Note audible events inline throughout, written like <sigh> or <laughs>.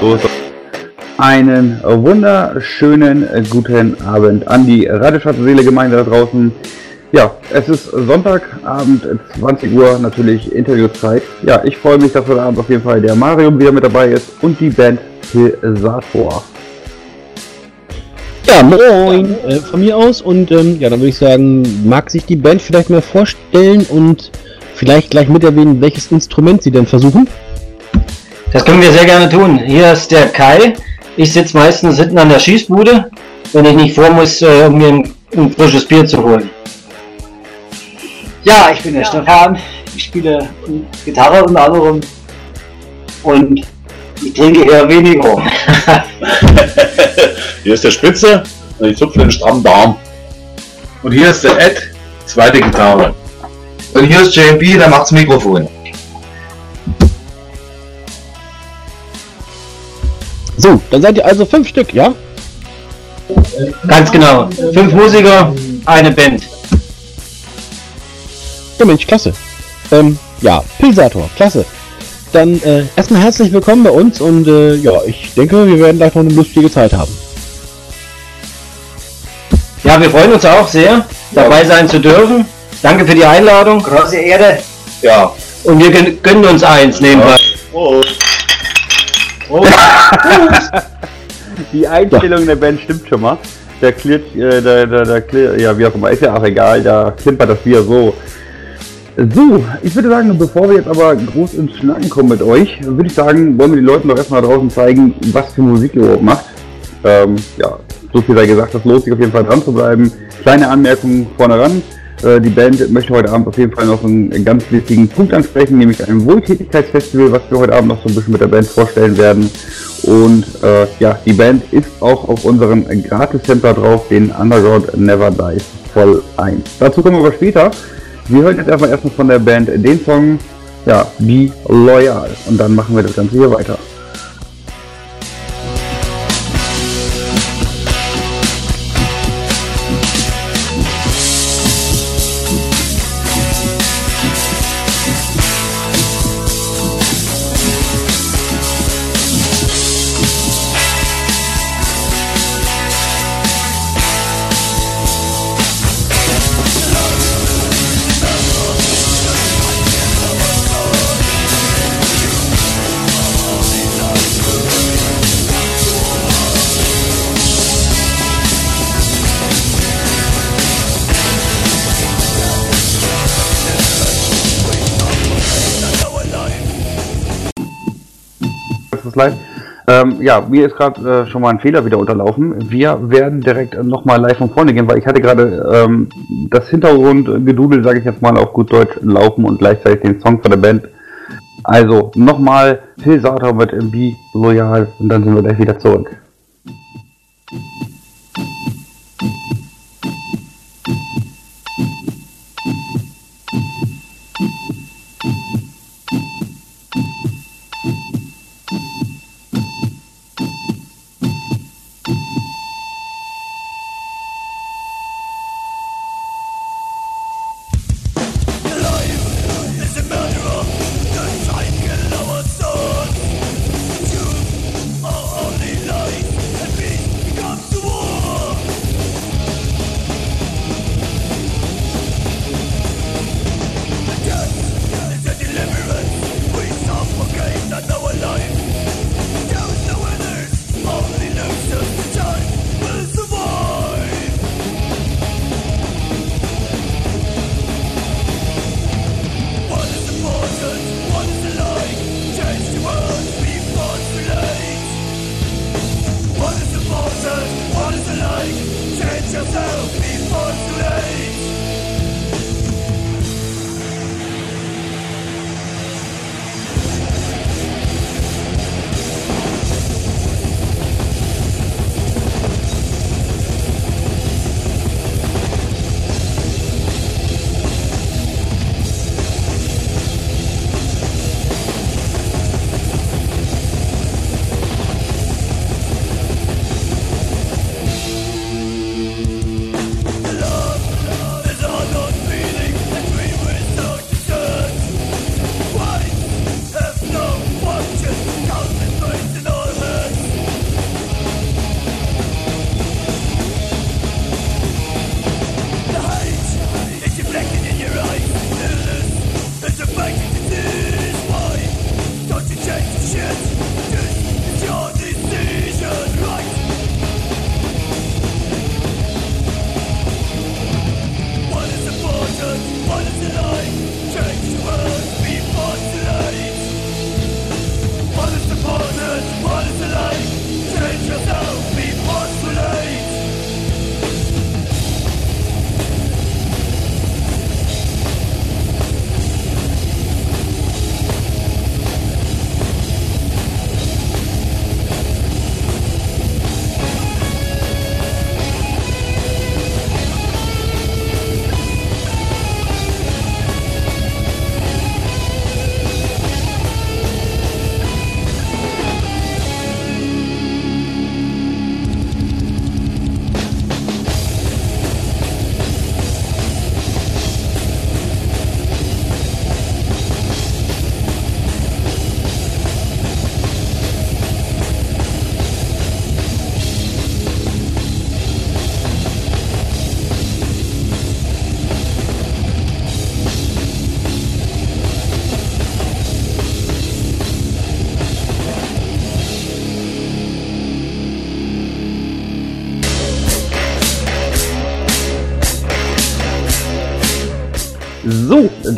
Ist Einen wunderschönen guten Abend an die Radiostadt Seele Gemeinde da draußen. Ja, es ist Sonntagabend, 20 Uhr, natürlich Interviewzeit. Ja, ich freue mich, dass heute Abend auf jeden Fall der Mario wieder mit dabei ist und die Band Pilsator. Ja, moin äh, von mir aus und ähm, ja, dann würde ich sagen, mag sich die Band vielleicht mal vorstellen und vielleicht gleich mit erwähnen, welches Instrument sie denn versuchen? Das können wir sehr gerne tun. Hier ist der Kai. Ich sitze meistens hinten an der Schießbude, wenn ich nicht vor muss, äh, um mir ein, ein frisches Bier zu holen. Ja, ich bin der Stefan. Ich spiele Gitarre unter anderem und ich trinke eher weniger. <laughs> Hier ist der Spitze und ich zupfe den strammen Darm. Und hier ist der Ed, zweite Gitarre. Und hier ist JMB, der macht's Mikrofon. So, dann seid ihr also fünf Stück, ja? Ganz genau. Fünf Musiker, eine Band. Ja Mensch, klasse. Ähm, ja, Pilsator, klasse. Dann äh, erstmal herzlich willkommen bei uns und äh, ja, ich denke, wir werden gleich noch eine lustige Zeit haben. Ja, wir freuen uns auch sehr, dabei sein zu dürfen. Danke für die Einladung. Große Ehre. Ja. Und wir gön- gönnen uns eins nebenbei. Oh, Die Einstellung der Band stimmt schon mal. Der klirrt, äh, der, der, der klirrt, ja, wie auch immer, ist ja auch egal, da klimpert das Bier so. So, ich würde sagen, bevor wir jetzt aber groß ins Schnacken kommen mit euch, würde ich sagen, wollen wir den Leuten doch erstmal da draußen zeigen, was für Musik ihr überhaupt macht. Ähm, ja, so viel sei gesagt, das lohnt sich auf jeden Fall dran zu bleiben. Kleine Anmerkung vorne ran. Äh, die Band möchte heute Abend auf jeden Fall noch einen ganz wichtigen Punkt ansprechen, nämlich ein Wohltätigkeitsfestival, was wir heute Abend noch so ein bisschen mit der Band vorstellen werden. Und äh, ja, die Band ist auch auf unserem Gratis-Center drauf, den Underground Never Dies voll ein. Dazu kommen wir aber später. Wir hören jetzt einfach erstmal von der Band den Song, ja, Be Loyal. Und dann machen wir das Ganze hier weiter. Live. Ähm, ja, mir ist gerade äh, schon mal ein Fehler wieder unterlaufen. Wir werden direkt nochmal live von vorne gehen, weil ich hatte gerade ähm, das Hintergrundgedudel, sage ich jetzt mal auf gut Deutsch, laufen und gleichzeitig den Song von der Band. Also nochmal Phil Sauter mit Be Loyal und dann sind wir gleich wieder zurück.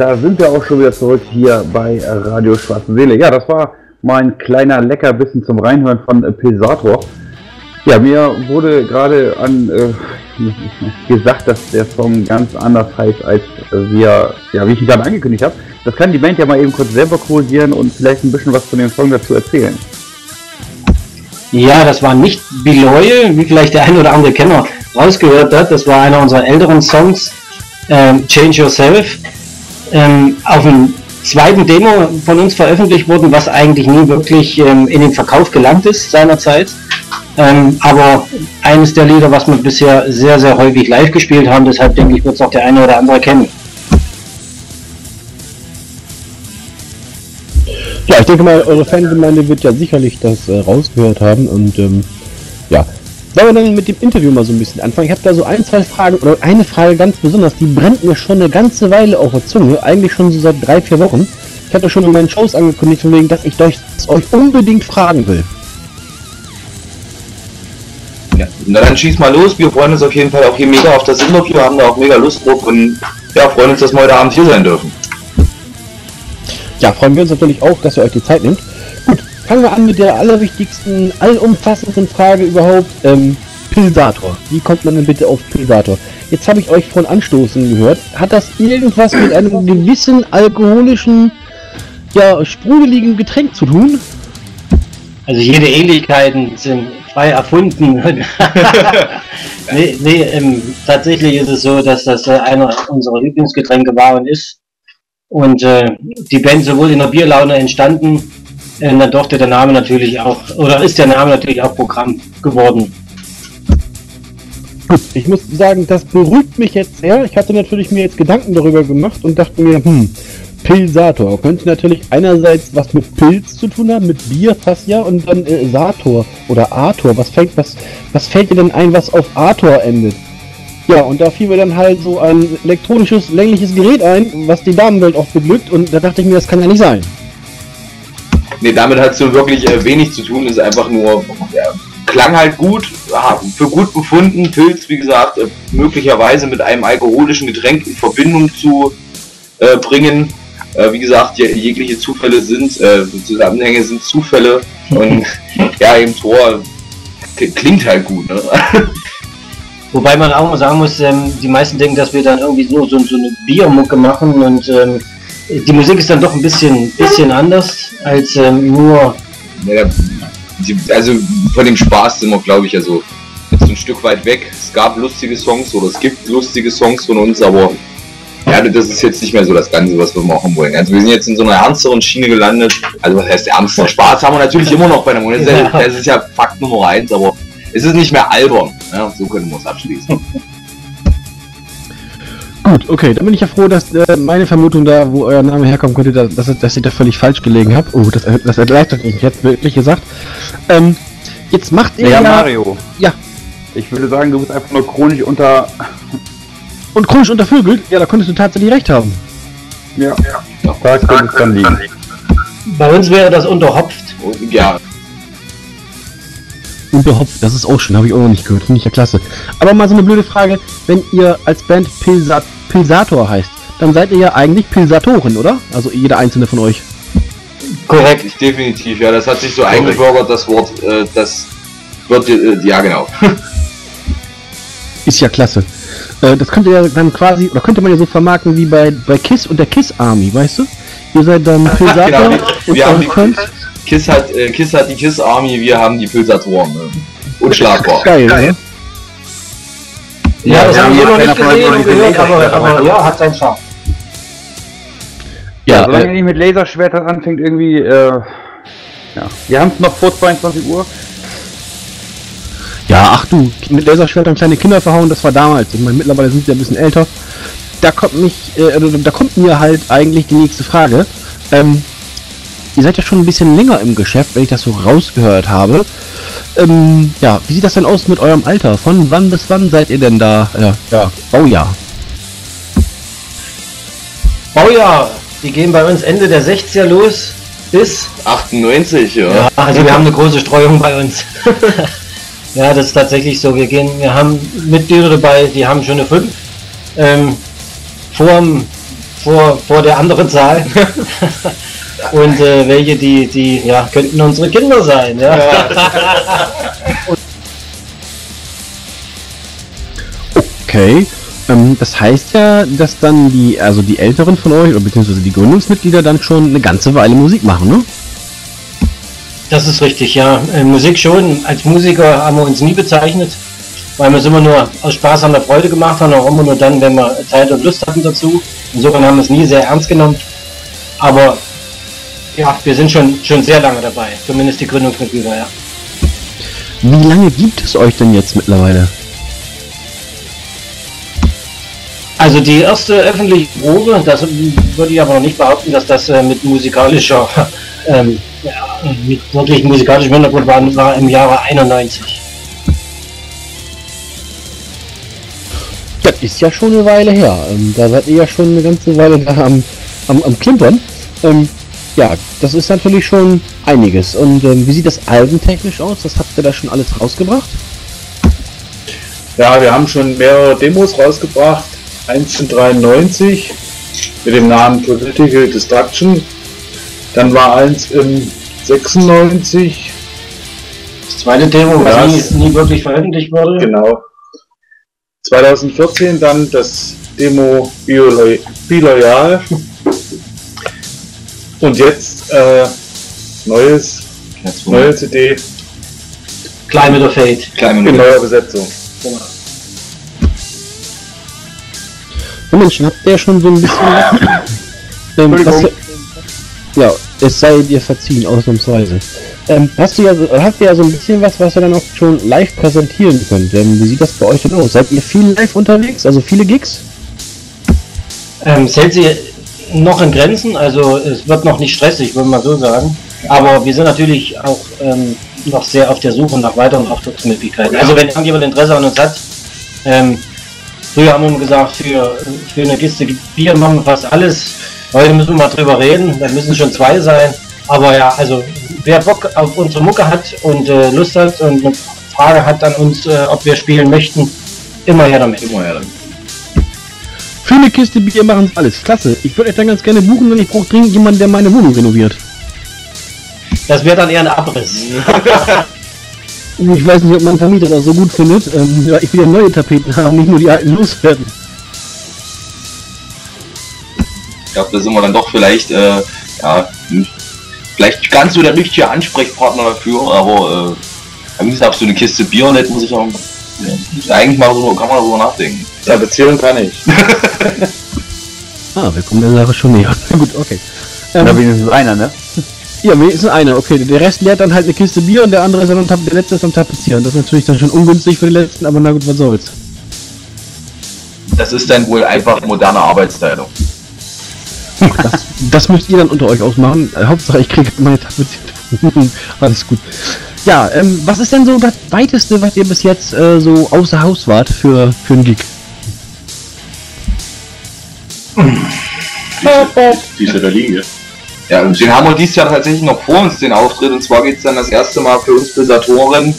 Da sind wir auch schon wieder zurück hier bei Radio Schwarze Seele. Ja, das war mein kleiner Leckerbissen zum Reinhören von Pilsator. Ja, mir wurde gerade an äh, gesagt, dass der Song ganz anders heißt, als wir, ja, wie ich ihn gerade angekündigt habe. Das kann die Band ja mal eben kurz selber korrigieren und vielleicht ein bisschen was von dem Song dazu erzählen. Ja, das war nicht Beloyal, wie vielleicht der ein oder andere Kenner rausgehört hat. Das war einer unserer älteren Songs, ähm, Change Yourself, ähm, auf dem zweiten Demo von uns veröffentlicht worden, was eigentlich nie wirklich ähm, in den Verkauf gelangt ist seinerzeit. Ähm, aber eines der Lieder, was wir bisher sehr, sehr häufig live gespielt haben, deshalb denke ich, wird es auch der eine oder andere kennen. Ja, ich denke mal, eure Fangemeinde wird ja sicherlich das äh, rausgehört haben und ähm, ja. Wollen wir dann mit dem Interview mal so ein bisschen anfangen? Ich habe da so ein, zwei Fragen oder eine Frage ganz besonders, die brennt mir schon eine ganze Weile auf der Zunge, eigentlich schon so seit drei, vier Wochen. Ich hatte schon in meinen Shows angekündigt, von wegen, dass ich euch, euch unbedingt fragen will. Ja, na dann schieß mal los. Wir freuen uns auf jeden Fall auch hier mega auf das Interview, haben da auch mega Lust drauf und ja, freuen uns, dass wir heute Abend hier sein dürfen. Ja, freuen wir uns natürlich auch, dass ihr euch die Zeit nehmt. Fangen wir an mit der allerwichtigsten, allumfassenden Frage überhaupt. Ähm, Pilsator. Wie kommt man denn bitte auf Pilsator? Jetzt habe ich euch von Anstoßen gehört. Hat das irgendwas mit einem gewissen alkoholischen, ja, sprudeligen Getränk zu tun? Also jede Ähnlichkeiten sind frei erfunden. <laughs> nee, nee ähm, tatsächlich ist es so, dass das äh, einer unserer Lieblingsgetränke war und ist. Und äh, die Band sowohl in der Bierlaune entstanden, äh, dann durfte der Name natürlich auch, oder ist der Name natürlich auch Programm geworden. Gut, ich muss sagen, das beruhigt mich jetzt sehr. Ich hatte natürlich mir jetzt Gedanken darüber gemacht und dachte mir, hm, Pilsator könnte natürlich einerseits was mit Pilz zu tun haben, mit Bier fast ja, und dann äh, Sator oder Arthur. Was fällt, was, was fällt dir denn ein, was auf Arthur endet? Ja, und da fiel mir dann halt so ein elektronisches, längliches Gerät ein, was die Damenwelt auch beglückt, und da dachte ich mir, das kann ja nicht sein. Nee, damit hat es so wirklich äh, wenig zu tun, ist einfach nur, ja, klang halt gut, für gut befunden, Pilz, wie gesagt, äh, möglicherweise mit einem alkoholischen Getränk in Verbindung zu äh, bringen. Äh, wie gesagt, je, jegliche Zufälle sind, äh, Zusammenhänge sind Zufälle und <laughs> ja, eben Tor klingt halt gut. Ne? <laughs> Wobei man auch mal sagen muss, ähm, die meisten denken, dass wir dann irgendwie nur so, so eine Biermucke machen und ähm, die Musik ist dann doch ein bisschen, bisschen anders als ähm, nur. Ja, also von dem Spaß sind wir, glaube ich, also jetzt ein Stück weit weg. Es gab lustige Songs oder es gibt lustige Songs von uns, aber ja, das ist jetzt nicht mehr so das Ganze, was wir machen wollen. Also wir sind jetzt in so einer ernsteren Schiene gelandet. Also was heißt ernster? Spaß haben wir natürlich immer noch bei der Musik. Ja. Das ist ja Fakt Nummer eins, aber es ist nicht mehr albern. Ja, so können wir es abschließen. <laughs> Gut, okay, dann bin ich ja froh, dass äh, meine Vermutung da, wo euer Name herkommen könnte, dass, dass, dass ich da völlig falsch gelegen habe. Oh, das, das erleichtert mich jetzt wirklich gesagt. Ähm, jetzt macht ihr Ja, ja, Mario. Ja. Ich würde sagen, du bist einfach nur chronisch unter. und chronisch untervögelt. Ja, da könntest du tatsächlich recht haben. Ja. Da könnte es dann liegen. Bei uns wäre das unterhopft. Ja, Unterhopft, das ist auch schön, habe ich auch noch nicht gehört, finde ich ja klasse. Aber mal so eine blöde Frage, wenn ihr als Band Pilsat Pilsator heißt, dann seid ihr ja eigentlich Pilsatoren, oder? Also jeder einzelne von euch. korrekt, definitiv. Ja, das hat sich so eingebürgert, das Wort. Äh, das wird, äh, ja genau. Ist ja klasse. Äh, das könnte ja dann quasi, oder könnte man ja so vermarkten wie bei, bei KISS und der KISS Army, weißt du? Ihr seid dann Pilsator genau, und wir haben die. Kiss hat, äh, Kiss hat die Kiss Army, wir haben die Pilsatoren. Ne? Unschlagbar. Geil, ne? Ja, das ja, haben wir ja, noch nicht von euch gesehen noch und gehört, gesehen, aber, aber- aber ja, hat seinen Charme. Ja, Ja, solange äh, ihr nicht mit Laserschwertern anfängt, irgendwie, äh, ja. Wir haben es noch vor 22 Uhr. Ja, ach du, mit Laserschwertern kleine Kinder verhauen, das war damals. Ich meine, mittlerweile sind sie ein bisschen älter. Da kommt mich, äh, also da kommt mir halt eigentlich die nächste Frage. Ähm, ihr seid ja schon ein bisschen länger im Geschäft, wenn ich das so rausgehört habe. Ähm, ja, wie sieht das denn aus mit eurem Alter? Von wann bis wann seid ihr denn da? Ja, ja, Baujahr. Baujahr, die gehen bei uns Ende der 60er los bis 98, ja. Ja, also wir haben eine große Streuung bei uns. <laughs> ja, das ist tatsächlich so. Wir gehen, wir haben Mitglieder dabei, die haben schon eine 5. Ähm, vorm vor, vor der anderen Zahl. <laughs> Und äh, welche, die, die, ja, könnten unsere Kinder sein, ja. Okay. Ähm, das heißt ja, dass dann die, also die Älteren von euch, oder beziehungsweise die Gründungsmitglieder dann schon eine ganze Weile Musik machen, ne? Das ist richtig, ja. Äh, Musik schon. Als Musiker haben wir uns nie bezeichnet, weil wir es immer nur aus Spaß an der Freude gemacht haben, auch immer nur dann, wenn wir Zeit und Lust hatten dazu. Insofern haben wir es nie sehr ernst genommen. Aber ja, wir sind schon, schon sehr lange dabei, zumindest die Gründungsmitglieder, ja. Wie lange gibt es euch denn jetzt mittlerweile? Also die erste öffentliche Probe, das würde ich aber noch nicht behaupten, dass das äh, mit musikalischer, <laughs> ähm, ja, mit wirklich musikalischem Hintergrund war, war im Jahre 91. Das ist ja schon eine Weile her. Ähm, da seid ihr ja schon eine ganze Weile da am, am, am Klimpern. Ähm, ja, das ist natürlich schon einiges. Und ähm, wie sieht das albentechnisch aus? Das habt ihr da schon alles rausgebracht? Ja, wir haben schon mehrere Demos rausgebracht. Eins in 93 mit dem Namen Political Destruction. Dann war eins im 96. Das zweite Demo, was nie, es- nie wirklich veröffentlicht wurde. Genau. 2014 dann das Demo Bio Be Loyal. Und jetzt äh, neues, neue CD Climate of Fate. Kleine in neuer Besetzung. Ja, Mensch, habt ihr schon so ein bisschen... <coughs> ähm, was, ja, es sei dir verziehen, ausnahmsweise. Ähm, hast du ja, so- habt ihr ja so ein bisschen was, was ihr dann auch schon live präsentieren könnt. Ähm, wie sieht das bei euch denn aus? Seid ihr viel live unterwegs? Also viele Gigs? Ähm, hält sich noch in Grenzen, also es wird noch nicht stressig, würde man so sagen. Aber wir sind natürlich auch ähm, noch sehr auf der Suche nach weiteren Auftragsmöglichkeiten. Also wenn irgendjemand Interesse an uns hat, ähm, früher haben wir gesagt, für, für eine Kiste Bier machen wir fast alles. Heute müssen wir mal drüber reden, da müssen schon zwei sein. Aber ja, also wer Bock auf unsere Mucke hat und äh, Lust hat und eine Frage hat an uns, äh, ob wir spielen möchten, immer her damit. Immer her. Für eine Kiste Bier machen sie alles. Klasse. Ich würde euch dann ganz gerne buchen, denn ich brauche dringend jemanden, der meine Wohnung renoviert. Das wäre dann eher ein Abriss. <laughs> Ich weiß nicht, ob mein Vermieter das so gut findet. Ähm, ja, ich will ja neue Tapeten haben, nicht nur die alten loswerden. Ich glaube, da sind wir dann doch vielleicht, äh, ja, nicht- vielleicht nicht ganz so der richtige Ansprechpartner dafür, aber äh, wie gesagt, so eine Kiste Bier, da hätte man sich auch, ja, eigentlich mal so, kann man darüber nachdenken. Ja, Beziehung kann ich. <laughs> Ah, wir kommen der Sache schon näher. <laughs> gut, okay. Ähm, Oder wenigstens einer, ne? Ja, wenigstens einer, okay. Der Rest leert dann halt eine Kiste Bier und der andere ist dann am der letzte ist am Tapezieren. Das ist natürlich dann schon ungünstig für den letzten, aber na gut, was soll's. Das ist dann wohl einfach moderne Arbeitsteilung. Das, das müsst ihr dann unter euch ausmachen. Äh, Hauptsache ich kriege meine Tapezieren. <laughs> Alles gut. Ja, ähm, was ist denn so das weiteste, was ihr bis jetzt äh, so außer Haus wart für, für einen Gig? Die ist ja der Linie. Ja, und den haben wir dieses Jahr tatsächlich noch vor uns, den Auftritt. Und zwar geht es dann das erste Mal für uns Pulsatoren,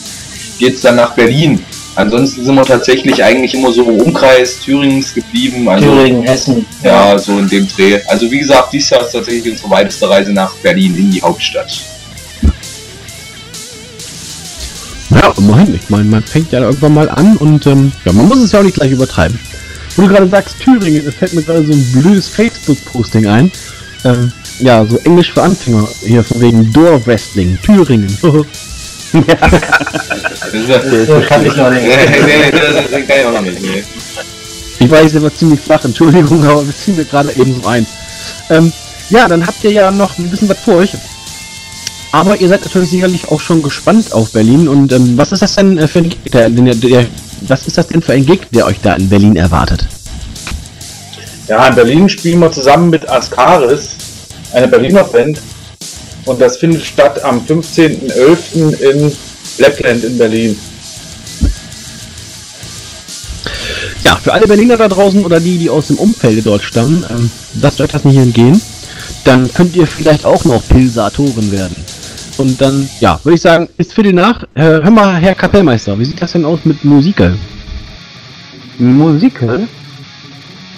geht es dann nach Berlin. Ansonsten sind wir tatsächlich eigentlich immer so im Umkreis Thüringens geblieben. Also, Thüringen, Hessen. Ja, so in dem Dreh. Also wie gesagt, dieses Jahr ist tatsächlich unsere weiteste Reise nach Berlin in die Hauptstadt. Ja, immerhin. Ich meine, man fängt ja irgendwann mal an und ähm, ja, man muss es ja auch nicht gleich übertreiben. Wo du gerade sagst, Thüringen, es fällt mir gerade so ein blödes Facebook-Posting ein. Ähm, ja, so Englisch für Anfänger. Hier von wegen Door Wrestling, Thüringen. <laughs> Ja, Das kann ich noch nicht. ich auch. Ich weiß, der war ziemlich flach, Entschuldigung, aber wir ziehen mir gerade eben so ein. Ähm, ja, dann habt ihr ja noch ein bisschen was vor euch. Aber ihr seid natürlich sicherlich auch schon gespannt auf Berlin. Und ähm, was ist das denn äh, für ein Gig, der, der, was ist das denn für ein Gig, der euch da in Berlin erwartet? Ja, in Berlin spielen wir zusammen mit Ascaris, eine Berliner Band. Und das findet statt am 15.11. in Blackland in Berlin. Ja, für alle Berliner da draußen oder die, die aus dem Umfeld dort stammen, ähm, lasst euch das nicht entgehen. Dann könnt ihr vielleicht auch noch Pilsatoren werden. Und dann, ja, würde ich sagen, ist Viertel nach. Äh, hör mal, Herr Kapellmeister, wie sieht das denn aus mit Musiker? Musical?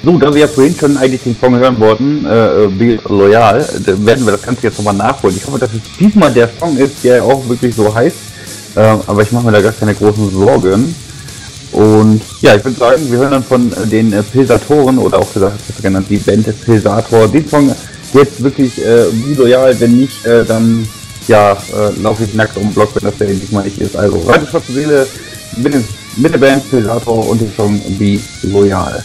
So, da wir ja vorhin schon eigentlich den Song hören wollten, äh, Be Loyal, werden wir das Ganze jetzt nochmal nachholen. Ich hoffe, dass es diesmal der Song ist, der auch wirklich so heißt. Äh, aber ich mache mir da gar keine großen Sorgen. Und ja, ich würde sagen, wir hören dann von den äh, Pilsatoren oder auch gesagt, genannt die Band Pilsator, den Song jetzt wirklich äh, Be Loyal, wenn nicht, äh, dann ja, äh, laufe ich nackt um den Block, wenn das der diesmal nicht ist. Also, Radio Schwarze Seele mit, mit der Band Pilsator und dem Song Be Loyal.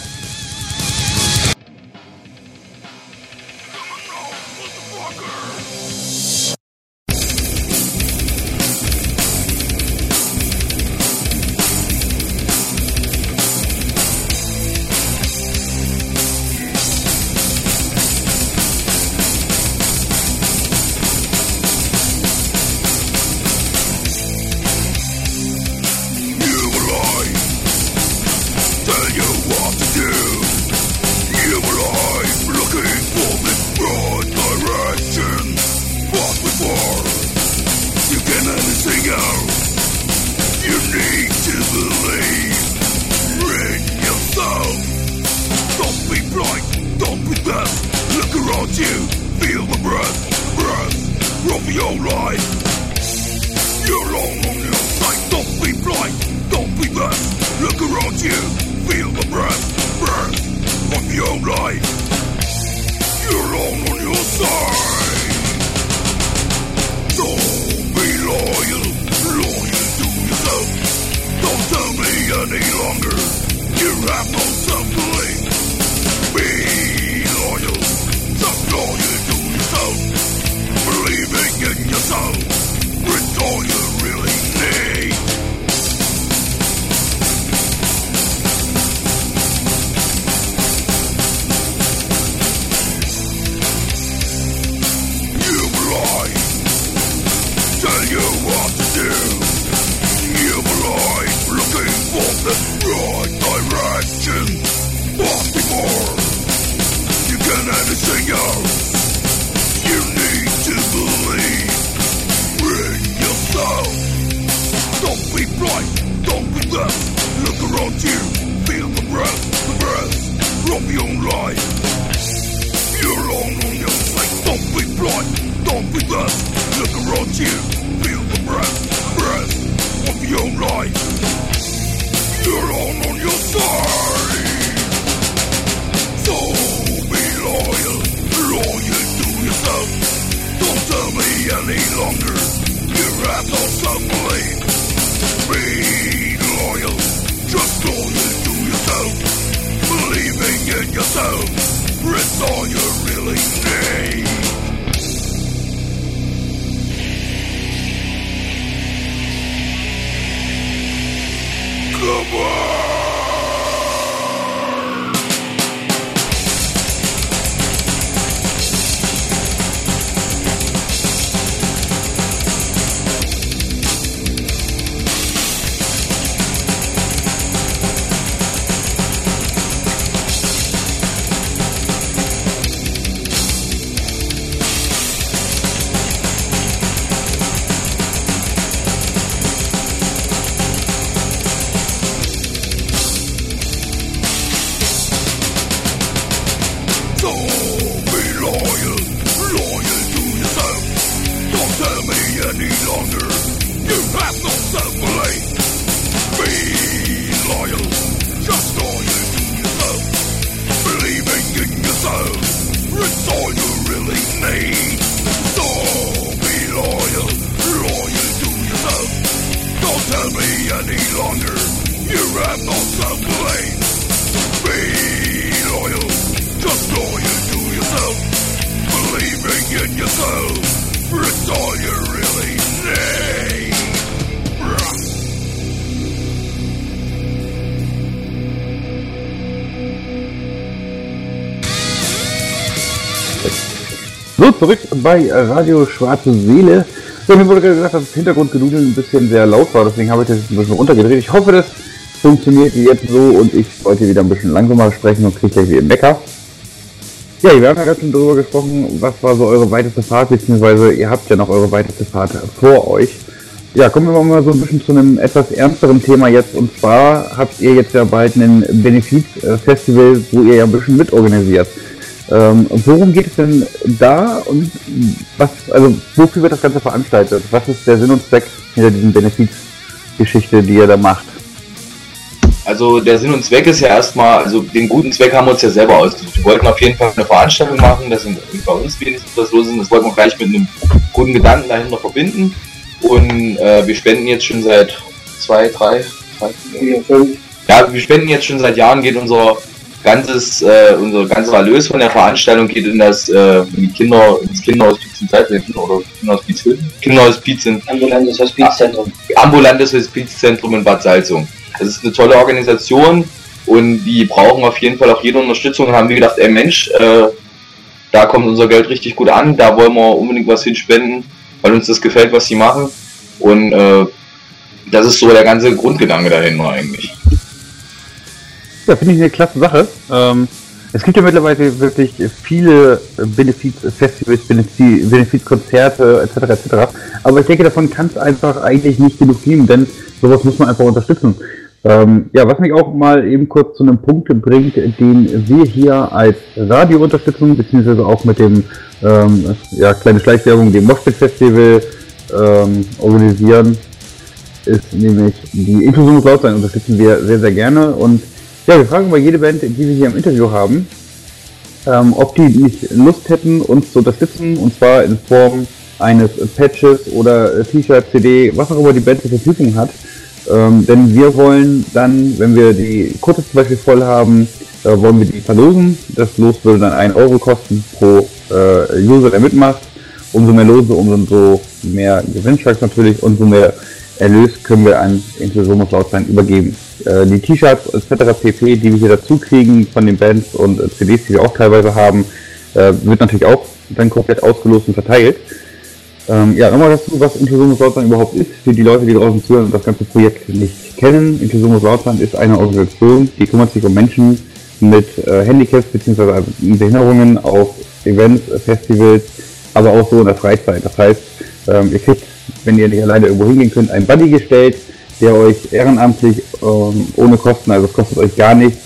won't be. Look around you, feel the breath, breath of your life. You're on on your side. So be loyal, loyal to yourself. Don't tell me any longer. You have no self-belief. Be loyal, just loyal to yourself. Believing in yourself, it's all you really need. Zurück bei Radio Schwarze Seele. So, mir wurde gesagt, dass das Hintergrundgedudeln ein bisschen sehr laut war, deswegen habe ich das ein bisschen runtergedreht. Ich hoffe, das funktioniert jetzt so und ich wollte wieder ein bisschen langsamer sprechen und kriege gleich wieder einen Mecker. Ja, wir haben ja gerade schon darüber gesprochen, was war so eure weiteste Fahrt, beziehungsweise ihr habt ja noch eure weiteste Fahrt vor euch. Ja, kommen wir mal so ein bisschen zu einem etwas ernsteren Thema jetzt. Und zwar habt ihr jetzt ja bald ein Benefizfestival, wo ihr ja ein bisschen mitorganisiert. Ähm, worum geht es denn da und was, also wofür wird das Ganze veranstaltet? Was ist der Sinn und Zweck hinter diesen Benefizgeschichte, die ihr da macht? Also der Sinn und Zweck ist ja erstmal, also den guten Zweck haben wir uns ja selber ausgesucht. Wir wollten auf jeden Fall eine Veranstaltung machen, dass bei uns wenigstens was los ist. Das wollten wir gleich mit einem guten Gedanken dahinter verbinden. Und äh, wir spenden jetzt schon seit zwei, drei, drei, vier, fünf. Ja, wir spenden jetzt schon seit Jahren, geht unser ganzes, äh, unser ganzer Erlös von der Veranstaltung geht in das, äh, in die Kinder, ins Kinderhospiz in Zeitleben oder Kinderhospiz Kinderhospiz in Ambulantes Hospizzentrum. ambulantes Hospizzentrum in Bad Salzung. Das ist eine tolle Organisation und die brauchen auf jeden Fall auch jede Unterstützung und haben wir gedacht, ey Mensch, äh, da kommt unser Geld richtig gut an, da wollen wir unbedingt was hinspenden, weil uns das gefällt, was sie machen. Und äh, das ist so der ganze Grundgedanke dahinter eigentlich. Ja, finde ich eine klasse Sache. Ähm, es gibt ja mittlerweile wirklich viele Benefizfestivals, Benefiz- Benefizkonzerte etc. etc. Aber ich denke, davon kann es einfach eigentlich nicht genug geben, denn sowas muss man einfach unterstützen. Ähm, ja, was mich auch mal eben kurz zu einem Punkt bringt, den wir hier als Radio unterstützen, beziehungsweise auch mit dem, ähm, ja, kleine Schleichwerbung, dem Moshpit Festival ähm, organisieren, ist nämlich die Inklusion muss laut sein, unterstützen wir sehr, sehr gerne. Und ja, wir fragen mal jede Band, die wir hier im Interview haben, ähm, ob die nicht Lust hätten, uns zu unterstützen, und zwar in Form eines Patches oder T-Shirt, CD, was auch immer die Band zur Verfügung hat. Ähm, denn wir wollen dann, wenn wir die Kurse zum Beispiel voll haben, äh, wollen wir die verlosen. Das Los würde dann 1 Euro kosten pro äh, User, der mitmacht. Umso mehr Lose, umso mehr Gewinnstrecks natürlich, umso mehr Erlös können wir an Inklusion muss laut sein übergeben. Äh, die T-Shirts etc. pp, die wir hier dazu kriegen von den Bands und äh, CDs, die wir auch teilweise haben, äh, wird natürlich auch dann komplett ausgelost und verteilt. Ähm, ja, nochmal dazu, was Inklusion muss laut sein überhaupt ist, für die Leute, die draußen zuhören und das ganze Projekt nicht kennen. Inklusion muss laut sein ist eine Organisation, die kümmert sich um Menschen mit äh, Handicaps bzw. Behinderungen auf Events, Festivals, aber auch so in der Freizeit. Das heißt, ähm, ihr kriegt, wenn ihr nicht alleine irgendwo hingehen könnt, einen Buddy gestellt, der euch ehrenamtlich ähm, ohne Kosten, also es kostet euch gar nichts,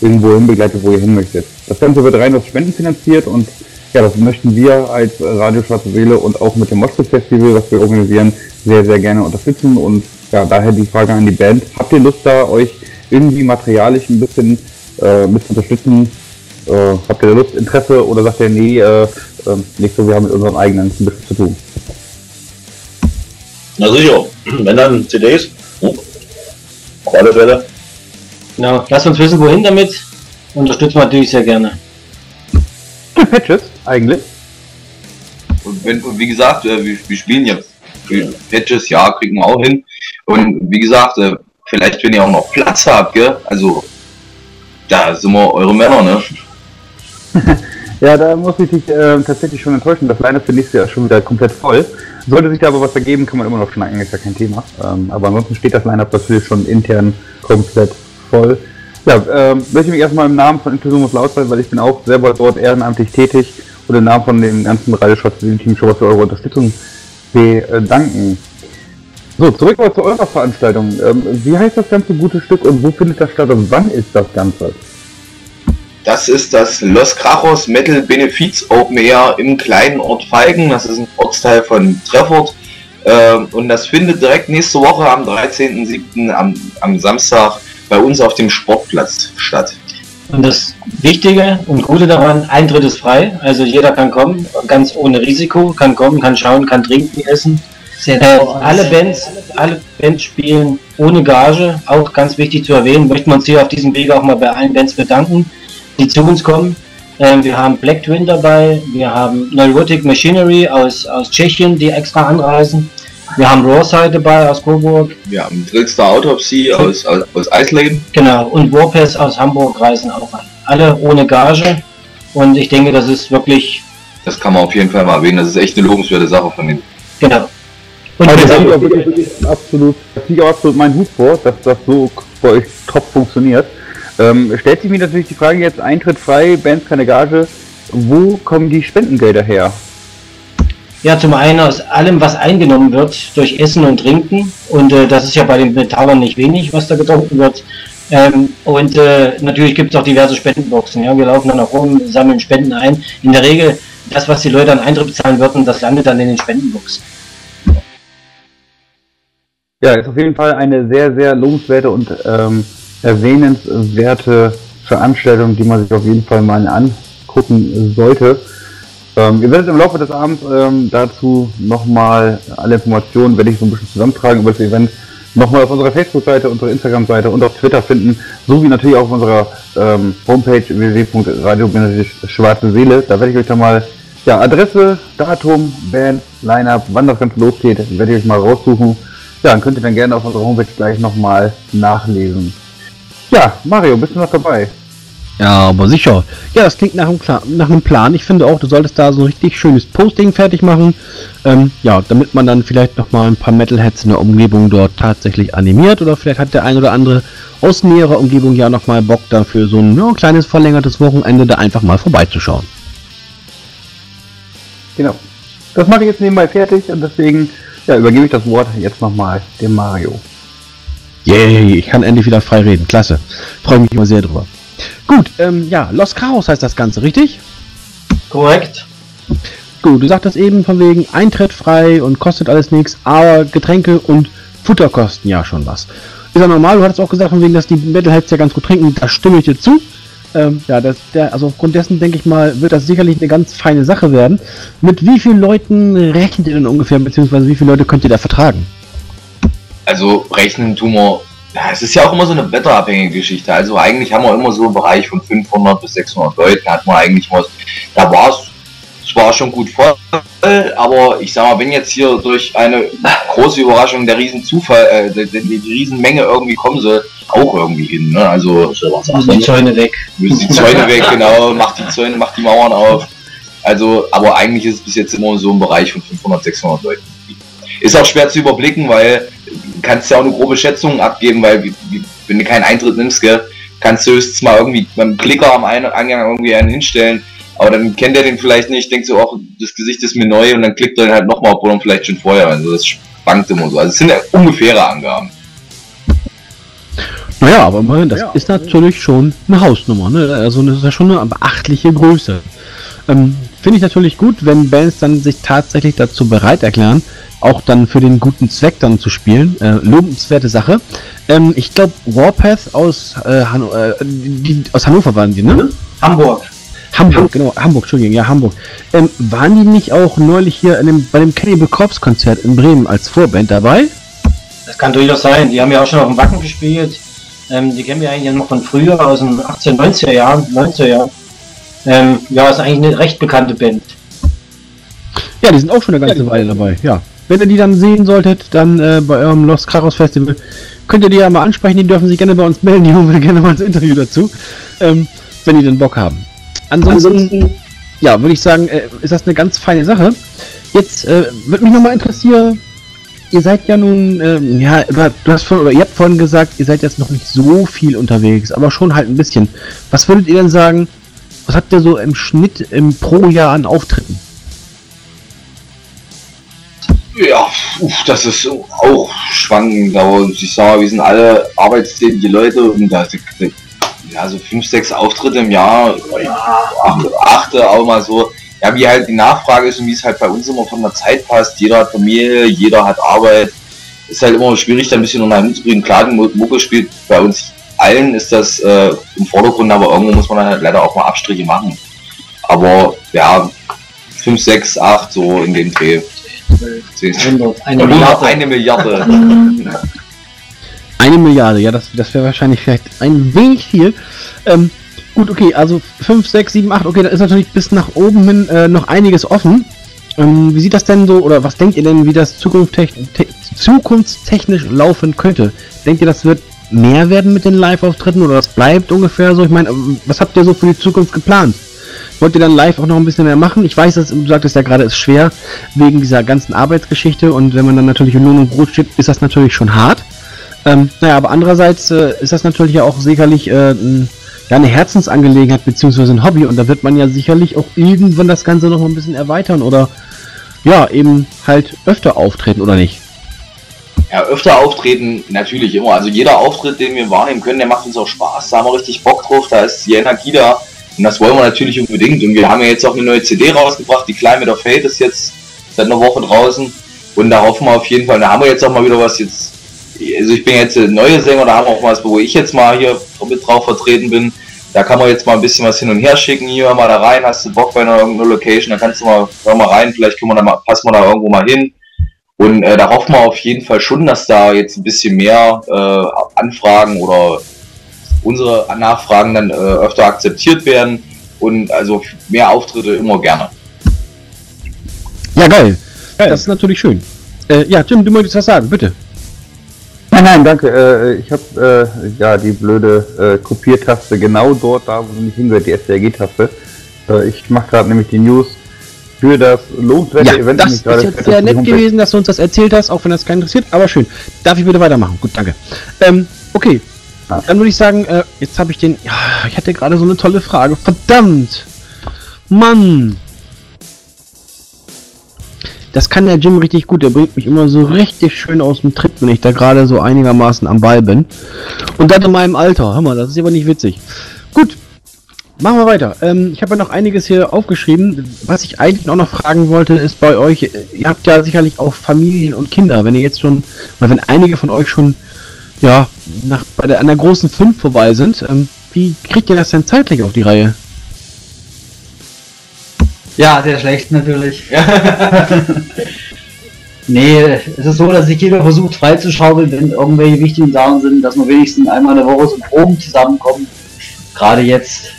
irgendwo hin begleitet, wo ihr hin möchtet. Das Ganze wird rein aus Spenden finanziert und ja, das möchten wir als Radio Schwarze Seele und auch mit dem Moschpitz Festival, was wir organisieren, sehr, sehr gerne unterstützen und ja, daher die Frage an die Band. Habt ihr Lust da, euch irgendwie materialisch ein bisschen äh, mit zu unterstützen? Äh, habt ihr Lust, Interesse oder sagt ihr, nee, äh, äh, nicht so, wir haben mit unseren eigenen ein bisschen zu tun? Na sicher, wenn dann CDs, Fälle. Genau, lasst uns wissen, wohin damit. Unterstützen wir natürlich sehr gerne. Patches, eigentlich. Und, wenn, und wie gesagt, äh, wir, wir spielen ja für Patches, ja, kriegen wir auch hin. Und wie gesagt, äh, vielleicht wenn ihr auch noch Platz habt, gell? Also da sind wir eure Männer, ne? <laughs> Ja, da muss ich dich äh, tatsächlich schon enttäuschen. Das Line-Up für nächstes Jahr ist schon wieder komplett voll. Sollte sich da aber was ergeben, kann man immer noch schnacken, ist ja kein Thema. Ähm, aber ansonsten steht das Line-Up natürlich schon intern komplett voll. Ja, ähm, möchte ich mich erstmal im Namen von Inklusion laut sein, weil ich bin auch selber dort ehrenamtlich tätig und im Namen von dem ganzen Radioschatz-Team schon mal für eure Unterstützung bedanken. So, zurück mal zu eurer Veranstaltung. Ähm, wie heißt das ganze gute Stück und wo findet das statt und wann ist das Ganze? Das ist das Los Crachos Metal Benefiz Open Air im kleinen Ort Feigen. Das ist ein Ortsteil von Treffort. Ähm, und das findet direkt nächste Woche am 13.07. Am, am Samstag bei uns auf dem Sportplatz statt. Und das Wichtige und Gute daran, Eintritt ist frei. Also jeder kann kommen, ganz ohne Risiko, kann kommen, kann schauen, kann trinken, essen. Sehr Äh, alle Bands, alle Bands spielen ohne Gage, auch ganz wichtig zu erwähnen, möchten wir uns hier auf diesem Wege auch mal bei allen Bands bedanken, die zu uns kommen. Ähm, wir haben Black Twin dabei, wir haben Neurotic Machinery aus, aus Tschechien, die extra anreisen. Wir haben Rawside dabei aus Coburg, Wir haben Drillstar Autopsy aus, aus, aus Eisleben. genau, und Warpass aus Hamburg reisen auch an. Alle ohne Gage. Und ich denke, das ist wirklich, Das kann man auf jeden Fall mal erwähnen. Das ist echt eine lobenswerte Sache von denen. genau. Und Also das wirklich absolut, auch absolut mein Hut vor, dass das so bei euch top funktioniert. Ähm, stellt sich mir natürlich die Frage jetzt, Eintritt frei, Bands keine Gage, wo kommen die Spendengelder her? Ja, zum einen aus allem, was eingenommen wird durch Essen und Trinken. Und äh, das ist ja bei den Metallern nicht wenig, was da getrunken wird. Ähm, und äh, natürlich gibt es auch diverse Spendenboxen. Ja? Wir laufen dann auch rum, sammeln Spenden ein. In der Regel, das, was die Leute an Eintritt zahlen würden, das landet dann in den Spendenboxen. Ja, ist auf jeden Fall eine sehr, sehr lobenswerte und ähm, erwähnenswerte Veranstaltung, die man sich auf jeden Fall mal angucken sollte. Ähm, ihr werdet im Laufe des Abends ähm, dazu nochmal alle Informationen, werde ich so ein bisschen zusammentragen über das Event, nochmal auf unserer Facebook-Seite, unserer Instagram-Seite und auf Twitter finden, sowie natürlich auch auf unserer ähm, Homepage www.radio-schwarze Seele. Da werde ich euch dann mal ja, Adresse, Datum, Band, Line-Up, wann das Ganze losgeht, werde ich euch mal raussuchen. Ja, dann könnt ihr dann gerne auf unserer Homepage gleich nochmal nachlesen. Ja, Mario, bist du noch dabei? Ja, aber sicher. Ja, das klingt nach einem, Kla- nach einem Plan. Ich finde auch, du solltest da so ein richtig schönes Posting fertig machen. Ähm, ja, damit man dann vielleicht nochmal ein paar Metalheads in der Umgebung dort tatsächlich animiert. Oder vielleicht hat der ein oder andere aus näherer Umgebung ja nochmal Bock dafür, so ein ja, kleines verlängertes Wochenende da einfach mal vorbeizuschauen. Genau. Das mache ich jetzt nebenbei fertig und deswegen ja, übergebe ich das Wort jetzt nochmal dem Mario. Yay, ich kann endlich wieder frei reden. Klasse. Freue mich immer sehr drüber. Gut, ähm, ja, Los Chaos heißt das Ganze, richtig? Korrekt. Gut, du sagtest eben von wegen Eintritt frei und kostet alles nichts, aber Getränke und Futter kosten ja schon was. Ist ja normal, du hattest auch gesagt von wegen, dass die Metalheads ja ganz gut trinken, da stimme ich dir zu. Ähm, ja, das, der, also aufgrund dessen denke ich mal, wird das sicherlich eine ganz feine Sache werden. Mit wie vielen Leuten rechnet ihr denn ungefähr, beziehungsweise wie viele Leute könnt ihr da vertragen? Also rechnen tun wir, ja, es ist ja auch immer so eine wetterabhängige Geschichte. Also eigentlich haben wir immer so einen Bereich von 500 bis 600 Leuten, hat man eigentlich was. Da war es zwar schon gut voll, aber ich sag mal, wenn jetzt hier durch eine große Überraschung der Riesenzufall, äh, die, die, die Riesenmenge irgendwie kommen soll, auch irgendwie hin. Ne? Also Müssen die Zäune weg. müssen die Zäune weg, genau, macht die Zäune, macht die Mauern auf. Also, aber eigentlich ist es bis jetzt immer so im Bereich von 500, 600 Leuten. Ist auch schwer zu überblicken, weil du kannst ja auch eine grobe Schätzung abgeben, weil wie, wie, wenn du keinen Eintritt nimmst, gell, kannst du höchstens mal irgendwie beim Klicker am Ein- Eingang irgendwie einen hinstellen, aber dann kennt er den vielleicht nicht, denkt so, auch das Gesicht ist mir neu und dann klickt er ihn halt nochmal, obwohl er vielleicht schon vorher, also das schwankt immer so. Also es sind ja ungefähre Angaben. Naja, aber immerhin, das ist natürlich schon eine Hausnummer, ne? Also das ist ja schon eine beachtliche Größe. Ähm, Finde ich natürlich gut, wenn Bands dann sich tatsächlich dazu bereit erklären, auch dann für den guten Zweck dann zu spielen. Äh, lobenswerte Sache. Ähm, ich glaube, Warpath aus, äh, Hanno äh, die, aus Hannover waren die, ne? Hamburg. Hamburg, genau, Hamburg, Entschuldigung, ja, Hamburg. Ähm, waren die nicht auch neulich hier dem, bei dem Cannibal Corpse Konzert in Bremen als Vorband dabei? Das kann durchaus sein. Die haben ja auch schon auf dem Wacken gespielt. Ähm, die kennen wir eigentlich noch von früher, aus den 18, 90er Jahren, 90er Jahren. Ähm, ja, ist eigentlich eine recht bekannte Band. Ja, die sind auch schon eine ganze Weile dabei, ja. Wenn ihr die dann sehen solltet, dann äh, bei eurem Los Kraros Festival, könnt ihr die ja mal ansprechen, die dürfen sich gerne bei uns melden, die holen wir gerne mal ins Interview dazu, ähm, wenn die denn Bock haben. Ansonsten, ja, würde ich sagen, äh, ist das eine ganz feine Sache. Jetzt äh, würde mich nochmal interessieren, ihr seid ja nun, ähm, ja, du hast von, oder ihr habt vorhin gesagt, ihr seid jetzt noch nicht so viel unterwegs, aber schon halt ein bisschen. Was würdet ihr denn sagen, was habt ihr so im Schnitt im pro Jahr an Auftritten? Ja, uff, das ist auch schwankend, aber ich sag mal, wir sind alle arbeitstätige Leute und da ja, so fünf, sechs Auftritte im Jahr, acht, achte auch mal so. Ja, wie halt die Nachfrage ist und wie es halt bei uns immer von der Zeit passt. Jeder hat Familie, jeder hat Arbeit. Ist halt immer schwierig, da ein bisschen unter einen Hut zu bringen. Klar, die Mu- Mucke spielt bei uns allen ist das äh, im Vordergrund, aber irgendwo muss man dann halt leider auch mal Abstriche machen. Aber ja, 5, 6, 8, so in dem Dreh. 100, eine Milliarde. eine Milliarde. <laughs> <laughs> Eine Milliarde, ja, das, das wäre wahrscheinlich vielleicht ein wenig viel. Ähm, gut, okay, also 5, 6, 7, 8, okay, da ist natürlich bis nach oben hin äh, noch einiges offen. Ähm, wie sieht das denn so, oder was denkt ihr denn, wie das zukunftstech te zukunftstechnisch laufen könnte? Denkt ihr, das wird mehr werden mit den Live-Auftritten oder das bleibt ungefähr so? Ich meine, was habt ihr so für die Zukunft geplant? Wollt ihr dann live auch noch ein bisschen mehr machen? Ich weiß, dass du sagtest ja gerade, es ist schwer wegen dieser ganzen Arbeitsgeschichte und wenn man dann natürlich in Lohn und Brot steht, ist das natürlich schon hart. Ähm, naja, aber andererseits äh, ist das natürlich ja auch sicherlich äh, ein, ja, eine Herzensangelegenheit beziehungsweise ein Hobby und da wird man ja sicherlich auch irgendwann das Ganze noch mal ein bisschen erweitern oder ja, eben halt öfter auftreten, oder nicht? Ja, öfter auftreten natürlich immer. Also jeder Auftritt, den wir wahrnehmen können, der macht uns auch Spaß. Da haben wir richtig Bock drauf. Da ist die Energie da. Und das wollen wir natürlich unbedingt. Und wir haben ja jetzt auch eine neue CD rausgebracht. Die Climate of Fate ist jetzt seit einer Woche draußen. Und da hoffen wir auf jeden Fall. Da haben wir jetzt auch mal wieder was jetzt. Also ich bin jetzt der neue Sänger, da haben wir auch was, wo ich jetzt mal hier mit drauf vertreten bin. Da kann man jetzt mal ein bisschen was hin und her schicken. Hier mal da rein. Hast du Bock bei einer irgendeiner Location? Da kannst du mal, hör mal rein. Vielleicht können wir da mal, passen wir da irgendwo mal hin. Und äh, da hoffen wir auf jeden Fall schon, dass da jetzt ein bisschen mehr äh, Anfragen oder unsere Nachfragen dann äh, öfter akzeptiert werden und also mehr Auftritte immer gerne. Ja, geil. Das ist natürlich schön. Äh, ja, Tim, du möchtest was sagen, bitte. Nein, nein, danke. Äh, ich habe äh, ja die blöde äh, Kopiertaste genau dort, da wo sie nicht hingehört, die STRG-Taste. Äh, ich mache gerade nämlich die News für das lohnenswerte Ja, Event. das ist jetzt sehr nett gewesen, dass du uns das erzählt hast, auch wenn das keinen interessiert, aber schön. Darf ich bitte weitermachen? Gut, danke. Ähm, okay. Ja. Dann würde ich sagen, äh, jetzt habe ich den. Ja, ich hatte gerade so eine tolle Frage. Verdammt! Mann! Das kann der Jim richtig gut. Der bringt mich immer so richtig schön aus dem Tritt, wenn ich da gerade so einigermaßen am Ball bin. Und das in meinem Alter. Hör mal, das ist aber nicht witzig. Gut, Machen wir weiter. Ähm, ich habe ja noch einiges hier aufgeschrieben. Was ich eigentlich auch noch fragen wollte, ist bei euch, äh, ihr habt ja sicherlich auch Familien und Kinder. Wenn ihr jetzt schon, oder wenn einige von euch schon, ja, nach, bei der, an der großen 5 vorbei sind, ähm, wie kriegt ihr das denn zeitlich auf die Reihe? Ja, sehr schlecht natürlich. <laughs> nee, es ist so, dass sich jeder versucht freizuschaufeln, wenn irgendwelche wichtigen Sachen sind, dass man wenigstens einmal in der Woche zum Proben zusammenkommt. Gerade jetzt,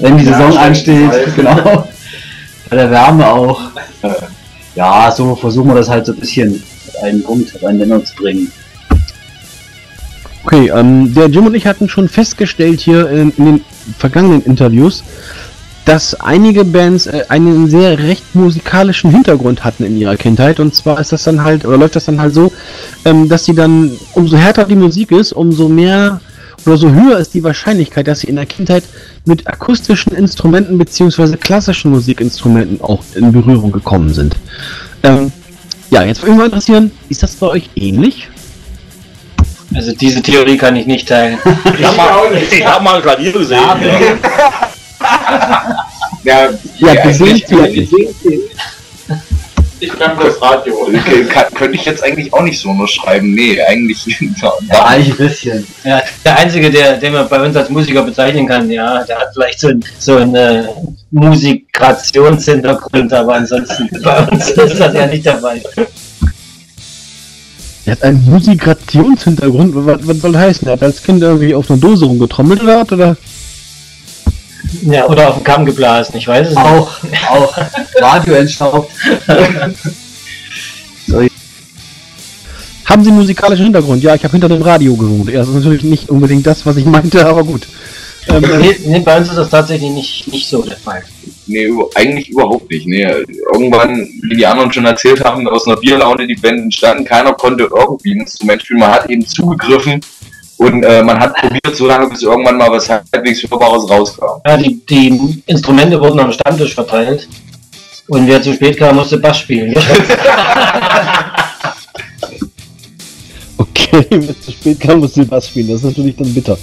wenn die Ja, Saison ansteht, <laughs> genau. Bei der Wärme auch. Äh, Ja, so versuchen wir das halt so ein bisschen auf einen Punkt, auf einen Nenner zu bringen. Okay, ähm, der Jim und ich hatten schon festgestellt hier in, in den vergangenen Interviews, dass einige Bands äh, einen sehr recht musikalischen Hintergrund hatten in ihrer Kindheit. Und zwar ist das dann halt, oder läuft das dann halt so, ähm, dass sie dann, umso härter die Musik ist, umso mehr oder so höher ist die Wahrscheinlichkeit, dass sie in der Kindheit mit akustischen Instrumenten beziehungsweise klassischen Musikinstrumenten auch in Berührung gekommen sind. Ähm, ja, jetzt würde mich mal interessieren, ist das bei euch ähnlich? Also diese Theorie kann ich nicht teilen. <laughs> Ich habe mal, ich hab mal ein Klavier gesehen. Ja, <laughs> Ja, gesehen eigentlich- vielleicht. Ich kann das Radio. Okay, kann, könnte ich jetzt eigentlich auch nicht so unterschreiben. Nee, eigentlich. <laughs> Ja, eigentlich ein bisschen. Ja, der einzige, der, den man bei uns als Musiker bezeichnen kann, ja, der hat vielleicht so ein, so ein äh, Musikrationshintergrund, aber ansonsten <laughs> bei uns ist das ja nicht dabei. Er hat einen Musikrationshintergrund. Was, was soll das heißen? Er hat als Kind irgendwie auf einer Dose rumgetrommelt oder was? Oder? Ja, oder auf den Kamm geblasen, ich weiß es nicht. Auch, <laughs> auch Radio entstaubt. <laughs> Haben Sie einen musikalischen Hintergrund? Ja, ich habe hinter dem Radio gewohnt. Ja, das ist natürlich nicht unbedingt das, was ich meinte, aber gut. Ähm, äh, Nee, nee, bei uns ist das tatsächlich nicht, nicht so der Fall. Nee, eigentlich überhaupt nicht. Nee, irgendwann, wie die anderen schon erzählt haben, aus einer Bierlaune die Band entstanden, keiner konnte irgendwie ein Instrument spielen, man hat eben zugegriffen und äh, man hat probiert, so lange, bis irgendwann mal was halbwegs Hörbares rauskam. Ja, die, die Instrumente wurden am Stammtisch verteilt und wer zu spät kam, musste Bass spielen. <laughs> okay, wenn es zu spät kam, musst du Bass spielen. Das ist natürlich dann bitter.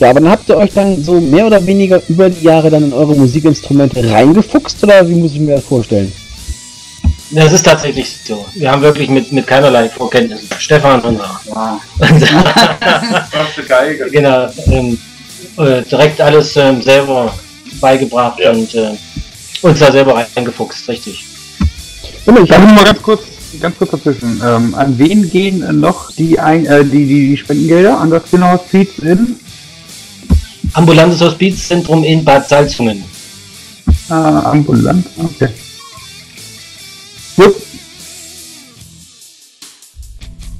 Ja, aber dann habt ihr euch dann so mehr oder weniger über die Jahre dann in eure Musikinstrumente reingefuchst oder wie muss ich mir das vorstellen? Das ist tatsächlich so. Wir haben wirklich mit, mit keinerlei Vorkenntnissen. Stefan und Ja. Erste Geige. genau, ähm, äh, direkt alles ähm, selber beigebracht Ja. und äh, uns da selber reingefuchst, richtig. Ich Darf hab, ich mal ganz kurz, ganz kurz dazwischen. Ähm, an wen gehen noch die, ein, äh, die, die, die Spendengelder? An das Kinderhospiz in Ambulantes Hospizzentrum in Bad Salzungen. äh, ambulant? Okay. Gut.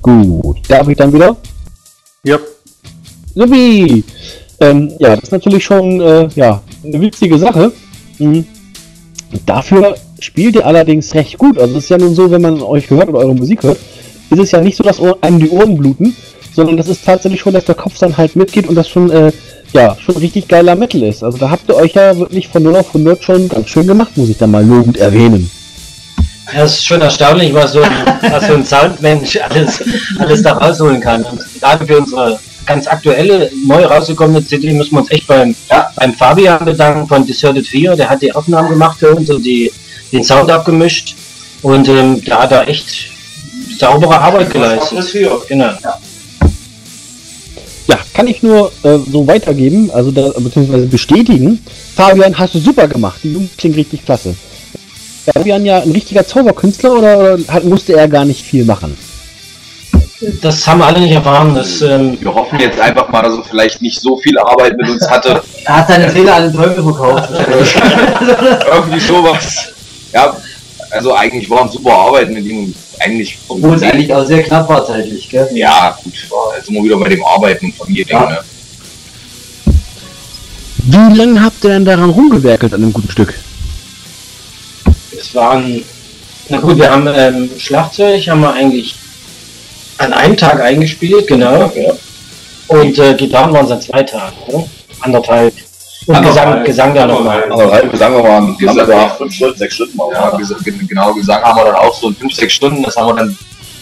gut. Darf ich dann wieder? Ja. Supi! Ähm, ja, das ist natürlich schon äh, ja, eine witzige Sache. Mhm. Dafür spielt ihr allerdings recht gut. Also es ist ja nun so, wenn man euch hört oder eure Musik hört, ist es ja nicht so, dass einem die Ohren bluten, sondern das ist tatsächlich schon, dass der Kopf dann halt mitgeht und das schon, äh, ja, schon richtig geiler Metal ist. Also da habt ihr euch ja wirklich von 0 auf 100 schon ganz schön gemacht, muss ich dann mal lobend erwähnen. Ja, es ist schon erstaunlich, was so, ein- was so ein Soundmensch alles, alles da rausholen kann. Und gerade für unsere ganz aktuelle, neu rausgekommene CD müssen wir uns echt beim, beim Fabian bedanken von Deserted 4. Der hat die Aufnahmen gemacht für uns und die, den Sound abgemischt. Und ähm, da hat er echt saubere Arbeit geleistet. Genau. Ja, kann ich nur äh, so weitergeben, also da, beziehungsweise bestätigen. Fabian, hast du super gemacht. Die Jungs klingen richtig klasse. Fabian ja ein richtiger Zauberkünstler oder, oder hat, musste er gar nicht viel machen? Das haben wir alle nicht erfahren. Das, ähm, Wir hoffen jetzt einfach mal, dass er vielleicht nicht so viel Arbeit mit uns hatte. <laughs> Er hat seine Fehler an den Teufel verkauft. <laughs> Irgendwie sowas. Ja, also eigentlich waren super Arbeiten mit ihm. Eigentlich, Obwohl es eigentlich auch sehr knapp war zeitlich, gell? ja, gut, war also immer wieder bei dem Arbeiten und Familie. Ja. Ne? Wie lange habt ihr denn daran rumgewerkelt an einem guten Stück? Es waren, na gut, wir haben ähm, Schlagzeug, haben wir eigentlich an einem Tag eingespielt, genau. Ja. Und äh, Gitarren waren es an zwei Tagen, oder? Anderthalb. Und Anderthalb. Gesang, Gesang da nochmal. Also halt, sagen wir mal, Gesagt, Gesang, fünf Stunden, sechs Stunden mal. ja, genau, Gesang haben wir dann auch so in fünf, sechs Stunden. Das haben wir dann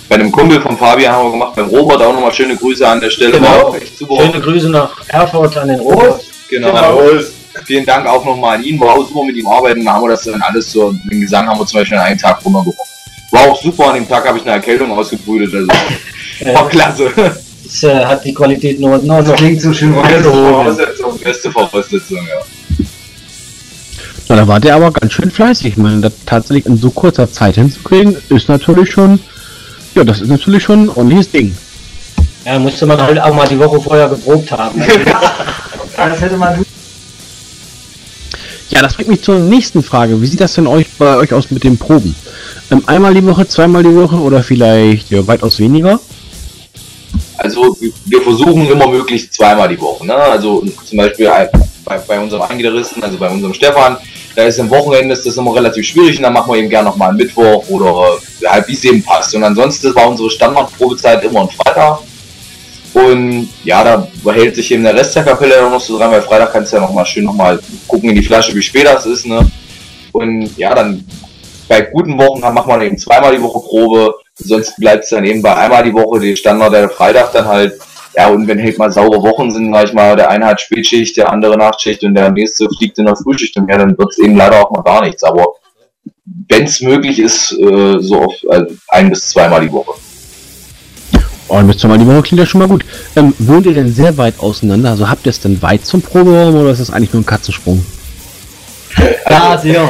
bei einem Kumpel von Fabian haben wir gemacht, beim Robert auch nochmal schöne Grüße an der Stelle. Genau. War auch echt super. Schöne Grüße nach Erfurt an den Robert. Genau. Jawohl. Vielen Dank auch nochmal an ihn. War auch super mit ihm arbeiten. Da haben wir das dann alles so, den Gesang haben wir zum Beispiel an einem Tag runtergebracht. War auch super. An dem Tag habe ich eine Erkältung ausgebrütet. Also <laughs> war klasse. Das äh, hat die Qualität nur, nur noch. Klingt so schön Beste. Voraussetzung. Beste Voraussetzung, ja. Na, da wart ihr aber ganz schön fleißig. Ich meine, das tatsächlich in so kurzer Zeit hinzukriegen, ist natürlich schon, ja, das ist natürlich schon ein ordentliches Ding. Ja, musste man halt auch mal die Woche vorher geprobt haben. <laughs> Das hätte man Ja, das bringt mich zur nächsten Frage. Wie sieht das denn euch bei euch aus mit den Proben? Ähm, einmal die Woche, zweimal die Woche oder vielleicht ja, weitaus weniger? Also wir versuchen immer möglichst zweimal die Woche. Ne? Also zum Beispiel bei, bei unserem Eingitarristen, also bei unserem Stefan, da ist am Wochenende ist das immer relativ schwierig und dann machen wir eben gerne nochmal Mittwoch oder äh, wie es eben passt. Und ansonsten war unsere Standardprobezeit immer ein Freitag. Und ja, da behält sich eben der Rest der Kapelle noch so dran, weil Freitag kannst du ja nochmal schön nochmal gucken in die Flasche, wie spät das ist. Ne? Und ja, dann bei guten Wochen dann macht man eben zweimal die Woche Probe, sonst bleibt es dann eben bei einmal die Woche, die Standard der Freitag dann halt. Ja, und wenn halt mal saure Wochen sind, sag ich mal, der eine hat Spätschicht, der andere Nachtschicht und der nächste fliegt in der Frühschicht und ja, dann wird es eben leider auch mal gar nichts. Aber wenn es möglich ist, äh, so auf äh, ein bis zweimal die Woche. Oh, bis zweimal die Woche klingt ja schon mal gut. Ähm, wohnt ihr denn sehr weit auseinander? Also habt ihr es denn weit zum Proberaum oder ist das eigentlich nur ein Katzensprung? Ja, sehr.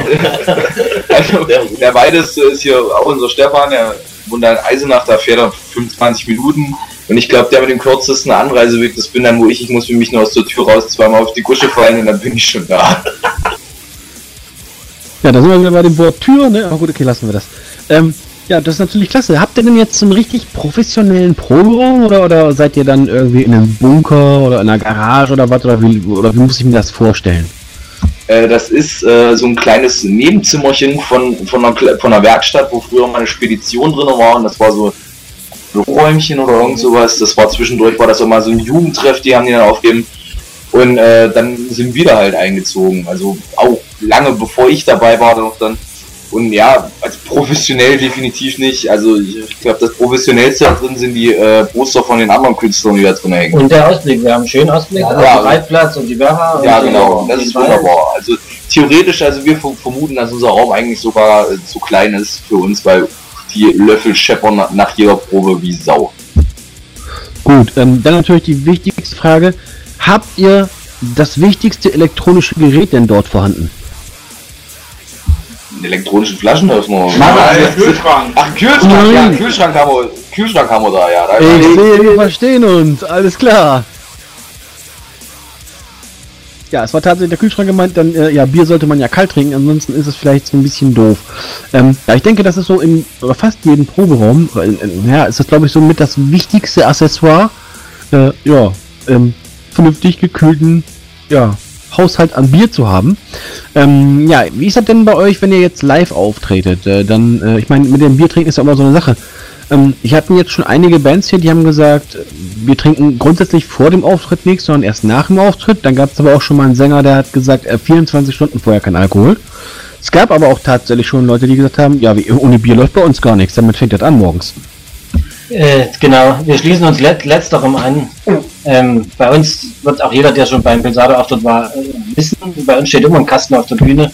Also, <laughs> der weiteste ist hier auch unser Stefan, der wohnt da in Eisenach, da fährt er 25 Minuten. Und ich glaube, der mit dem kürzesten Anreiseweg, das bin dann, wo ich, ich muss für mich nur aus der Tür raus, zweimal auf die Gusche fallen und dann bin ich schon da. Ja, da sind wir wieder bei dem Wort Tür, ne? Aber gut, okay, lassen wir das. Ähm, ja, das ist natürlich klasse. Habt ihr denn jetzt so einen richtig professionellen Proberaum oder, oder seid ihr dann irgendwie in einem Bunker oder in einer Garage oder was? Oder wie, oder wie muss ich mir das vorstellen? Äh, das ist äh, so ein kleines Nebenzimmerchen von, von, einer, von einer Werkstatt, wo früher mal eine Spedition drin war. Und das war so ein Büroräumchen oder irgend sowas. Das war zwischendurch, war das auch mal so ein Jugendtreff, die haben die dann aufgegeben. Und äh, dann sind wir da halt eingezogen. Also auch lange bevor ich dabei war, dann. Und ja, also professionell definitiv nicht. Also ich glaube, das professionellste da drin sind die äh, Poster von den anderen Künstlern, die da drin hängen. Und der Ausblick, wir haben einen schönen Ausblick Ja, den Reitplatz und die Werra. Ja, und, genau, das die ist wunderbar. Also theoretisch, also wir verm- vermuten, dass unser Raum eigentlich sogar äh, zu klein ist für uns, weil die Löffel scheppern nach, nach jeder Probe wie Sau. Gut, ähm, dann natürlich die wichtigste Frage. Habt ihr das wichtigste elektronische Gerät denn dort vorhanden? Einen elektronischen Flaschenöffner. Nein, Kühlschrank. Ach, Kühlschrank, Nein. ja, Kühlschrank haben wir, Kühlschrank haben wir da, ja. Da Ich sehe, wir verstehen uns, alles klar. Ja, es war tatsächlich der Kühlschrank gemeint, dann, äh, ja, Bier sollte man ja kalt trinken, ansonsten ist es vielleicht so ein bisschen doof. Ähm, ja, ich denke, das ist so in fast jedem Proberaum, äh, äh, ja, ist das glaube ich so mit das wichtigste Accessoire, äh, ja, ähm, vernünftig gekühlten, ja, Haushalt an Bier zu haben. Ähm, ja, wie ist das denn bei euch, wenn ihr jetzt live auftretet? Äh, dann, äh, ich meine, mit dem Bier trinken ist ja immer so eine Sache. Ähm, ich hatte jetzt schon einige Bands hier, die haben gesagt, wir trinken grundsätzlich vor dem Auftritt nichts, sondern erst nach dem Auftritt. Dann gab es aber auch schon mal einen Sänger, der hat gesagt, äh, 24 Stunden vorher kein Alkohol. Es gab aber auch tatsächlich schon Leute, die gesagt haben, ja, wie, ohne Bier läuft bei uns gar nichts, damit fängt das an morgens. Äh, genau, wir schließen uns let letzterem an. Ähm, bei uns wird auch jeder, der schon beim Pensado-Auftritt war, äh, wissen, bei uns steht immer ein Kasten auf der Bühne.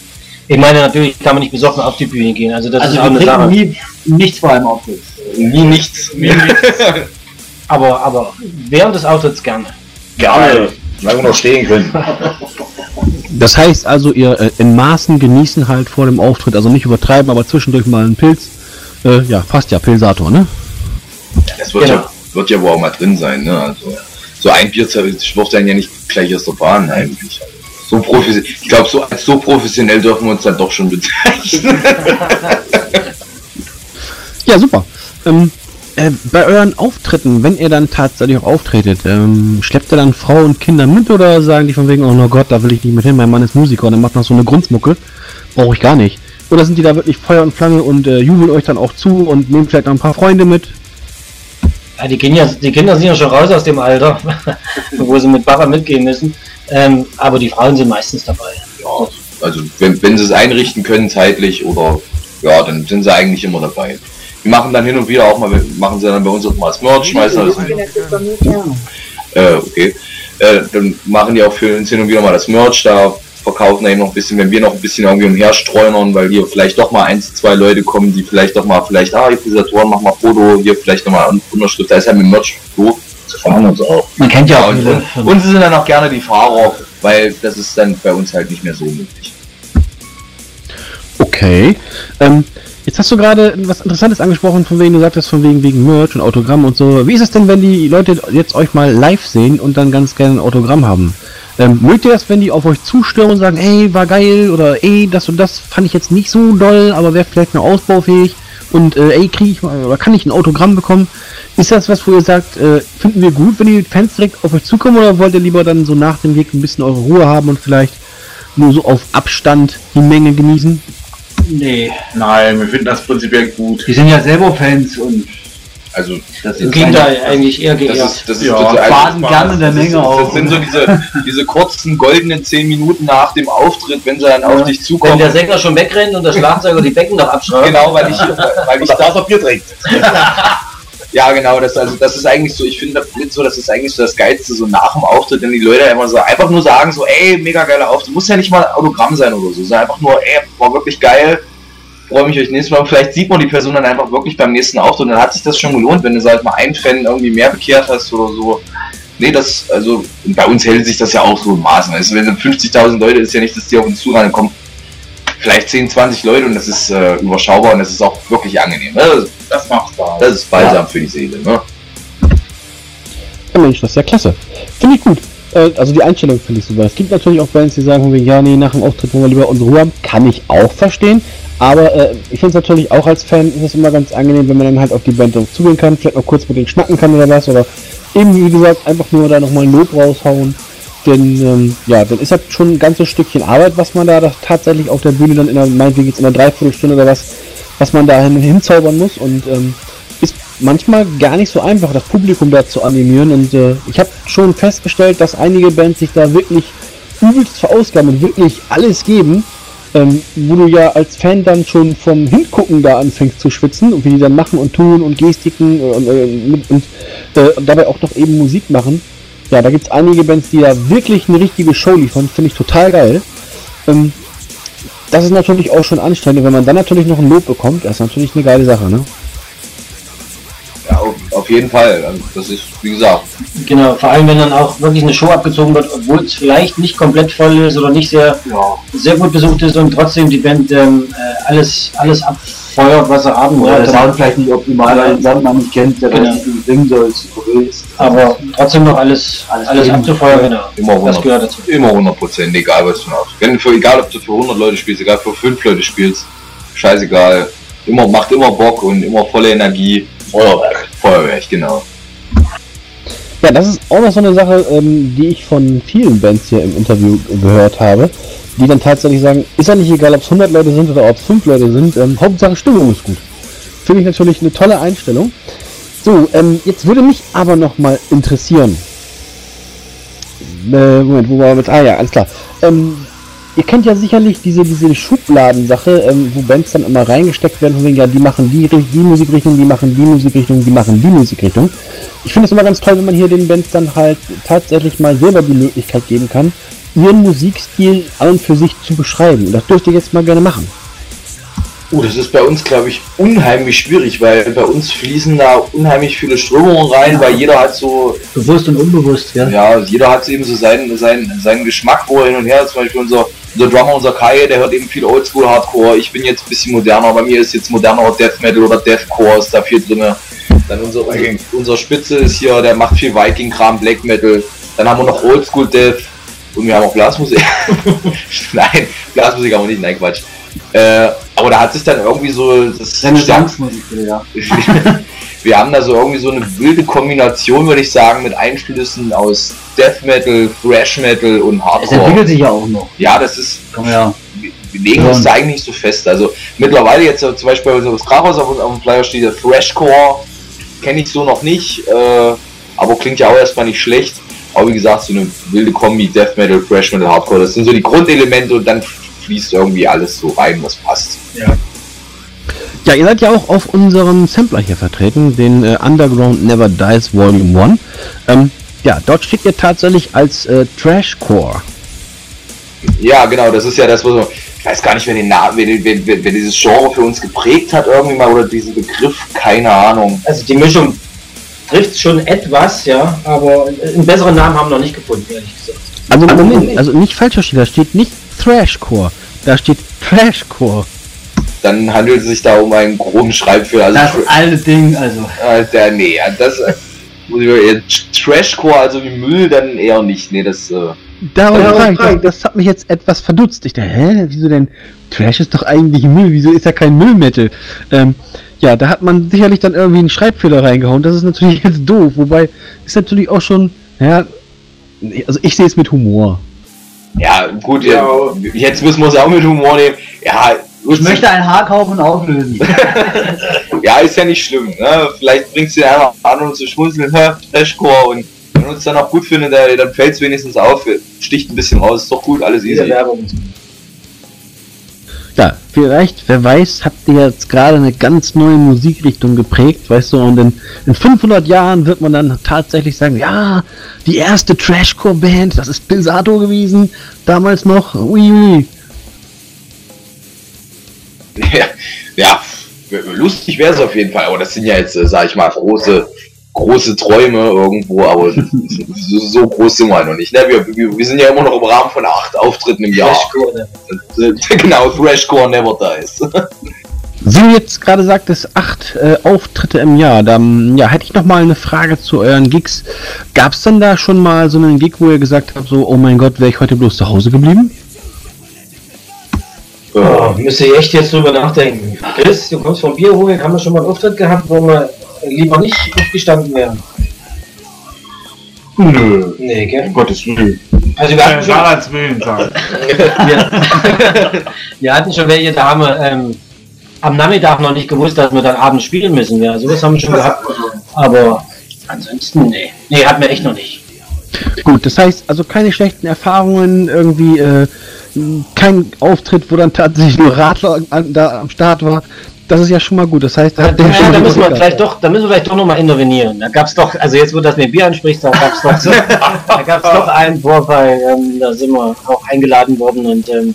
Ich meine, natürlich kann man nicht besoffen auf die Bühne gehen, also das Also ist auch wir eine trinken Sache. nie, nichts vor einem Auftritt. Nie nichts. <laughs> Aber, aber während des Auftritts gerne. Gerne. Solange wir noch stehen können. <laughs> Das heißt also, ihr äh, in Maßen genießen halt vor dem Auftritt, also nicht übertreiben, aber zwischendurch mal einen Pilz. Äh, ja, passt ja, Pilsator, ne? Das wird, Genau. ja, wird ja wohl auch mal drin sein, ne? Also, so ein Bier wirft einen ja nicht gleich aus der Bahn eigentlich. So professionell, ich glaube, so, als so professionell dürfen wir uns dann doch schon bezeichnen. <laughs> Ja, super. Ähm, äh, bei euren Auftritten, wenn ihr dann tatsächlich auch auftretet, ähm, schleppt ihr dann Frau und Kinder mit oder sagen die von wegen, oh no Gott, da will ich nicht mit hin, mein Mann ist Musiker und er macht noch so eine Grundmucke, brauche ich gar nicht. Oder sind die da wirklich Feuer und Flamme und äh, jubeln euch dann auch zu und nehmen vielleicht noch ein paar Freunde mit? Ja, die, Kinder, die Kinder sind ja schon raus aus dem Alter, <laughs> wo sie mit Papa mitgehen müssen. Ähm, aber die Frauen sind meistens dabei. ja, also wenn, wenn sie es einrichten können zeitlich oder ja, dann sind sie eigentlich immer dabei. Wir machen dann hin und wieder auch mal, machen sie dann bei uns auch mal das Merch, schmeißen das äh, okay. Äh, dann machen die auch für uns hin und wieder mal das Merch, da verkaufen eben noch ein bisschen, wenn wir noch ein bisschen irgendwie umherstreunern, weil hier vielleicht doch mal eins, zwei Leute kommen, die vielleicht doch mal, vielleicht, ah, hier Präsentatoren, mach mal Foto, hier vielleicht nochmal Unterschrift, da ist halt mit Merch so. Sie fahren uns auch. Man kennt ja Ja, auch und, viele. und, und sie sind dann auch gerne die Fahrer, weil das ist dann bei uns halt nicht mehr so möglich. Okay. Ähm, jetzt hast du gerade was Interessantes angesprochen, von wegen du sagtest, von wegen wegen Merch und Autogramm und so. Wie ist es denn, wenn die Leute jetzt euch mal live sehen und dann ganz gerne ein Autogramm haben? Ähm, mögt ihr das, wenn die auf euch zustürmen und sagen, ey, war geil oder ey, das und das fand ich jetzt nicht so doll, aber wäre vielleicht noch ausbaufähig und äh, ey, kriege ich mal oder kann ich ein Autogramm bekommen? Ist das was, wo ihr sagt, äh, finden wir gut, wenn die Fans direkt auf euch zukommen oder wollt ihr lieber dann so nach dem Weg ein bisschen eure Ruhe haben und vielleicht nur so auf Abstand die Menge genießen? Nee, Nein, wir finden das prinzipiell gut. die sind ja selber Fans und Also das Das klingt da eigentlich eher das geehrt. ist, das ist Ja, also baden gerne in der Das, ist, Menge das auf. sind so diese, diese kurzen goldenen zehn Minuten nach dem Auftritt, wenn sie dann auf dich Wenn zukommen. der Sänger schon wegrennt und der Schlagzeuger die Becken noch abschraubt. Genau, weil ich, weil ich da Bier trinkt. Ja, genau, das, also, das ist eigentlich so, ich finde mit so, das ist eigentlich so das Geilste, so nach dem Auftritt, wenn die Leute immer so einfach nur sagen, so, ey, mega geiler Auftritt, muss ja nicht mal Autogramm sein oder so, sondern einfach nur, ey, war wirklich geil, freue mich euch nächstes Mal, vielleicht sieht man die Person dann einfach wirklich beim nächsten Auftritt, und dann hat sich das schon gelohnt, wenn du ich mal einen Fan irgendwie mehr bekehrt hast oder so. Nee, das, also, bei uns hält sich das ja auch so im Maßen. Also, wenn dann 50.000 Leute, ist ja nicht, dass die auf uns zurennen kommen, vielleicht 10, 20 Leute und das ist äh, überschaubar und das ist auch wirklich angenehm. Ne? Das, Das macht Spaß. das ist balsam für die Seele, ne? Ja Mensch, das ist ja klasse. Finde ich gut. Äh, also die Einstellung finde ich super. Es gibt natürlich auch Bands, die sagen, ja, nee, nach dem Auftritt wollen wir lieber unsere Ruhe haben. Kann ich auch verstehen. Aber äh, ich finde es natürlich auch als Fan ist es immer ganz angenehm, wenn man dann halt auf die Band drauf zugehen kann, vielleicht auch kurz mit denen schnacken kann oder was. Oder eben, wie gesagt, einfach nur da nochmal Lob raushauen. Denn ähm, ja, dann ist das schon ein ganzes Stückchen Arbeit, was man da, da tatsächlich auf der Bühne dann in einer, meinetwegen jetzt in einer Dreiviertelstunde oder was, was man da hin, hinzaubern muss. Und ähm, ist manchmal gar nicht so einfach, das Publikum da zu animieren. Und äh, ich habe schon festgestellt, dass einige Bands sich da wirklich übelst verausgaben und wirklich alles geben, ähm, wo du ja als Fan dann schon vom Hingucken da anfängst zu schwitzen und wie die dann machen und tun und Gestiken und, äh, mit- und, äh, und dabei auch noch eben Musik machen. Ja, da gibt's einige Bands, die da wirklich eine richtige Show liefern, finde ich total geil. Ähm, das ist natürlich auch schon anstrengend, wenn man dann natürlich noch ein Lob bekommt, das ist natürlich eine geile Sache, ne? Ja, auf, jeden Fall. Also Das ist, wie gesagt, Genau, vor allem wenn dann auch wirklich eine Show abgezogen wird, obwohl es vielleicht nicht komplett voll ist oder nicht sehr, sehr gut besucht ist und trotzdem die Band ähm, äh, alles, alles abfeuert, was sie haben Oder der wollte. Sound vielleicht nicht optimal, weil den nicht kennt, der Genau. nicht, singen willst. Aber trotzdem noch alles, alles, Alles abzufeuern, genau. immer Das 100, gehört dazu. immer 100 Prozent, egal was du hast. Wenn du für, egal ob du für 100 Leute spielst, egal für 5 Leute spielst, scheißegal. Immer, macht immer Bock und immer volle Energie. Feuerwerk. Feuerwerk, genau. Ja, das ist auch noch so eine Sache, ähm, die ich von vielen Bands hier im Interview gehört habe, die dann tatsächlich sagen, ist ja nicht egal, ob es 100 Leute sind oder ob es 5 Leute sind, ähm, Hauptsache Stimmung ist gut. Finde ich natürlich eine tolle Einstellung. So, ähm, jetzt würde mich aber noch mal interessieren. Äh, Moment, wo war wir jetzt? Ah ja, alles klar. Ähm, ihr kennt ja sicherlich diese, diese Schubladensache, ähm, wo Bands dann immer reingesteckt werden, von wegen, ja, die machen die, die Musikrichtung, die machen die Musikrichtung, die machen die Musikrichtung. Ich finde es immer ganz toll, wenn man hier den Bands dann halt tatsächlich mal selber die Möglichkeit geben kann, ihren Musikstil an und für sich zu beschreiben. Und das dürft ihr jetzt mal gerne machen. Uh, das ist bei uns, glaube ich, unheimlich schwierig, weil bei uns fließen da unheimlich viele Strömungen rein, weil jeder hat so, Bewusst und unbewusst, ja. ja, jeder hat eben so seinen, seinen, seinen Geschmack, wo er hin und her, zum Beispiel unser, unser Drummer, unser Kai, der hört eben viel Oldschool Hardcore, ich bin jetzt ein bisschen moderner, bei mir ist jetzt moderner Death Metal oder Deathcore ist da viel drinne. Dann unser, unser, unser Spitze ist hier, der macht viel Viking-Kram, Black Metal. Dann haben wir noch Oldschool Death und wir haben auch Blasmusik. <laughs> nein, Blasmusik haben wir nicht, nein, Quatsch. Äh, aber da hat sich dann irgendwie so das Renaissance-Musik, ja. <laughs> wir haben da so irgendwie so eine wilde Kombination, würde ich sagen, mit Einflüssen aus Death Metal, Thrash Metal und Hardcore. entwickelt sich ja auch noch. Ja, das ist, Ja. wir legen uns da eigentlich nicht so fest. Also mittlerweile jetzt zum Beispiel so das Krachhaus auf, auf dem Flyer steht der Thrashcore, kenne ich so noch nicht, äh, aber klingt ja auch erstmal nicht schlecht. Aber wie gesagt, so eine wilde Kombi, Death Metal, Thrash Metal, Hardcore, das sind so die Grundelemente und dann fließt irgendwie alles so rein, was passt. Ja, ihr seid ja auch auf unserem Sampler hier vertreten, den äh, Underground Never Dies Volume 1. Ähm, ja, dort steht ihr tatsächlich als äh, Trashcore. Ja, genau, das ist ja das, was so, ich weiß gar nicht, wer den Namen, wer, wer, wer, wer dieses Genre für uns geprägt hat irgendwie mal oder diesen Begriff, keine Ahnung. Also die Mischung trifft schon etwas, ja, aber einen besseren Namen haben wir noch nicht gefunden, ehrlich gesagt. Also Also Moment, nicht. also nicht falsch verstehen, da steht nicht Thrashcore, da steht Trashcore. Dann handelt es sich da um einen groben Schreibfehler. Also Das alte Ding, also. Alter, nee, das äh, muss ich mal- Trashcore, also wie Müll, dann eher nicht. Nee, das äh, Darum Ja, frage ich, frage. das, das hat mich jetzt etwas verdutzt. Ich dachte, hä, wieso denn? Trash ist doch eigentlich Müll, wieso ist ja kein Müllmetal? Ähm, ja, da hat man sicherlich dann irgendwie einen Schreibfehler reingehauen. Das ist natürlich <laughs> jetzt doof, wobei ist natürlich auch schon, ja, also ich sehe es mit Humor. Ja gut, ja. jetzt müssen wir es auch mit Humor nehmen. Ja, Ich möchte einen Haarkaufen auflösen. <laughs> ja, ist ja nicht schlimm. Ne? Vielleicht bringst du den einfach an und zu schmunzeln, Trashcore und wenn uns dann auch gut findet, dann, fällt es wenigstens auf, sticht ein bisschen raus, ist doch gut, alles easy. Werbung. Ja, vielleicht, wer weiß, habt ihr jetzt gerade eine ganz neue Musikrichtung geprägt, weißt du, und in, in 500 Jahren wird man dann tatsächlich sagen, ja, die erste Trashcore-Band, das ist Pilsato gewesen, damals noch, ui, ui. Ja, <laughs> ja lustig wäre es auf jeden Fall, aber das sind ja jetzt, äh, sag ich mal, große, große Träume irgendwo, aber <laughs> so, so groß sind wir halt noch nicht. Ne? Wir, wir, wir sind ja immer noch im Rahmen von acht Auftritten im Jahr. Trashcore, ne? <laughs> genau, Thrashcore never dies. <laughs> Sie jetzt gerade sagt es acht äh, Auftritte im Jahr. Dann ja, hätte ich noch mal eine Frage zu euren Gigs. Gab es denn da schon mal so einen Gig, wo ihr gesagt habt, so, oh mein Gott, wäre ich heute bloß zu Hause geblieben? Oh, müsste ich echt jetzt drüber nachdenken. Chris, du kommst vom Bier holen, haben wir schon mal einen Auftritt gehabt, wo wir lieber nicht aufgestanden wären? Nö. Nee, gell? Um Gottes Willen. Also wir hatten schon, Sarahs Willen sagen. wir, <laughs> wir hatten schon welche, da haben wir ähm, am Nachmittag noch nicht gewusst, dass wir dann abends spielen müssen. Ja, sowas haben wir schon gehabt. Aber ansonsten, nee. Nee, hatten wir echt noch nicht. Gut, das heißt also keine schlechten Erfahrungen, irgendwie äh, kein Auftritt, wo dann tatsächlich nur Radler an, da am Start war. Das ist ja schon mal gut. Das heißt, da Ja, mal da müssen wir vielleicht doch, da müssen wir vielleicht doch noch mal intervenieren. Da gab's doch, also jetzt wo das mit Bier ansprichst, da gab's doch, so, da gab's doch einen Vorfall, ähm, da sind wir auch eingeladen worden und ähm,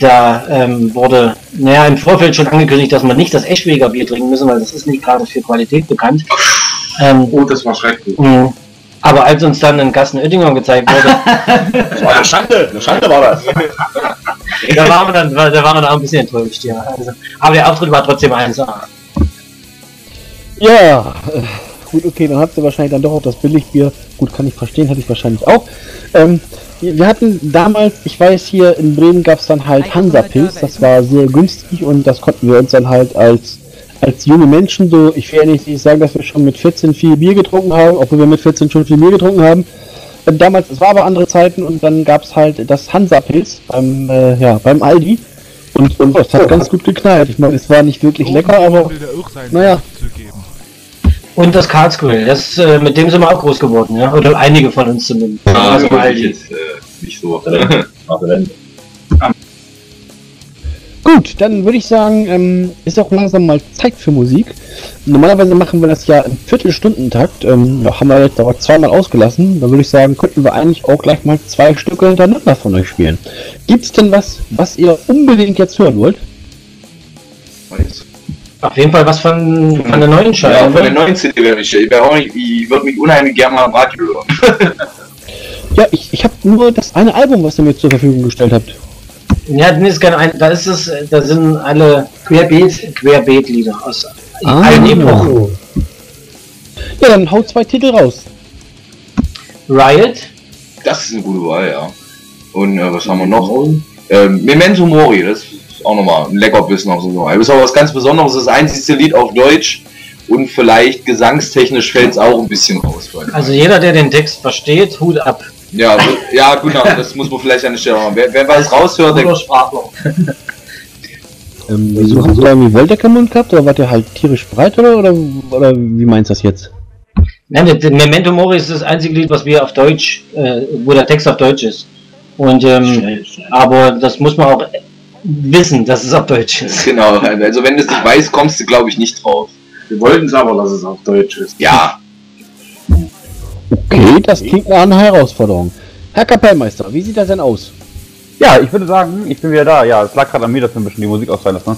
da ähm, wurde, naja, im Vorfeld schon angekündigt, dass wir nicht das Eschweger Bier trinken müssen, weil das ist nicht gerade für Qualität bekannt. Ähm, Oh, das war schrecklich. mh. Aber als uns dann ein Gast in Oettinger gezeigt wurde, <laughs> Das war eine Schande, eine Schande war das. da waren wir dann, da waren wir dann auch ein bisschen enttäuscht, ja. Also, aber der Auftritt war trotzdem 1A. Ja, äh, gut, okay, dann habt ihr wahrscheinlich dann doch auch das Billigbier. Gut, kann ich verstehen, hatte ich wahrscheinlich auch. Ähm, wir wir hatten damals, ich weiß, hier in Bremen gab es dann halt Hansa-Pilz, das war sehr günstig und das konnten wir uns dann halt als, als junge Menschen so, ich will ja nicht sagen, dass wir schon mit 14 viel Bier getrunken haben, obwohl wir mit 14 schon viel Bier getrunken haben. Äh, Damals, es war aber andere Zeiten und dann gab es halt das Hansa-Pilz beim, äh, ja, beim Aldi. Und, und das hat ganz gut geknallt. Ich meine, es war nicht wirklich lecker, aber naja. Und das Karlsgrill, das, äh, mit dem sind wir auch groß geworden, ja. Oder einige von uns zumindest. Also Also ich Aldi. jetzt äh, nicht so. Gut, dann würde ich sagen, ähm, ist auch langsam mal Zeit für Musik. Normalerweise machen wir das ja im Viertelstundentakt. Ähm, ja, haben wir jetzt aber zweimal ausgelassen. Da würde ich sagen, könnten wir eigentlich auch gleich mal zwei Stücke hintereinander von euch spielen. Gibt's denn was, was ihr unbedingt jetzt hören wollt? Auf jeden Fall was von, von der neuen Scheibe. Ja, von der neuen CD wäre ich, ich, wär auch nicht- ich würde mich unheimlich gerne mal am Radio hören. <laughs> Ja, ich, ich habe nur das eine Album, was ihr mir zur Verfügung gestellt habt. Ja, nee, ist keine ein, da ist es, äh, da sind alle Querbeet, Querbeet-Lieder aus Ah. allen Epochen. Ja, dann haut zwei Titel raus. Riot, Das ist eine gute Wahl, ja. Und äh, was haben wir noch? Ähm, Memento Mori, das ist auch nochmal ein Leckerbissen auf so eine Wahl. Das ist auch was ganz Besonderes, das einzigste Lied auf Deutsch und vielleicht gesangstechnisch fällt es auch ein bisschen raus. also jeder, der den Text versteht, Hut ab. Ja, ja, genau, das muss man vielleicht an der Stelle machen. Wer, wer was raushört, der, Sprachler. <laughs> Ähm, wieso habt ihr irgendwie Wolldecke im Mund gehabt? Oder wart ihr halt tierisch breit oder, oder, oder wie meinst du das jetzt? Nein, das- Memento Mori ist das einzige Lied, was wir auf Deutsch, äh, wo der Text auf Deutsch ist. Und ähm, aber das muss man auch wissen, dass es auf Deutsch ist. genau, also wenn du es nicht weißt, kommst du glaube ich nicht drauf. Wir wollten es aber, dass es auf Deutsch ist. Ja, Okay, das klingt nach einer Herausforderung. Herr Kapellmeister, wie sieht das denn aus? Ja, ich würde sagen, ich bin wieder da. Ja, es lag gerade an mir, dass wir ein bisschen die Musik ausfallen lassen.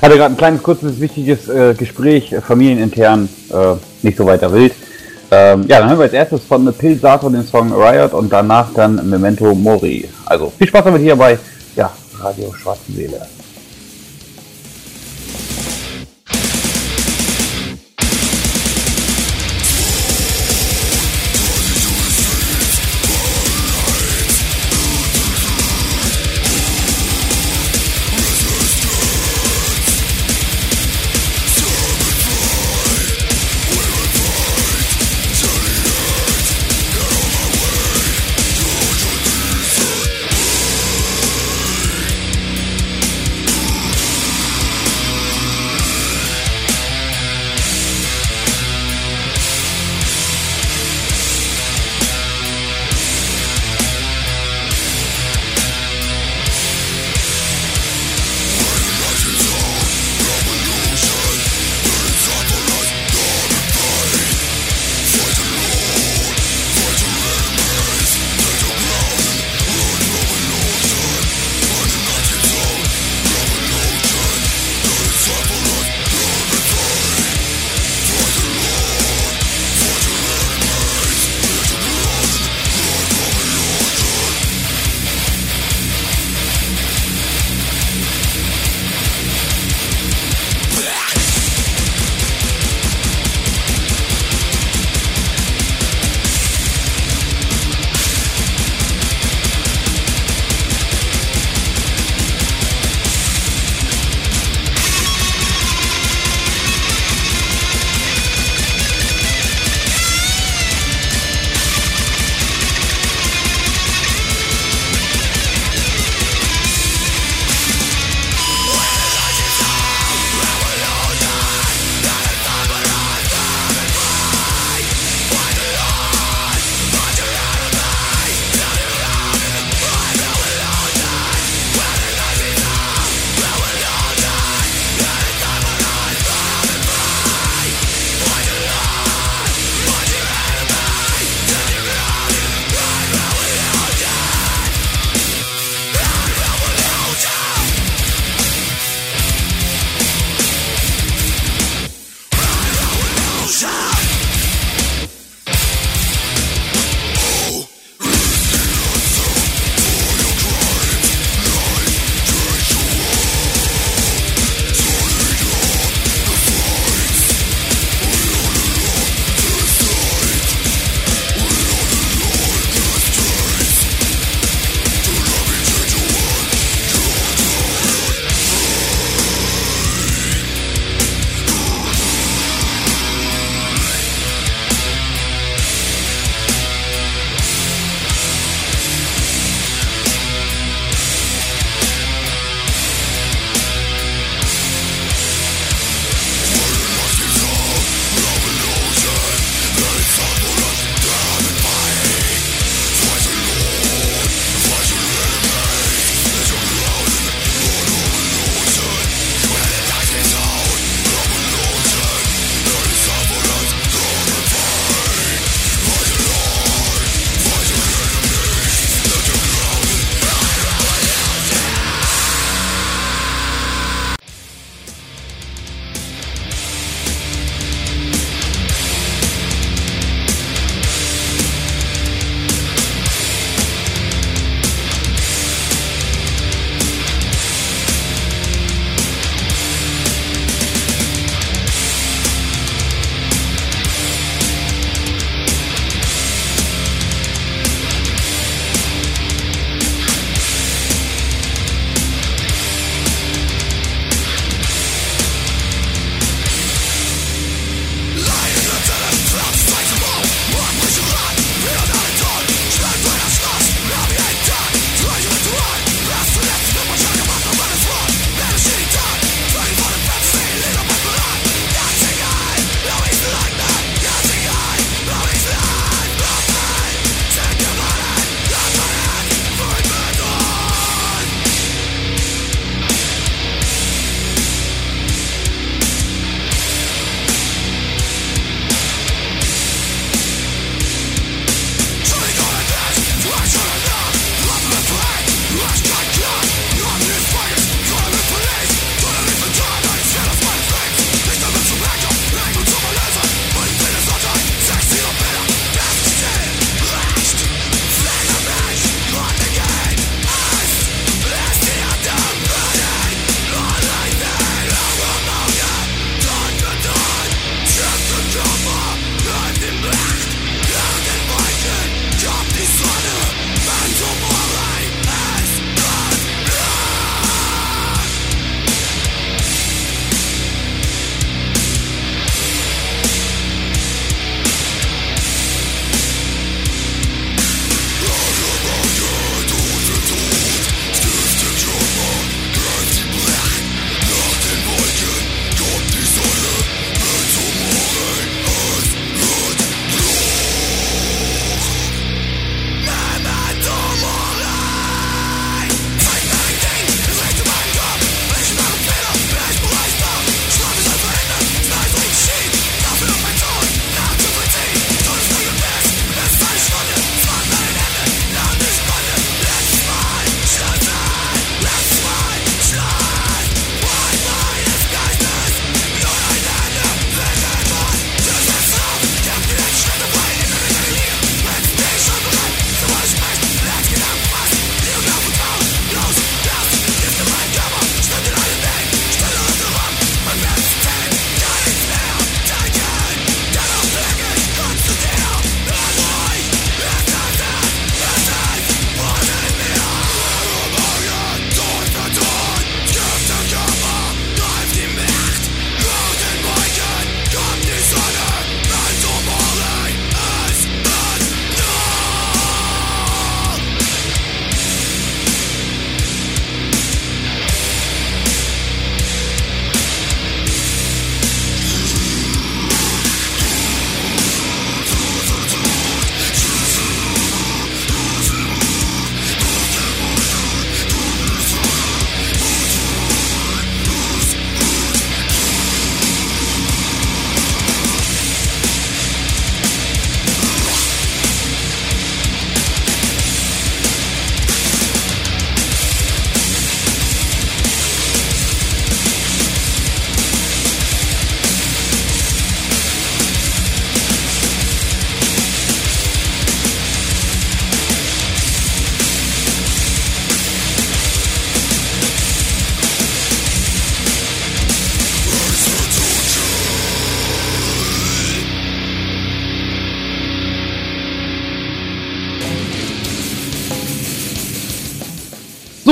Hatte gerade ein kleines, kurzes, wichtiges äh, Gespräch, äh, familienintern, äh, nicht so weiter wild. Ähm, ja, dann hören wir als erstes von Pil Sato den Song Riot und danach dann Memento Mori. Also viel Spaß damit hier bei ja, Radio Schwarzenseele. Riot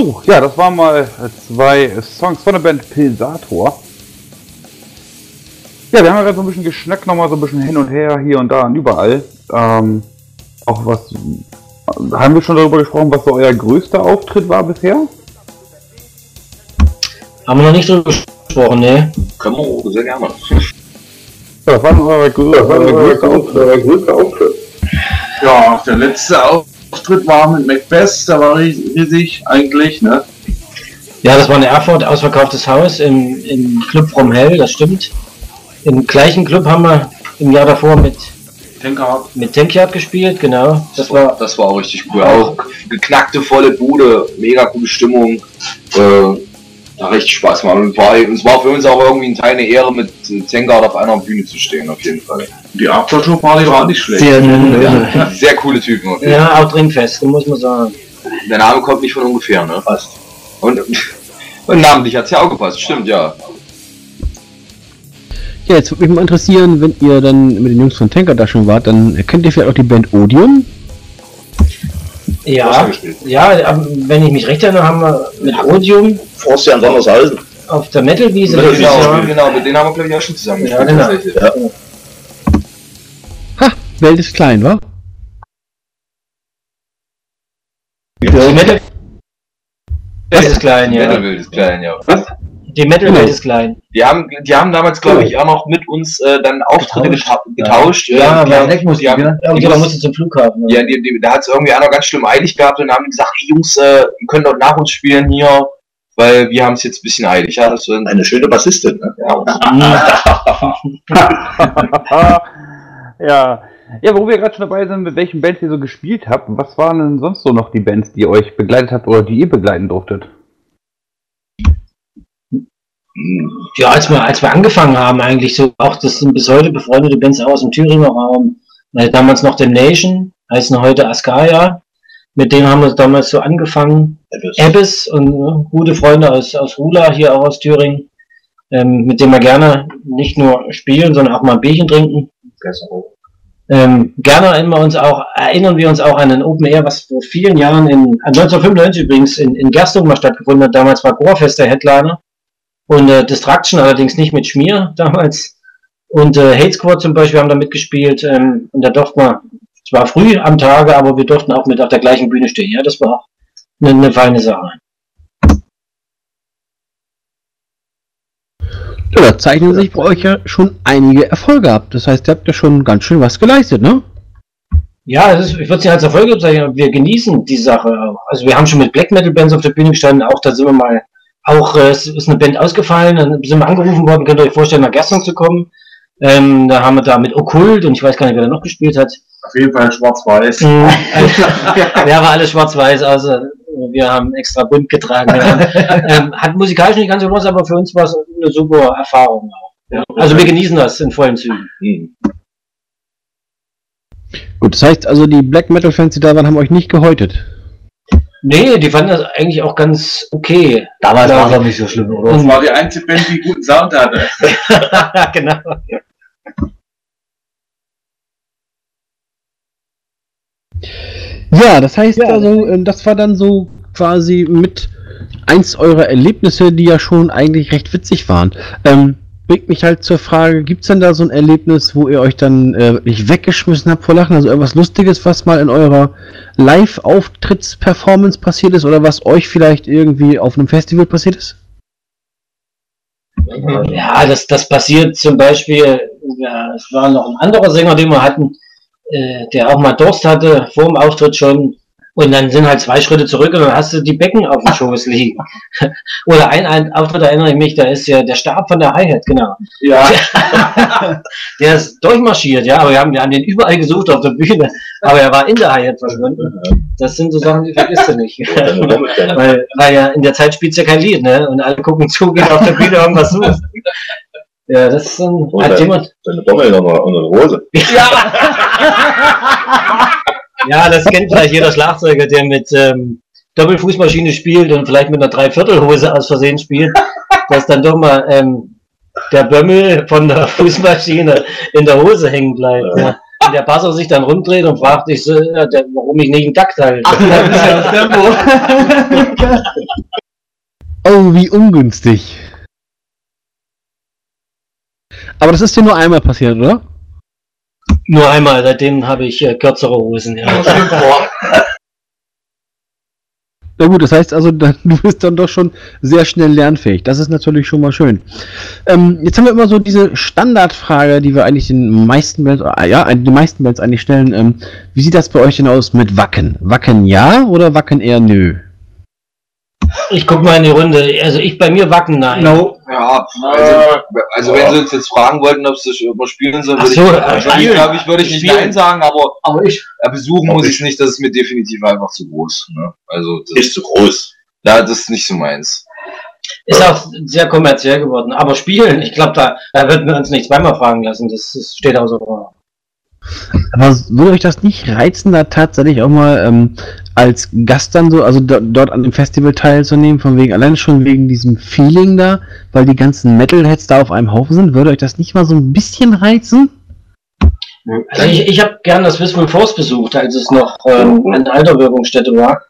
So, ja, das waren mal zwei Songs von der Band Pilsator. Ja, wir haben ja gerade so ein bisschen geschnackt, nochmal so ein bisschen hin und her, hier und da und überall. Ähm, auch was, haben wir schon darüber gesprochen, was so euer größter Auftritt war bisher? Haben wir noch nicht drüber gesprochen, ne? Können wir auch sehr gerne. Ja, was war denn grö größter? Euer größter Auftritt. Ja, der letzte Auftritt war mit Macbeth, da war ich riesig eigentlich, ne? Ja, das war in Erfurt, ausverkauftes Haus im, im Club From Hell, das stimmt. Im gleichen Club haben wir im Jahr davor mit, Denker mit Tankyard gespielt, genau. Das war, das war auch richtig cool. Auch geknackte, volle Bude, mega coole Stimmung. Äh, da richtig Spaß gemacht. Und war, und es war für uns auch irgendwie ein Teil eine Ehre, mit Zengard auf einer Bühne zu stehen, auf jeden Fall. Die Aftershow-Party war nicht schlecht. Sehr, Ja, sehr coole Typen. Ja, auch trinkfest, muss man sagen. Der Name kommt nicht von ungefähr, ne? Passt. Und, <laughs> und namentlich hat's ja auch gepasst, stimmt, ja. Ja, jetzt würde mich mal interessieren, wenn ihr dann mit den Jungs von Tanker da schon wart, dann kennt ihr vielleicht auch die Band Odeon? Ja, gespielt. ja, wenn ich mich recht erinnere, haben wir mit Odium Forstian Sondershausen. auf der Metal-Wiese Genau, letztes Jahr- genau, mit denen haben wir, glaube ich, auch schon zusammen Ja, genau. Ja. Ha, Welt ist klein, wa? Die Metal Welt ist klein, ja. Metal ist klein, ja. Was? Die Metal-Welt ist klein. Die haben, die haben damals, glaube ich, auch noch mit uns äh, dann Auftritte geta getauscht. Ja, die bei haben, Eckmusik, die haben, ne? Ja, die man mussten- musste zum Flughafen. Ja, die, die, da hat es irgendwie einer ganz schlimm eilig gehabt und haben gesagt, hey Jungs, äh, ihr könnt doch nach uns spielen hier, weil wir haben es jetzt ein bisschen eilig. Ja, das sind, Eine schöne Bassistin. Ne? ja. Ja, <laughs> wo wir gerade schon dabei sind, mit welchen Bands ihr so gespielt habt, was waren denn sonst so noch die Bands, die euch begleitet habt oder die ihr begleiten durftet? Ja, als wir, als wir angefangen haben, eigentlich so, auch das sind bis heute befreundete Bands aus dem Thüringer Raum. Äh, damals noch The Nation, heißen heute Askaya. Mit denen haben wir damals so angefangen. Abyss und äh, gute Freunde aus, aus Rula, hier auch aus Thüringen, ähm, mit denen wir gerne nicht nur spielen, sondern auch mal ein Bierchen trinken. Ähm, gerne erinnern wir uns auch, erinnern wir uns auch an ein Open Air, was vor vielen Jahren in, 1995 übrigens in, in Gerstung mal stattgefunden hat. Damals war Gorefest der Headliner. Und äh, Distraction allerdings nicht mit Schmier <laughs> damals. Und äh, Hate Squad zum Beispiel haben da mitgespielt. Ähm, und da durften wir, zwar früh am Tage, aber wir durften auch mit auf der gleichen Bühne stehen. Ja, das war auch eine, eine feine Sache. Ja, da zeichnen sich bei euch ja schon einige Erfolge ab. Das heißt, ihr habt ja schon ganz schön was geleistet, ne? Ja, ist, ich würde es nicht als Erfolg bezeichnen, wir genießen die Sache auch. Also wir haben schon mit Black Metal Bands auf der Bühne gestanden, auch da sind wir mal, auch äh, es ist eine Band ausgefallen, dann sind wir angerufen worden, könnt ihr euch vorstellen, nach Gerstung zu kommen. Ähm, da haben wir da mit Okkult und ich weiß gar nicht, wer da noch gespielt hat. Auf jeden Fall schwarz-weiß. Mhm. <laughs> ja, war alles schwarz-weiß, also wir haben extra bunt getragen. Ähm, hat musikalisch nicht ganz so was, aber für uns war es eine super Erfahrung. Ja. Also wir genießen das in vollen Zügen. Hm. Gut, das heißt also, die Black Metal Fans, die da waren, haben euch nicht gehäutet. Nee, die fanden das eigentlich auch ganz okay. Damals Ja. war es auch nicht so schlimm, oder? Das war die einzige Band, die guten Sound hatte. <laughs> genau. Ja, das heißt also, ähm, das war dann so quasi mit eins eurer Erlebnisse, die ja schon eigentlich recht witzig waren. Ähm, bringt mich halt zur Frage, gibt's denn da so ein Erlebnis, wo ihr euch dann äh, wirklich weggeschmissen habt vor Lachen? Also irgendwas Lustiges, was mal in eurer Live-Auftritts-Performance passiert ist oder was euch vielleicht irgendwie auf einem Festival passiert ist? Ja, das, das passiert zum Beispiel, ja, es war noch ein anderer Sänger, den wir hatten, äh, der auch mal Durst hatte, vor dem Auftritt schon. Und dann sind halt zwei Schritte zurück und dann hast du die Becken auf dem Schoß liegen. <laughs> Oder ein, ein Auftritt erinnere ich mich, da ist ja der Stab von der Hi-Hat, genau. Ja, <laughs> Der ist durchmarschiert, ja, aber wir haben, wir haben den überall gesucht auf der Bühne, aber er war in der Hi-Hat verschwunden. Das sind so Sachen, die vergisst du nicht. <laughs> weil, weil ja in der Zeit spielst du ja kein Lied, ne? Und alle gucken zu, gehen auf der Bühne irgendwas suchen. Ja, das ist ein, Und hat dann- jemand, Deine Bommel nochmal unter der Hose. ja, das kennt vielleicht jeder Schlagzeuger, der mit ähm, Doppelfußmaschine spielt und vielleicht mit einer Dreiviertelhose aus Versehen spielt, dass dann doch mal ähm, der Bömmel von der Fußmaschine in der Hose hängen bleibt. Ja. Und der Passer sich dann rumdreht und fragt sich, so, ja, der, warum ich nicht einen Takt halte. Ach, das ist ja das Tempo. <laughs> Oh, wie ungünstig. Aber das ist dir nur einmal passiert, oder? Nur einmal, seitdem habe ich äh, kürzere Hosen. Ja. <laughs> Na gut, das heißt also, <laughs> dann, du bist dann doch schon sehr schnell lernfähig. Das ist natürlich schon mal schön. Ähm, jetzt haben wir immer so diese Standardfrage, die wir eigentlich den meisten Bands, äh, ja, die meisten Bands eigentlich stellen. Ähm, wie sieht das bei euch denn aus mit Wacken? Wacken ja oder Wacken eher nö? Ich guck mal in die Runde. Also ich bei mir wacken, nein. No. Ja, also, also wenn sie uns jetzt fragen wollten, ob sie es überspielen sollen, Ach würde so, ich, spielen. glaube ich, würde ich nicht Spielen. Nein sagen, aber Aber ich. äh, besuchen muss ich es nicht, das ist mir definitiv einfach zu groß. Ne? Also das, Ist zu groß. ja, das ist nicht so meins. Ist auch sehr kommerziell geworden. Aber spielen, ich glaube, da, da wird man uns nicht zweimal fragen lassen. Das, das steht außer Frage. Aber würde euch das nicht reizen, da tatsächlich auch mal ähm, als Gast dann so, also do dort an dem Festival teilzunehmen, von wegen, allein schon wegen diesem Feeling da, weil die ganzen Metalheads da auf einem Haufen sind, würde euch das nicht mal so ein bisschen reizen? Also ich, ich habe gern das Wistful Force besucht, als es noch ähm, eine Alterwirkungsstätte war.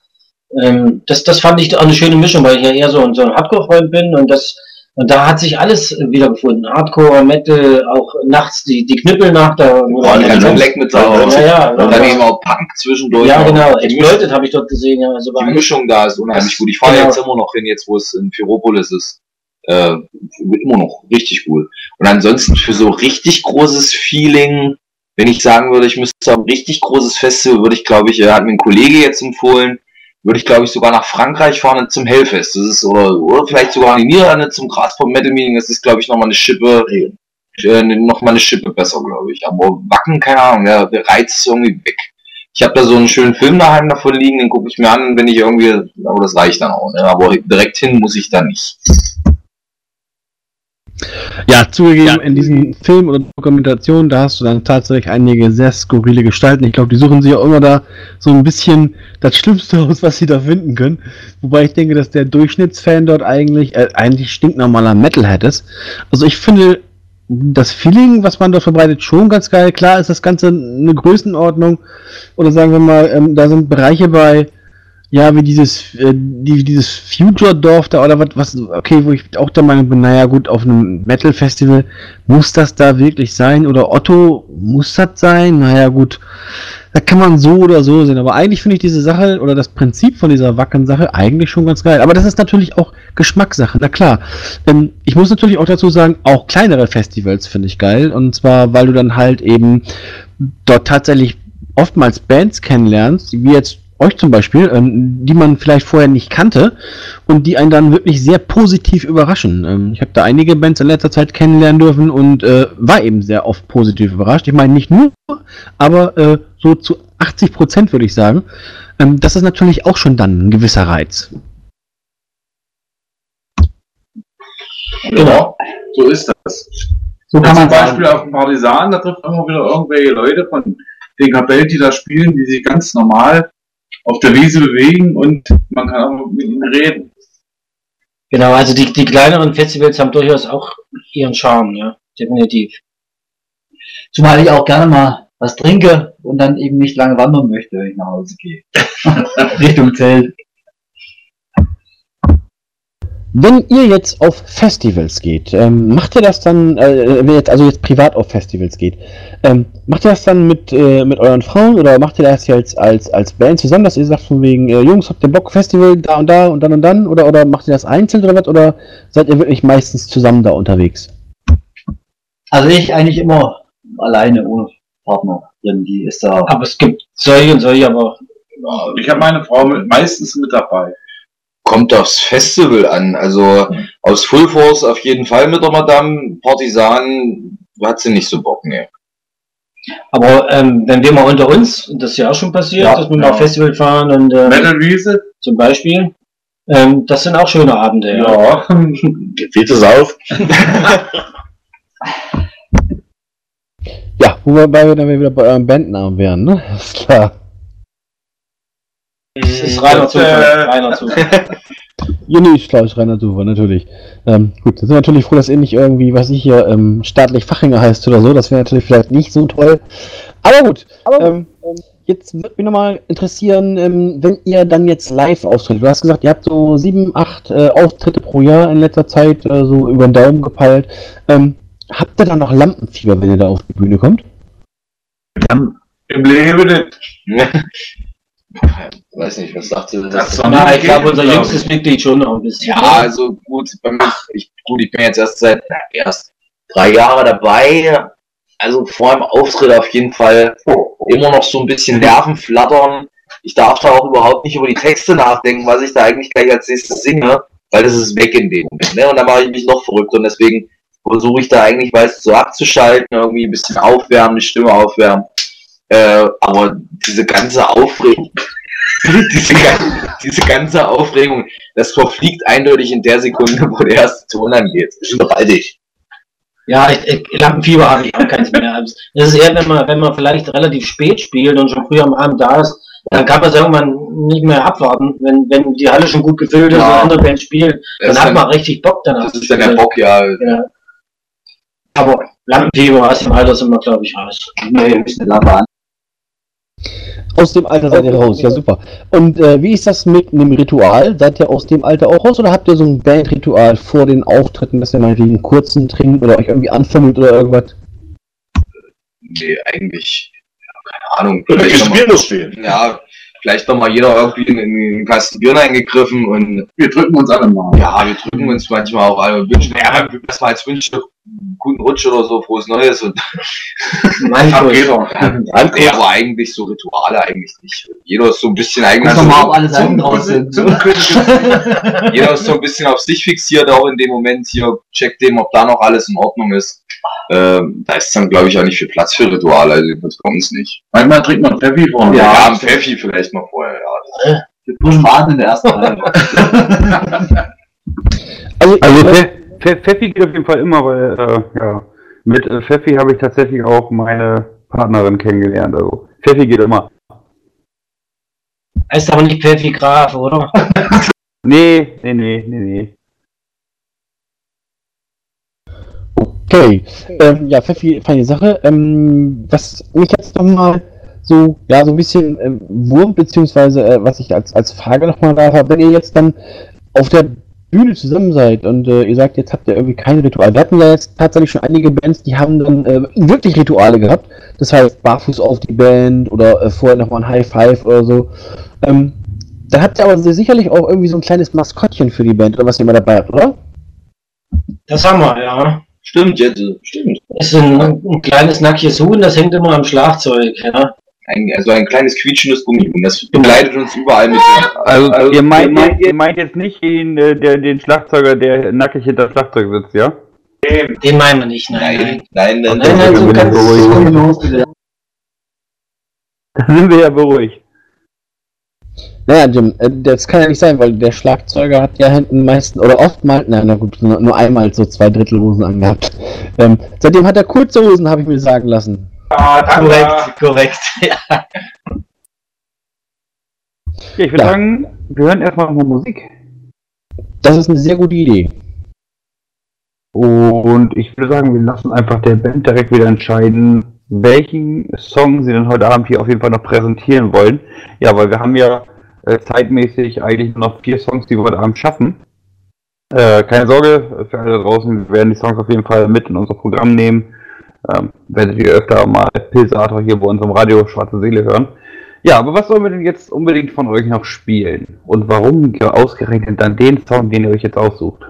Ähm, das, das fand ich auch eine schöne Mischung, weil ich ja eher so, ein- so ein Hardcore-Freund bin und das und da hat sich alles äh, wiedergefunden. Hardcore, Metal, auch nachts die, die Knüppelnacht. Da, Boah, die ganzen Black Metal ja, ja, und dann eben auch Punk zwischendurch. ja, genau. Exploited habe ich dort gesehen. Ja, also die Mischung da ist unheimlich gut. Ich fahre Genau. jetzt immer noch hin, jetzt wo es in Pyropolis ist. Äh, immer noch richtig cool. Und ansonsten für so richtig großes Feeling, wenn ich sagen würde, ich müsste ein richtig großes Festival, würde ich glaube ich, er hat mir ein Kollege jetzt empfohlen, würde ich glaube ich sogar nach Frankreich fahren zum Hellfest. Das ist oder, oder vielleicht sogar in die Niederlande zum Graspop Metal Meeting. Das ist glaube ich nochmal eine Schippe, äh, noch mal eine Schippe besser, glaube ich. Aber Wacken, keine Ahnung, der, der Reiz ist irgendwie weg. Ich habe da so einen schönen Film daheim davon liegen, den gucke ich mir an, wenn ich irgendwie, aber das reicht dann auch. Ne? Aber direkt hin muss ich da nicht. Ja, zugegeben, in diesem Film oder Dokumentation, da hast du dann tatsächlich einige sehr skurrile Gestalten. Ich glaube, die suchen sich auch immer da so ein bisschen das Schlimmste <laughs> aus, was sie da finden können. Wobei ich denke, dass der Durchschnittsfan dort eigentlich, äh, eigentlich stinknormaler Metalhead ist. Also ich finde das Feeling, was man dort verbreitet, schon ganz geil. Klar ist das Ganze eine Größenordnung. Oder sagen wir mal, ähm, da sind Bereiche bei, ja, wie dieses, äh, die, dieses Future-Dorf da oder was, okay, wo ich auch der Meinung bin, naja, gut, auf einem Metal-Festival muss das da wirklich sein oder Otto muss das sein, naja, gut, da kann man so oder so sehen, aber eigentlich finde ich diese Sache oder das Prinzip von dieser Wacken-Sache eigentlich schon ganz geil, aber das ist natürlich auch Geschmackssache, na klar. Ähm, ich muss natürlich auch dazu sagen, auch kleinere Festivals finde ich geil. Und zwar, weil du dann halt eben dort tatsächlich oftmals Bands kennenlernst, wie jetzt euch zum Beispiel, ähm, die man vielleicht vorher nicht kannte und die einen dann wirklich sehr positiv überraschen. Ähm, ich habe da einige Bands in letzter Zeit kennenlernen dürfen und äh, war eben sehr oft positiv überrascht. Ich meine nicht nur, aber äh, so zu 80 Prozent würde ich sagen. Ähm, das ist natürlich auch schon dann ein gewisser Reiz. Genau, so ist das. So kann Zum man sagen. Beispiel auf dem Partisan, da trifft immer wieder irgendwelche Leute von den Kapellen, die da spielen, die sich ganz normal auf der Wiese bewegen und man kann auch mit ihnen reden. Genau, also die, die kleineren Festivals haben durchaus auch ihren Charme, ja, definitiv. Zumal ich auch gerne mal was trinke und dann eben nicht lange wandern möchte, wenn ich nach Hause gehe. <laughs> Richtung Zelt. Wenn ihr jetzt auf Festivals geht, ähm, macht ihr das dann, äh, wenn ihr jetzt, also jetzt privat auf Festivals geht, ähm, macht ihr das dann mit, äh, mit euren Frauen oder macht ihr das jetzt als, als Band zusammen, dass ihr sagt von wegen, äh, Jungs, habt ihr Bock, Festival da und da und dann und dann oder, oder macht ihr das einzeln oder was oder seid ihr wirklich meistens zusammen da unterwegs? Also ich eigentlich immer alleine ohne Partnerin, die ist da. Aber es gibt solche und solche, aber Ich habe meine Frau mit, meistens mit dabei. Kommt aufs Festival an. Also aus Full Force auf jeden Fall mit der Madame. Partisan hat sie nicht so Bock, ne. Aber ähm, wenn wir mal unter uns, und das ist ja auch schon passiert, Ja, dass wir ja. mal auf Festival fahren und äh, Metal Wiese? zum Beispiel, ähm, das sind auch schöne Abende, ja. Ja. Geht es auf? <laughs> Ja, wobei wir dann wieder bei eurem Bandnamen wären, ne? Ist klar. Das ist reiner Das, Zufall. äh, reiner <laughs> Zufall. Ja, nee, ist klar, ist reiner Zufall, natürlich. Ähm, gut, dann sind wir natürlich froh, dass ihr nicht irgendwie, was ich hier, ähm, staatlich Fachinger heißt oder so. Das wäre natürlich vielleicht nicht so toll. Aber gut, ähm, jetzt wird mich nochmal interessieren, ähm, wenn ihr dann jetzt live auftretet. Du hast gesagt, ihr habt so sieben, acht äh, Auftritte pro Jahr in letzter Zeit äh, so über den Daumen gepeilt. Ähm, habt ihr dann noch Lampenfieber, wenn ihr da auf die Bühne kommt? Im Leben nicht. <laughs> Weiß nicht, was sagt ihr? Das Das Na, ich glaube, unser jüngstes Mitglied schon noch ein bisschen. ja, also gut, bei mir, ich, gut, ich bin jetzt erst seit na, erst drei Jahre dabei. Also vor dem Auftritt auf jeden Fall immer noch so ein bisschen Nerven flattern. Ich darf da auch überhaupt nicht über die Texte nachdenken, was ich da eigentlich gleich als nächstes singe, weil das ist weg in dem Moment. Ne? Und dann mache ich mich noch verrückt und deswegen versuche ich da eigentlich, weiß so abzuschalten, irgendwie ein bisschen aufwärmen, die Stimme aufwärmen. Äh, aber diese ganze Aufregung, <laughs> diese, diese ganze Aufregung, das verfliegt eindeutig in der Sekunde, wo der erste Ton angeht. Das ist gewaltig. Ja, ich, ich, Lampenfieber habe ich auch keins mehr. Das ist eher, wenn man, wenn man vielleicht relativ spät spielt und schon früh am Abend da ist, dann kann man es irgendwann nicht mehr abwarten. Wenn, wenn die Halle schon gut gefüllt ist Ja. und andere Bands spielen, dann hat dann- man richtig Bock danach. Das ist dann der Bock, ja. Ja. Aber Lampenfieber aus dem Alter sind wir, glaube ich, raus. Nee, mich eine Lampe an. Aus dem Alter seid ihr raus, ja super. Und äh, wie ist das mit einem Ritual? Seid ihr aus dem Alter auch raus oder habt ihr so ein Bandritual vor den Auftritten, dass ihr mal einen kurzen trinkt oder euch irgendwie anfummelt oder irgendwas? Nee, eigentlich, ja, keine Ahnung. Welche Vielleicht noch Spiele mal, stehen? ja, vielleicht noch mal jeder irgendwie in in einen Kasten Bier eingegriffen und Wir drücken uns alle mal. ja, wir drücken uns manchmal auch alle wünschen, ja, erstmal als Wünsche guten Rutsch oder so, frohes Neues und <laughs> jeder. nee, aber eigentlich so Rituale eigentlich nicht. Jeder ist so ein bisschen eigentlich doch mal, ob so, alle Seiten drauf sind. jeder ist so ein bisschen auf sich fixiert, auch in dem Moment hier, checkt dem, ob da noch alles in Ordnung ist. Ähm, da ist dann, glaube ich, auch nicht viel Platz für Rituale, also das kommt uns nicht. Manchmal trinkt man Pfeffi vorne. Ja, Ja, am Pfeffi vielleicht mal vorher, ja. Wir pushen Warten in der ersten Reihe. Also, Also Pfe Pfeffi geht auf jeden Fall immer, weil äh, ja, mit äh, Pfeffi habe ich tatsächlich auch meine Partnerin kennengelernt. Also Pfeffi geht immer. Heißt aber nicht Pfeffi Graf, oder? <laughs> Nee, nee, nee, nee, nee. Okay. Ähm, ja, Pfeffi, feine Sache. Ähm, was mich jetzt nochmal so, ja, so ein bisschen ähm, wurmt, beziehungsweise äh, was ich als, als Frage nochmal da habe, wenn ihr jetzt dann auf der Bühne zusammen seid und äh, ihr sagt, jetzt habt ihr irgendwie kein Ritual. Wir hatten ja jetzt tatsächlich schon einige Bands, die haben dann äh, wirklich Rituale gehabt. Das heißt, barfuß auf die Band oder äh, vorher nochmal ein High Five oder so. Ähm, da habt ihr aber sicherlich auch irgendwie so ein kleines Maskottchen für die Band oder was ihr immer dabei habt, oder? Das haben wir, ja. Stimmt, jetzt, stimmt. Das ist ein, ein kleines nackiges Huhn, das hängt immer am Schlagzeug, ja. Ein, also ein kleines quietschendes Gummihuhn. Das begleitet uns überall mit. <laughs> Also, ihr, meint, ihr, ihr meint jetzt nicht den, äh, der, den Schlagzeuger, der nackig hinter dem Schlagzeug sitzt, ja? Den meinen wir nicht, nein, Nein, nein, nein. Nein, nein, so bin ich ganz beruhigt. <laughs> Da sind wir ja beruhigt. Naja, Jim, äh, das kann ja nicht sein, weil der Schlagzeuger hat ja hinten meistens, oder oftmals, na, na gut, nur, nur einmal so zwei Drittel Hosen angehabt. Ähm, seitdem hat er kurze Hosen, habe ich mir sagen lassen. Ah. Korrekt, korrekt. <laughs> Ja. Ich würde Ja. sagen, wir hören erstmal noch mal Musik. Das ist eine sehr gute Idee. Und ich würde sagen, wir lassen einfach der Band direkt wieder entscheiden, welchen Song sie denn heute Abend hier auf jeden Fall noch präsentieren wollen. Ja, weil wir haben ja äh, zeitmäßig eigentlich nur noch vier Songs, die wir heute Abend schaffen. Äh, keine Sorge, für alle da draußen, wir werden die Songs auf jeden Fall mit in unser Programm nehmen. Ähm, werdet ihr öfter mal Pilsator hier bei unserem Radio Schwarze Seele hören. Ja, aber was sollen wir denn jetzt unbedingt von euch noch spielen? Und warum ausgerechnet dann den Song, den ihr euch jetzt aussucht?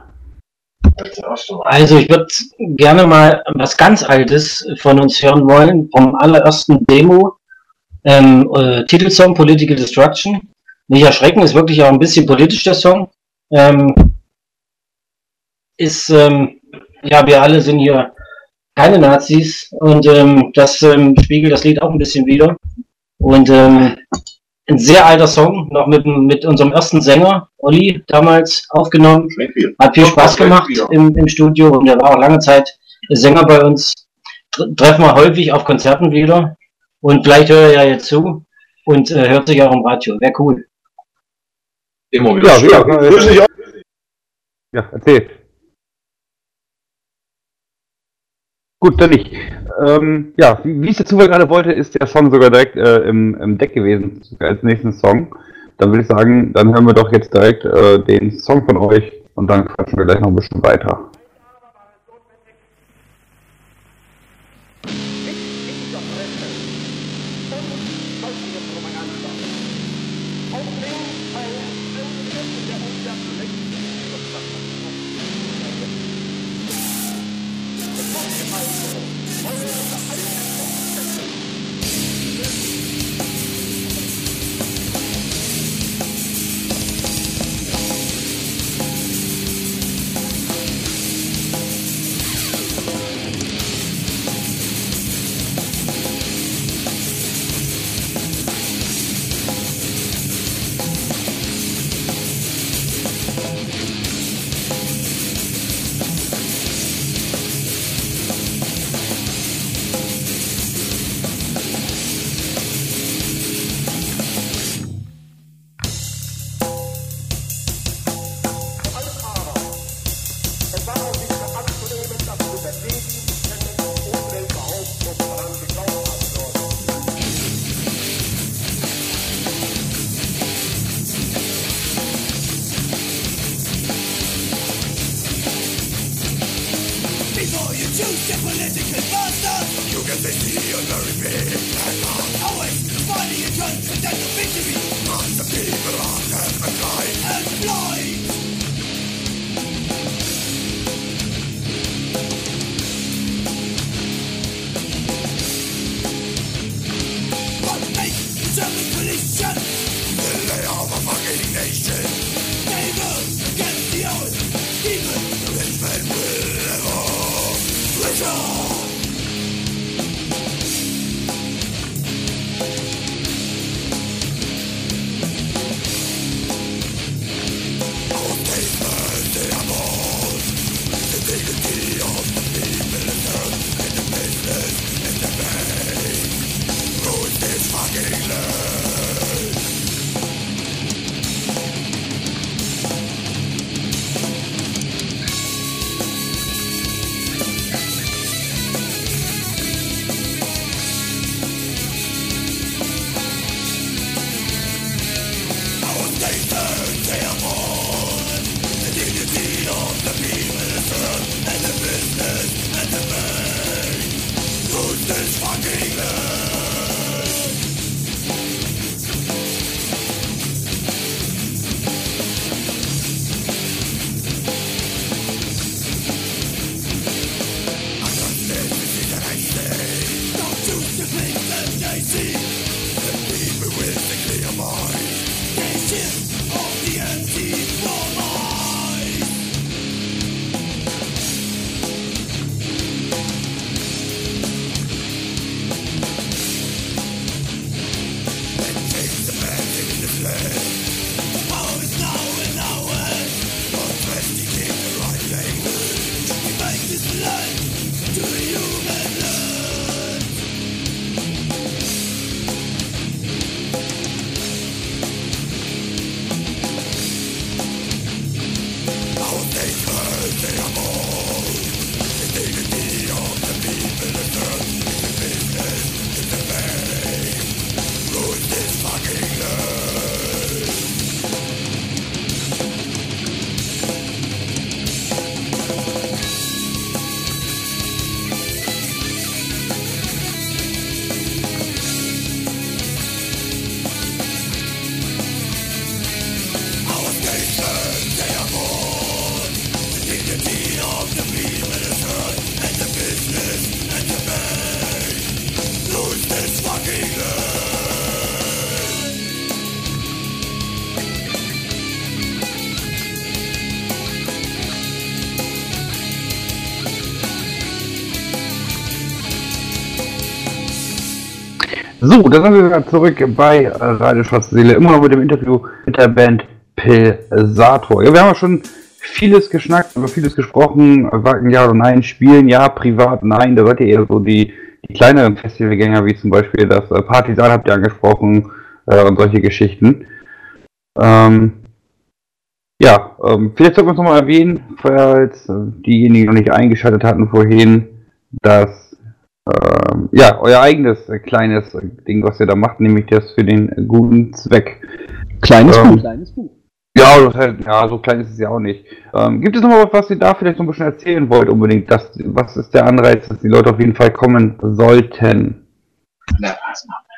Also ich würde gerne mal was ganz Altes von uns hören wollen, vom allerersten Demo. Ähm, äh, Titelsong Political Destruction. Nicht erschrecken, ist wirklich auch ein bisschen politisch der Song. Ähm, ist, ähm, ja, wir alle sind hier keine Nazis und ähm, das ähm, spiegelt das Lied auch ein bisschen wieder. Und ähm, ein sehr alter Song, noch mit, mit unserem ersten Sänger, Olli, damals aufgenommen. Schmeckt viel. Hat viel Spaß gemacht im, im Studio und er war auch lange Zeit Sänger bei uns. Tr- Treffen wir häufig auf Konzerten wieder und vielleicht hört er ja jetzt zu und äh, hört sich auch im Radio. Wäre cool. Immer wieder. Ja, schön. ja, Grüß dich auch. ja, erzähl. Gut, dann nicht. Ähm, ja, wie, wie es der Zufall gerade wollte, ist der Song sogar direkt äh, im, im Deck gewesen als nächsten Song. Dann würde ich sagen, dann hören wir doch jetzt direkt äh, den Song von euch und dann quatschen wir gleich noch ein bisschen weiter. So, da sind wir wieder zurück bei Radio Schwarze Seele, immer noch mit dem Interview mit der Band Pilsator. Ja, wir haben ja schon vieles geschnackt, über vieles gesprochen, Wacken ja oder nein, spielen ja, privat nein, da seid ihr eher so die, die kleineren Festivalgänger, wie zum Beispiel das äh, Partisan habt ihr angesprochen äh, und solche Geschichten. Ähm, ja, ähm, vielleicht sollten wir es nochmal erwähnen, falls äh, diejenigen noch nicht eingeschaltet hatten vorhin, das, ähm, ja, euer eigenes äh, kleines äh, Ding, was ihr da macht, nämlich das für den äh, guten Zweck. Kleines Ähm, Gut. Kleines Buch. Ja, das heißt, ja, so klein ist es ja auch nicht. Ähm, gibt es noch mal was, was ihr da vielleicht so ein bisschen erzählen wollt unbedingt? Das, was ist der Anreiz, dass die Leute auf jeden Fall kommen sollten? Na,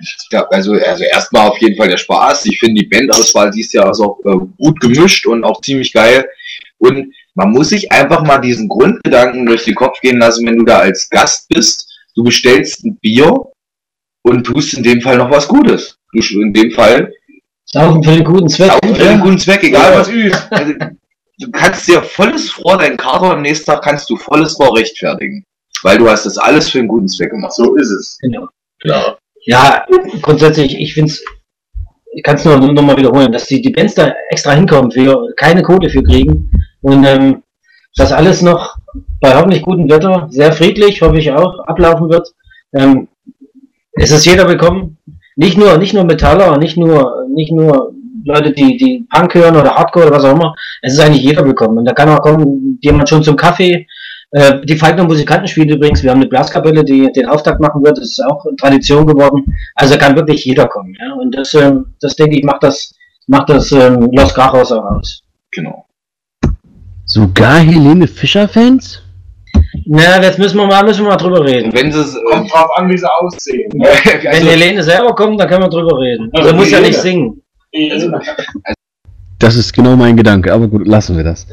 ich glaub, also, also erstmal auf jeden Fall der Spaß. Ich finde die Bandauswahl dieses Jahr ist auch äh, gut gemischt und auch ziemlich geil. Und man muss sich einfach mal diesen Grundgedanken durch den Kopf gehen lassen, wenn du da als Gast bist. Du bestellst ein Bier und tust in dem Fall noch was Gutes. Du, in dem Fall Saufen für den guten Zweck. auch für einen guten Zweck, egal was übst. Also, du kannst dir volles Vor deinen Kater am nächsten Tag kannst du volles Vor rechtfertigen. Weil du hast das alles für einen guten Zweck gemacht. So ist es. Genau. Klar. Ja, grundsätzlich, ich finde es, ich kann es nur noch mal wiederholen, dass die, die Bands da extra hinkommen, wir keine Kohle für kriegen und ähm, das alles noch bei hoffentlich gutem Wetter, sehr friedlich, hoffe ich auch, ablaufen wird. Ähm, es ist jeder willkommen, nicht nur, nicht nur Metaller, nicht nur, nicht nur Leute, die, die Punk hören oder Hardcore oder was auch immer, es ist eigentlich jeder willkommen. Und da kann auch kommen, jemand schon zum Kaffee, äh, die Falkner Musikanten spielen übrigens, wir haben eine Blaskapelle, die den Auftakt machen wird, das ist auch Tradition geworden. Also kann wirklich jeder kommen. Ja? Und das, ähm, das denke ich, macht das, macht das ähm, Los Grachos auch aus. Genau. Sogar Helene Fischer-Fans? Na, jetzt müssen wir mal, müssen wir mal drüber reden. Wenn sie es, Kommt drauf an, wie sie aussehen. Wenn <laughs> also, Helene selber kommt, dann können wir drüber reden. Also Also muss ja Helene. nicht singen. Das ist genau mein Gedanke, aber gut, lassen wir das.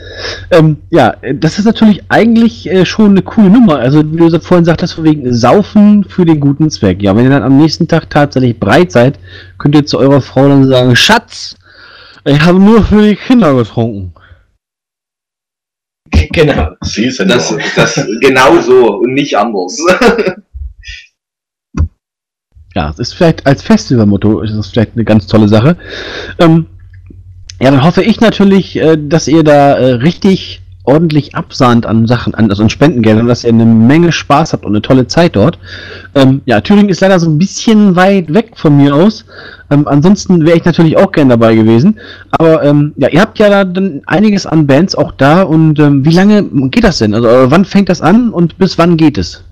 Ähm, ja, äh, das ist natürlich eigentlich äh, schon eine coole Nummer. Also, wie du vorhin sagtest, von wegen Saufen für den guten Zweck. Ja, wenn ihr dann am nächsten Tag tatsächlich breit seid, könnt ihr zu eurer Frau dann sagen, Schatz, ich habe nur für die Kinder getrunken. <laughs> Genau. Sie sind das, das genau so und nicht anders. <laughs> Ja, das ist vielleicht als Festivalmotto, ist das vielleicht eine ganz tolle Sache. Ähm, ja, dann hoffe ich natürlich, äh, dass ihr da äh, richtig ordentlich absahnt an Sachen, an, also an Spendengeldern, dass ihr eine Menge Spaß habt und eine tolle Zeit dort. Ähm, ja, Thüringen ist leider so ein bisschen weit weg von mir aus. Ähm, ansonsten wäre ich natürlich auch gern dabei gewesen. Aber ähm, ja, ihr habt ja da dann einiges an Bands auch da und ähm, wie lange geht das denn? Also äh, wann fängt das an und bis wann geht es?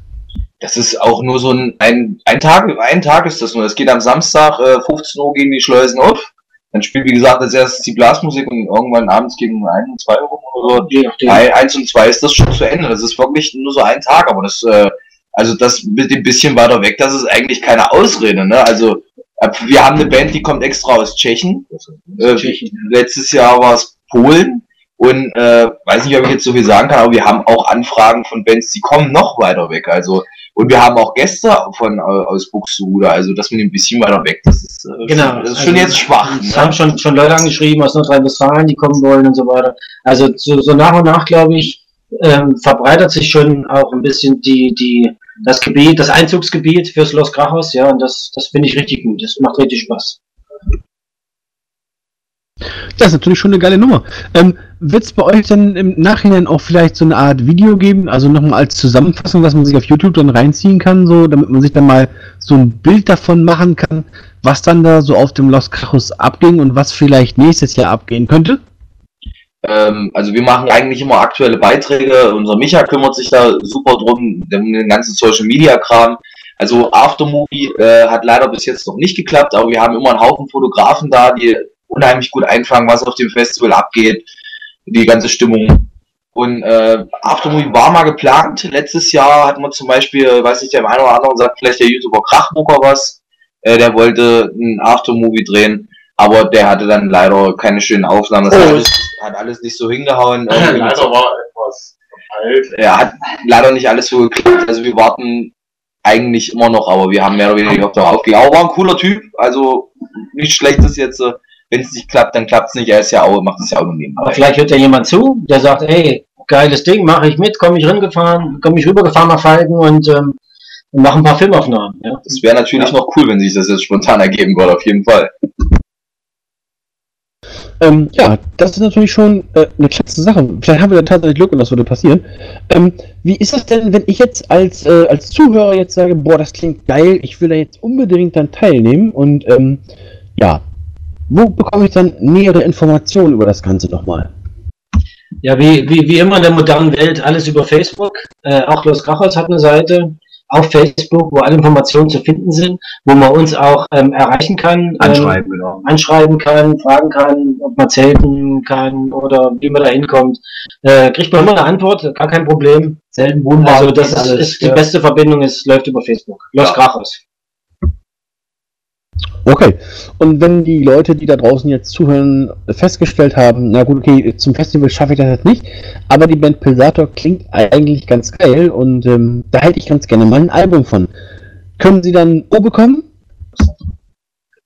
Das ist auch nur so ein, ein, ein Tag, ein Tag ist das nur. Es geht am Samstag, äh, 15 Uhr gegen die Schleusen auf. Dann spielt, wie gesagt, als erstes die Blasmusik und irgendwann abends gegen 1 und 2 Uhr oder so. Je nachdem. Ein- Eins und zwei ist das schon zu Ende. Das ist wirklich nur so ein Tag, aber das, äh, also das mit dem bisschen weiter weg, das ist eigentlich keine Ausrede, ne? Also wir haben eine Band, die kommt extra aus Tschechen. Äh, letztes Jahr war es Polen und äh, weiß nicht, ob ich jetzt so viel sagen kann, aber wir haben auch Anfragen von Bands, die kommen noch weiter weg. Also und wir haben auch Gäste von äh, aus Buxtehude, also das mit dem bisschen weiter weg, das ist, äh, Genau. schon, das ist schon Also, jetzt schwach. Es Ne? haben schon, schon Leute angeschrieben aus Nordrhein-Westfalen, die kommen wollen und so weiter. Also so, so nach und nach, glaube ich, ähm, verbreitert sich schon auch ein bisschen die, die, das Gebiet, das Einzugsgebiet fürs Los Grachos, ja, und das, das finde ich richtig gut. Das macht richtig Spaß. Das ist natürlich schon eine geile Nummer. Ähm, Wird es bei euch dann im Nachhinein auch vielleicht so eine Art Video geben, also nochmal als Zusammenfassung, was man sich auf YouTube dann reinziehen kann, so, damit man sich dann mal so ein Bild davon machen kann, was dann da so auf dem Los Crachos abging und was vielleicht nächstes Jahr abgehen könnte? Ähm, also wir machen eigentlich immer aktuelle Beiträge. Unser Micha kümmert sich da super drum, um den ganzen Social Media Kram. Also Aftermovie äh, hat leider bis jetzt noch nicht geklappt, aber wir haben immer einen Haufen Fotografen da, die unheimlich gut einfangen, was auf dem Festival abgeht, die ganze Stimmung. Und äh, Aftermovie war mal geplant. Letztes Jahr hatten wir zum Beispiel, weiß ich, der eine oder andere sagt vielleicht der YouTuber Krachmucker was. Äh, der wollte ein Aftermovie drehen, aber der hatte dann leider keine schönen Aufnahmen. Das Oh. hat, alles, hat alles nicht so hingehauen. Äh, <laughs> Leider war etwas alt. ja, hat leider nicht alles so geklappt. Also wir warten eigentlich immer noch, aber wir haben mehr oder weniger die Hoffnung aufgegeben. Aber war ein cooler Typ, also nichts Schlechtes jetzt. äh, Wenn es nicht klappt, dann klappt es nicht. Er ist ja auch, macht es ja auch nur Aber nebenbei. vielleicht hört ja jemand zu, der sagt, ey, geiles Ding, mache ich mit, komme ich reingefahren, komme ich rübergefahren nach Falken und ähm, mache ein paar Filmaufnahmen. Ja. Das wäre natürlich noch cool, wenn sich das jetzt spontan ergeben würde, auf jeden Fall. Ähm, ja, das ist natürlich schon äh, eine klasse Sache. Vielleicht haben wir da tatsächlich Glück und das würde passieren. Ähm, wie ist das denn, wenn ich jetzt als, äh, als Zuhörer jetzt sage, boah, das klingt geil, ich will da jetzt unbedingt dann teilnehmen und ähm, ja, wo bekomme ich dann nähere Informationen über das Ganze nochmal? Ja, wie, wie, wie immer in der modernen Welt, alles über Facebook. Äh, auch Los Krachers hat eine Seite auf Facebook, wo alle Informationen zu finden sind, wo man uns auch ähm, erreichen kann. Anschreiben, genau. Ähm, anschreiben kann, fragen kann, ob man zelten kann oder wie man da hinkommt. Äh, kriegt man immer eine Antwort, gar kein Problem. Selten Wohnwagen. Also das ist, ist die ja. beste Verbindung, es läuft über Facebook. Los Ja. Krachers. Okay. Und wenn die Leute, die da draußen jetzt zuhören, festgestellt haben, na gut, okay, zum Festival schaffe ich das jetzt nicht, aber die Band Pulsator klingt eigentlich ganz geil und ähm, da hätte ich ganz gerne mal ein Album von. Können Sie dann O bekommen?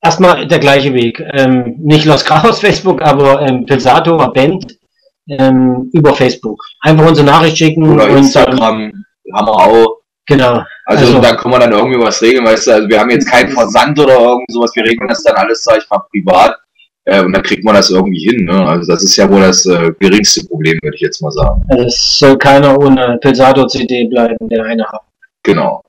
Erstmal der gleiche Weg. Ähm, nicht Los Krachers Facebook, aber ähm, Pilsator Band ähm, über Facebook. Einfach unsere Nachricht schicken Oder und ähm, Instagram haben wir auch. Genau. Also, Also- da können wir dann irgendwie was regeln, weißt du, also wir haben jetzt keinen Versand oder irgend sowas, wir regeln das dann alles, sag ich mal, privat. Äh, und dann kriegt man das irgendwie hin, ne? Also das ist ja wohl das äh, geringste Problem, würde ich jetzt mal sagen. Es soll keiner ohne Pilsator CD bleiben, der eine hat. Genau.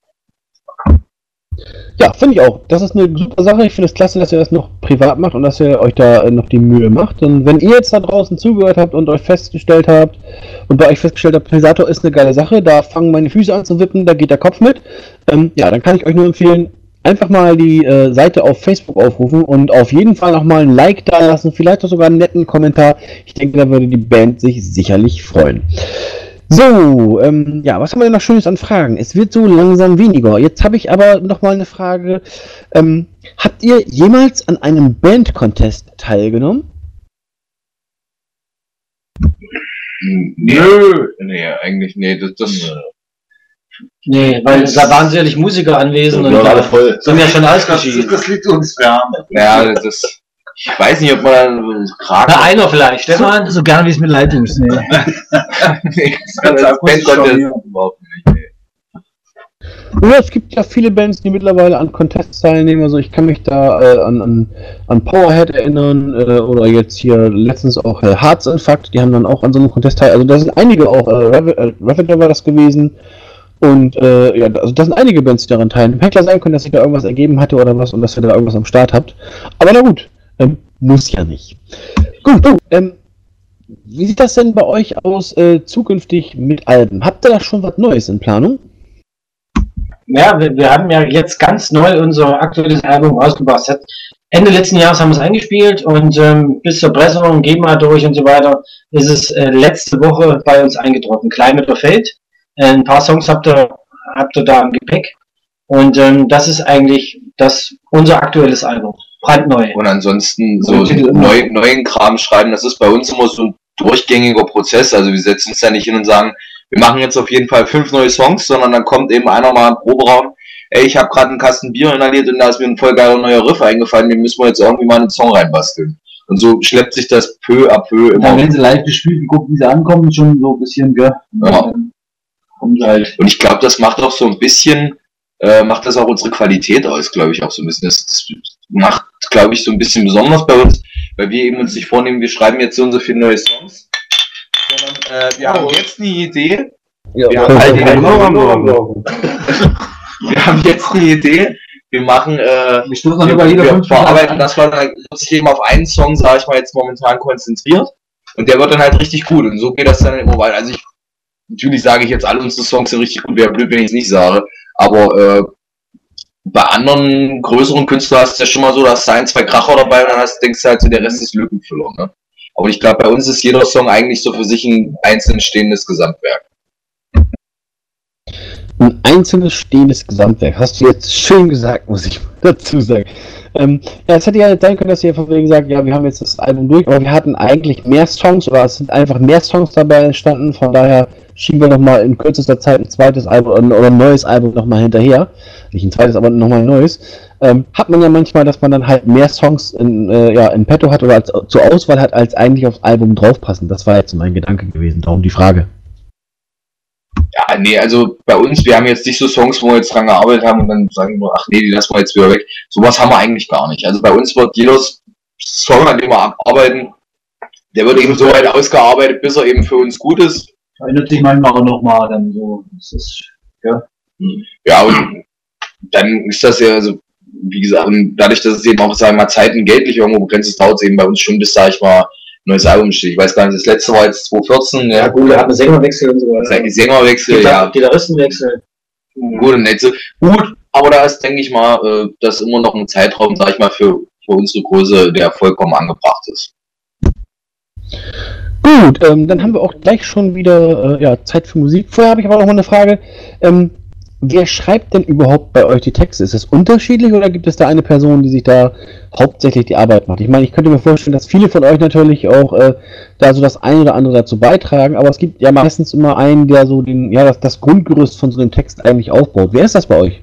Ja, finde ich auch. Das ist eine super Sache. Ich finde es klasse, dass ihr das noch privat macht und dass ihr euch da äh, noch die Mühe macht. Und wenn ihr jetzt da draußen zugehört habt und euch festgestellt habt und bei euch festgestellt habt, Pulsator ist eine geile Sache, da fangen meine Füße an zu wippen, da geht der Kopf mit, ähm, ja, dann kann ich euch nur empfehlen, einfach mal die äh, Seite auf Facebook aufrufen und auf jeden Fall noch mal ein Like da lassen, vielleicht auch sogar einen netten Kommentar. Ich denke, da würde die Band sich sicherlich freuen. So, ähm, ja, was haben wir denn noch Schönes an Fragen? Es wird so langsam weniger. Jetzt habe ich aber noch mal eine Frage. Ähm, habt ihr jemals an einem Band-Contest teilgenommen? Nö. Nee, eigentlich, nee, das, das Nee, weil da waren sicherlich Musiker anwesend und da alle voll. sind ja schon ausgeschieden. das liegt uns fern. ja, das ist, ich weiß nicht, ob man dann Na, einer vielleicht, Stefan. So gern wie es mit Leitungsnähe. nee, <laughs> das Ganz Band schon, überhaupt nicht, nee. Ja, es gibt ja viele Bands, die mittlerweile an Contests teilnehmen. Also ich kann mich da äh, an, an, an Powerhead erinnern äh, oder jetzt hier letztens auch äh, Herzinfarkt, die haben dann auch an so einem Contest teil. Also da sind einige auch, äh, Rav- äh, Ravager war das gewesen. Und äh, ja, also das sind einige Bands, die daran teilnehmen. Hätte klar sein können, dass sich da irgendwas ergeben hatte oder was und dass ihr da irgendwas am Start habt. Aber na gut, ähm, muss ja nicht. Gut, du, ähm, wie sieht das denn bei euch aus äh, zukünftig mit Alben? Habt ihr da schon was Neues in Planung? Ja, wir, wir haben ja jetzt ganz neu unser aktuelles Album rausgebracht. Ende letzten Jahres haben wir es eingespielt und ähm, bis zur Pressung, GEMA durch und so weiter, ist es äh, letzte Woche bei uns eingetroffen. Climate of Fate. Äh, ein paar Songs habt ihr, habt ihr da im Gepäck. Und ähm, das ist eigentlich das unser aktuelles Album. Brandneu. Und ansonsten so Und immer. neu, neuen Kram schreiben, das ist bei uns immer so ein durchgängiger Prozess. Also wir setzen uns ja nicht hin und sagen, wir machen jetzt auf jeden Fall fünf neue Songs, sondern dann kommt eben einer mal im Proberaum, ey, ich habe gerade einen Kasten Bier inhaliert und da ist mir ein voll geiler neuer Riff eingefallen, den müssen wir jetzt irgendwie mal in den Song reinbasteln. Und so schleppt sich das peu à peu Ja, immer. wenn sie live gespielt und gucken, wie sie ankommen, schon so ein bisschen, gell? Ja. Sie halt. Und ich glaube, das macht auch so ein bisschen, äh, macht das auch unsere Qualität aus, glaube ich, auch so ein bisschen. Das, das macht, glaube ich, so ein bisschen besonders bei uns, weil wir eben uns nicht vornehmen, wir schreiben jetzt so und so viele neue Songs, sondern äh, wir haben jetzt eine Idee, Ja, Wir haben halt <laughs> wir haben jetzt eine Idee, wir machen, äh, Wir verarbeiten das, wird sich eben auf einen Song, sage ich mal, jetzt momentan konzentriert. Und der wird dann halt richtig gut. Und so geht das dann immer weiter. Also ich, natürlich sage ich jetzt, alle unsere Songs sind richtig gut, wäre blöd, wenn ich es nicht sage, aber äh, bei anderen größeren Künstlern hast du ja schon mal so, da du ein, zwei Kracher dabei und dann hast, denkst du halt so, der Rest ist Lückenfüller. Ne? Aber ich glaube, bei uns ist jeder Song eigentlich so für sich ein einzeln stehendes Gesamtwerk. Ein einzelnes stehendes Gesamtwerk. Hast du jetzt schön gesagt, muss ich dazu sagen. Ähm, ja, es hätte ja sein können, dass ihr von wegen sagt, ja, wir haben jetzt das Album durch, aber wir hatten eigentlich mehr Songs oder es sind einfach mehr Songs dabei entstanden. Von daher schieben wir nochmal in kürzester Zeit ein zweites Album oder ein neues Album nochmal hinterher. Nicht ein zweites, aber nochmal ein neues. Ähm, hat man ja manchmal, dass man dann halt mehr Songs in, äh, ja, in petto hat oder als, zur Auswahl hat, als eigentlich aufs Album draufpassen. Das war jetzt mein Gedanke gewesen. Darum die Frage. Ja, nee, also bei uns, wir haben jetzt nicht so Songs, wo wir jetzt dran gearbeitet haben und dann sagen wir, ach nee, die lassen wir jetzt wieder weg. Sowas haben wir eigentlich gar nicht. Also bei uns wird jeder Song, an dem wir arbeiten, der wird eben so weit ausgearbeitet, bis er eben für uns gut ist. Verändert sich manchmal auch nochmal dann so. Das ist, Ja, und dann ist das ja, also, wie gesagt, und dadurch, dass es eben auch, sagen wir mal, Zeiten geldlich irgendwo begrenzt ist, dauert es eben bei uns schon bis, sag ich mal, neues Album steht. Ich weiß gar nicht, das letzte war jetzt 2014, Ja ja, gut, er hat einen Sängerwechsel und so weiter. Sängerwechsel, ja, Gitarristenwechsel. gut und so. Gut, aber da ist, denke ich mal, äh, das immer noch ein Zeitraum, sag ich mal, für, für unsere Größe, der vollkommen angebracht ist. Gut, ähm, dann haben wir auch gleich schon wieder äh, ja, Zeit für Musik. Vorher habe ich aber noch mal eine Frage. Ähm, wer schreibt denn überhaupt bei euch die Texte? Ist es unterschiedlich oder gibt es da eine Person, die sich da hauptsächlich die Arbeit macht? Ich meine, ich könnte mir vorstellen, dass viele von euch natürlich auch äh, da so das eine oder andere dazu beitragen, aber es gibt ja meistens immer einen, der so den, ja, das, das Grundgerüst von so einem Text eigentlich aufbaut. Wer ist das bei euch?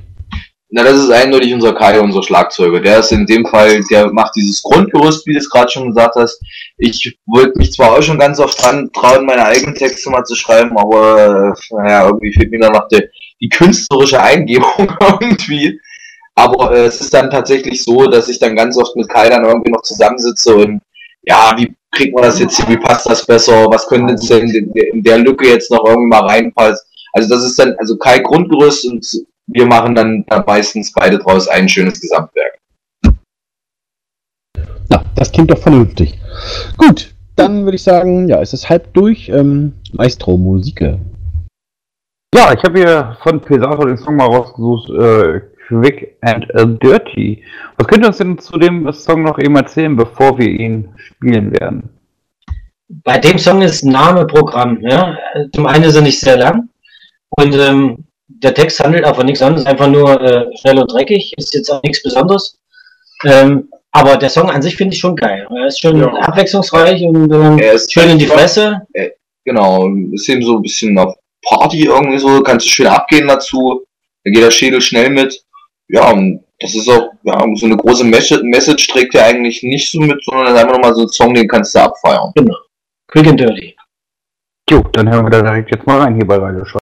Na, das ist eindeutig unser Kai, unser Schlagzeuger. Der ist in dem Fall, der macht dieses Grundgerüst, wie du es gerade schon gesagt hast. Ich wollte mich zwar auch schon ganz oft dran trauen, meine eigenen Texte mal zu schreiben, aber äh, naja, irgendwie fehlt mir dann noch die, die künstlerische Eingebung <laughs> irgendwie. Aber äh, es ist dann tatsächlich so, dass ich dann ganz oft mit Kai dann irgendwie noch zusammensitze und ja, wie kriegt man das jetzt hin, wie passt das besser, was könnte jetzt denn in der- Lücke jetzt noch irgendwie mal reinpassen. Also das ist dann, also Kai Grundgerüst und wir machen dann da meistens beide draus ein schönes Gesamtwerk. Ja, das klingt doch vernünftig. Gut, dann würde ich sagen, ja, es ist halb durch. Ähm, Maestro Musike. Ja, ich habe hier von Pesato den Song mal rausgesucht, äh, Quick and äh, Dirty. Was könnt ihr uns denn zu dem Song noch eben erzählen, bevor wir ihn spielen werden? Bei dem Song ist Name Programm. Ja? Zum einen ist er nicht sehr lang und ähm, der Text handelt auch von nichts anderes, einfach nur äh, schnell und dreckig, ist jetzt auch nichts Besonderes. Ähm, aber der Song an sich finde ich schon geil. Er ist schon Ja. abwechslungsreich und ähm, Er ist schön in die Fresse. Genau, ist eben so ein bisschen auf Party irgendwie so, kannst du schön abgehen dazu. Da geht der Schädel schnell mit. Ja, und das ist auch, ja, so eine große Mes- Message trägt er eigentlich nicht so mit, sondern das ist einfach nochmal so ein Song, den kannst du abfeiern. Quick and dirty. Jo, dann hören wir da direkt jetzt mal rein hier bei Radio Schwarz.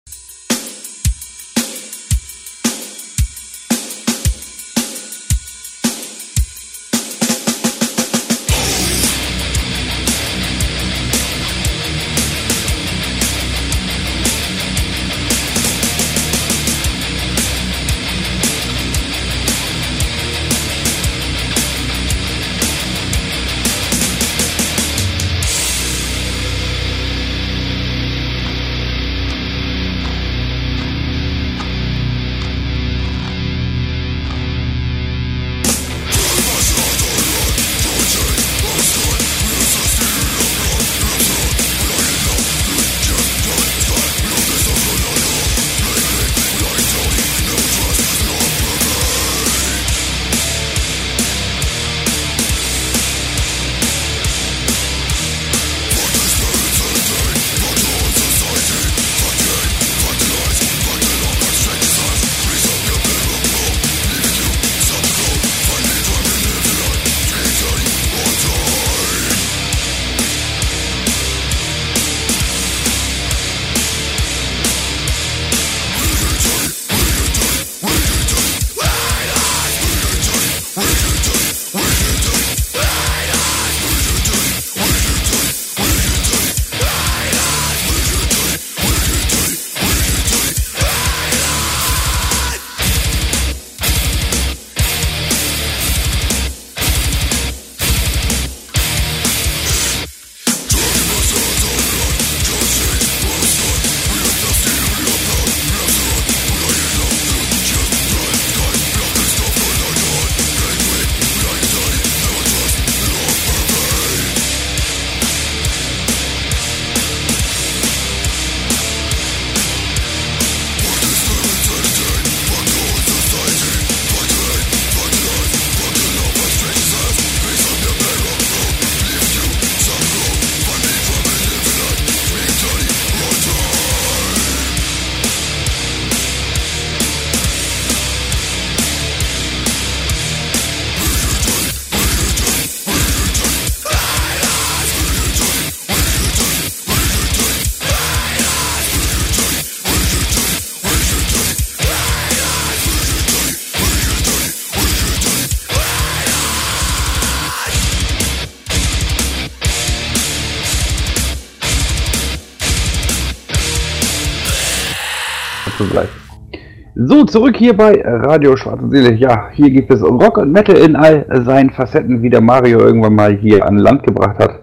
Zurück hier bei Radio Schwarze Seele. Ja, hier gibt es Rock und Metal in all seinen Facetten, wie der Mario irgendwann mal hier an Land gebracht hat.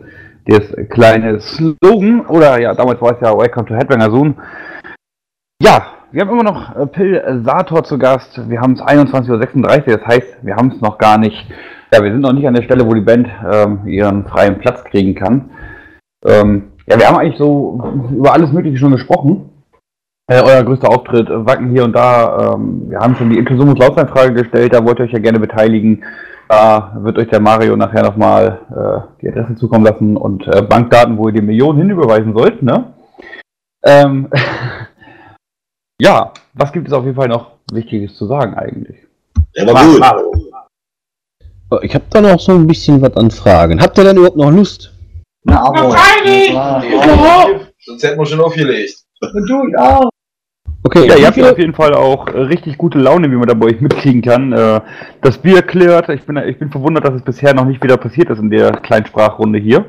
das kleine Slogan, oder ja, damals war es ja Welcome to Headbanger Soon. Ja, wir haben immer noch äh, Pil Sator zu Gast. Wir haben es 21.36 Uhr, das heißt, wir haben es noch gar nicht. Ja, wir sind noch nicht an der Stelle, wo die Band ähm, ihren freien Platz kriegen kann. Ähm, ja, wir haben eigentlich so über alles Mögliche schon gesprochen. Äh, euer größter Auftritt, äh, Wacken hier und da. Ähm, wir haben schon die Frage gestellt, da wollt ihr euch ja gerne beteiligen. Da wird euch der Mario nachher nochmal äh, die Adresse zukommen lassen und äh, Bankdaten, wo ihr die Millionen hinüberweisen sollt, ne? Ähm, <laughs> ja, was gibt es auf jeden Fall noch Wichtiges zu sagen eigentlich? Der war gut. Oh, Ich habe da noch so ein bisschen was an Fragen. Habt ihr denn überhaupt noch Lust? Na, aber. das war- Sonst hätten wir schon aufgelegt. Okay, Ja, ihr habt auf jeden Fall auch äh, richtig gute Laune, wie man da bei euch mitkriegen kann. Äh, das Bier klärt. Ich bin, ich bin verwundert, dass es bisher noch nicht wieder passiert ist in der kleinen Sprachrunde hier.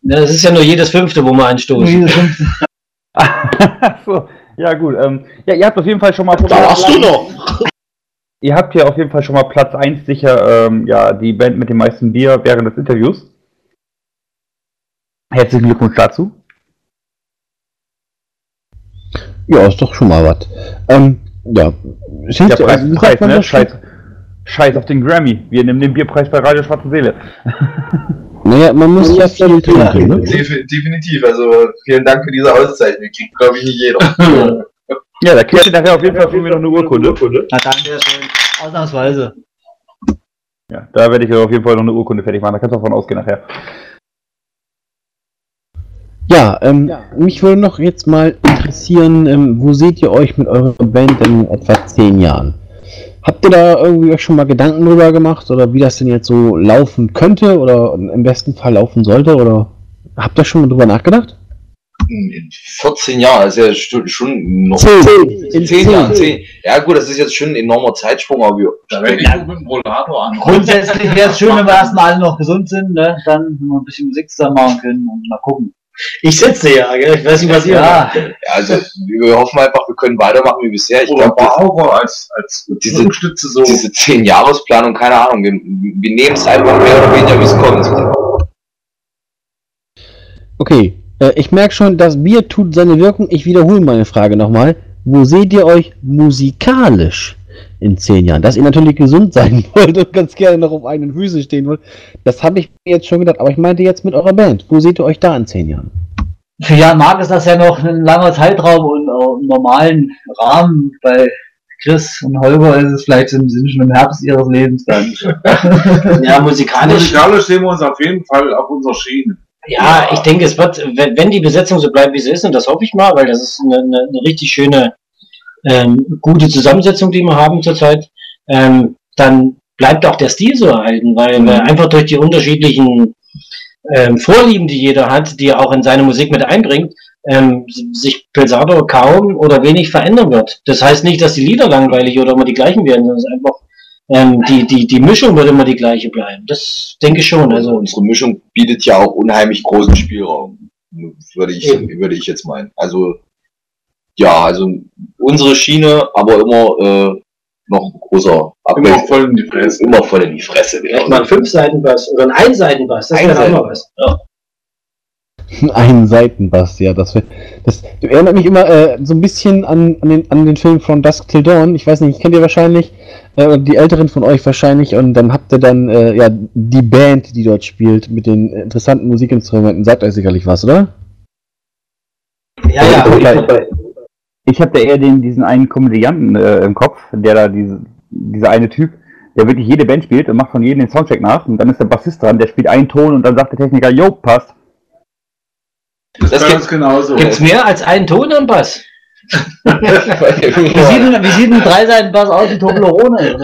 Ja, Das ist ja nur jedes fünfte, wo wir anstoßen. <laughs> so, ja gut. Ähm, ja, ihr habt auf jeden Fall schon mal Da warst du noch. <laughs> Ihr habt ja auf jeden Fall schon mal Platz 1 sicher, ähm, ja, die Band mit dem meisten Bier während des Interviews. Herzlichen Glückwunsch dazu. Ja, ist doch schon mal was. Ähm, ja. Sind, Der Preis, also, Preis ne? Scheiß, Scheiß auf den Grammy. Wir nehmen den Bierpreis bei Radio Schwarze Seele. <laughs> Naja, man muss ja viel trinken, ne? Def- Definitiv. Also vielen Dank für diese Auszeichnung. Die kriegt, glaube ich, nicht jeder. <laughs> Ja, da kriegt ihr nachher auf jeden Fall von mir noch eine Urkunde. Na, danke schön. Ausnahmsweise. Ja, da werde ich auf jeden Fall noch eine Urkunde fertig machen. Da kannst du davon ausgehen nachher. Ja, ähm, mich würde noch jetzt mal interessieren, ähm, wo seht ihr euch mit eurer Band in etwa zehn Jahren? Habt ihr da irgendwie euch schon mal Gedanken drüber gemacht oder wie das denn jetzt so laufen könnte oder im besten Fall laufen sollte oder habt ihr schon mal drüber nachgedacht? In 14 Jahren, das ist ja schon, noch. Zehn. In 10 Jahren, zehn. 10. Ja gut, das ist jetzt schon ein enormer Zeitsprung, aber wir. Da mit dem Rollator an. Grundsätzlich wäre es schön, wenn wir erstmal alle noch gesund sind, ne? Dann wir ein bisschen Musik zusammen machen können und mal gucken. Ich sitze ja, gell? ich weiß nicht, was ihr Ja, Ja, also wir hoffen einfach, wir können weitermachen wie bisher. Ich Oder glaube, Bauer als, als Diese- Rückenstütze so. diese 10-Jahres-Planung, keine Ahnung, wir, wir nehmen es einfach mehr oder weniger, wie es kommt. Okay, äh, ich merke schon, das Bier tut seine Wirkung. Ich wiederhole meine Frage nochmal. Wo seht ihr euch musikalisch in zehn Jahren? Dass ihr natürlich gesund sein <laughs> wollt und ganz gerne noch auf eigenen Füßen stehen wollt, das habe ich mir jetzt schon gedacht. Aber ich meinte jetzt mit eurer Band. Wo seht ihr euch da in zehn Jahren? für Jan Mark ist das ja noch ein langer Zeitraum und auch im normalen Rahmen. Bei Chris und Holger ist es vielleicht im Sinne schon im Herbst ihres Lebens dann. <laughs> Ja, musikalisch. Musikalisch sehen wir uns auf jeden Fall auf unserer Schiene. Ja, ich denke, es wird, wenn, wenn die Besetzung so bleibt, wie sie ist, und das hoffe ich mal, weil das ist eine, eine, eine richtig schöne, ähm, gute Zusammensetzung, die wir haben zurzeit, ähm, dann bleibt auch der Stil so erhalten, weil wir einfach durch die unterschiedlichen ähm, Vorlieben, die jeder hat, die er auch in seine Musik mit einbringt, ähm, sich Pelsado kaum oder wenig verändern wird. Das heißt nicht, dass die Lieder langweilig oder immer die gleichen werden, sondern es ist einfach ähm, die, die, die Mischung wird immer die gleiche bleiben. Das denke ich schon. Also unsere Mischung bietet ja auch unheimlich großen Spielraum, würde ich, würde ich jetzt meinen. Also ja, also unsere Schiene, aber immer äh, noch großer Immer Abwechslung. voll in die Fresse. Immer voll in die Fresse. Vielleicht Genau. mal ein Fünf-Seiten-Bass oder ein Ein-Seiten-Bass, das wäre auch mal was. Ja. <laughs> Ein Seitenbass, ja, das, wär- das erinnert mich immer äh, so ein bisschen an, an, den, an den Film From Dusk Till Dawn. Ich weiß nicht, kennt ihr wahrscheinlich, äh, oder die Älteren von euch wahrscheinlich, und dann habt ihr dann äh, ja die Band, die dort spielt, mit den interessanten Musikinstrumenten. Sagt euch sicherlich was, oder? Ja, ja. Ich habe ich hab da eher den, diesen einen Komödianten äh, im Kopf, der da diese, dieser eine Typ, der wirklich jede Band spielt und macht von jedem den Soundcheck nach und dann ist der Bassist dran, der spielt einen Ton und dann sagt der Techniker, jo, passt. Das, Das ist gibt- ganz genauso. Gibt's mehr als einen Ton am Bass? <laughs> Wie sieht denn, wie sieht ein Dreiseitenbass aus wie Toblerone?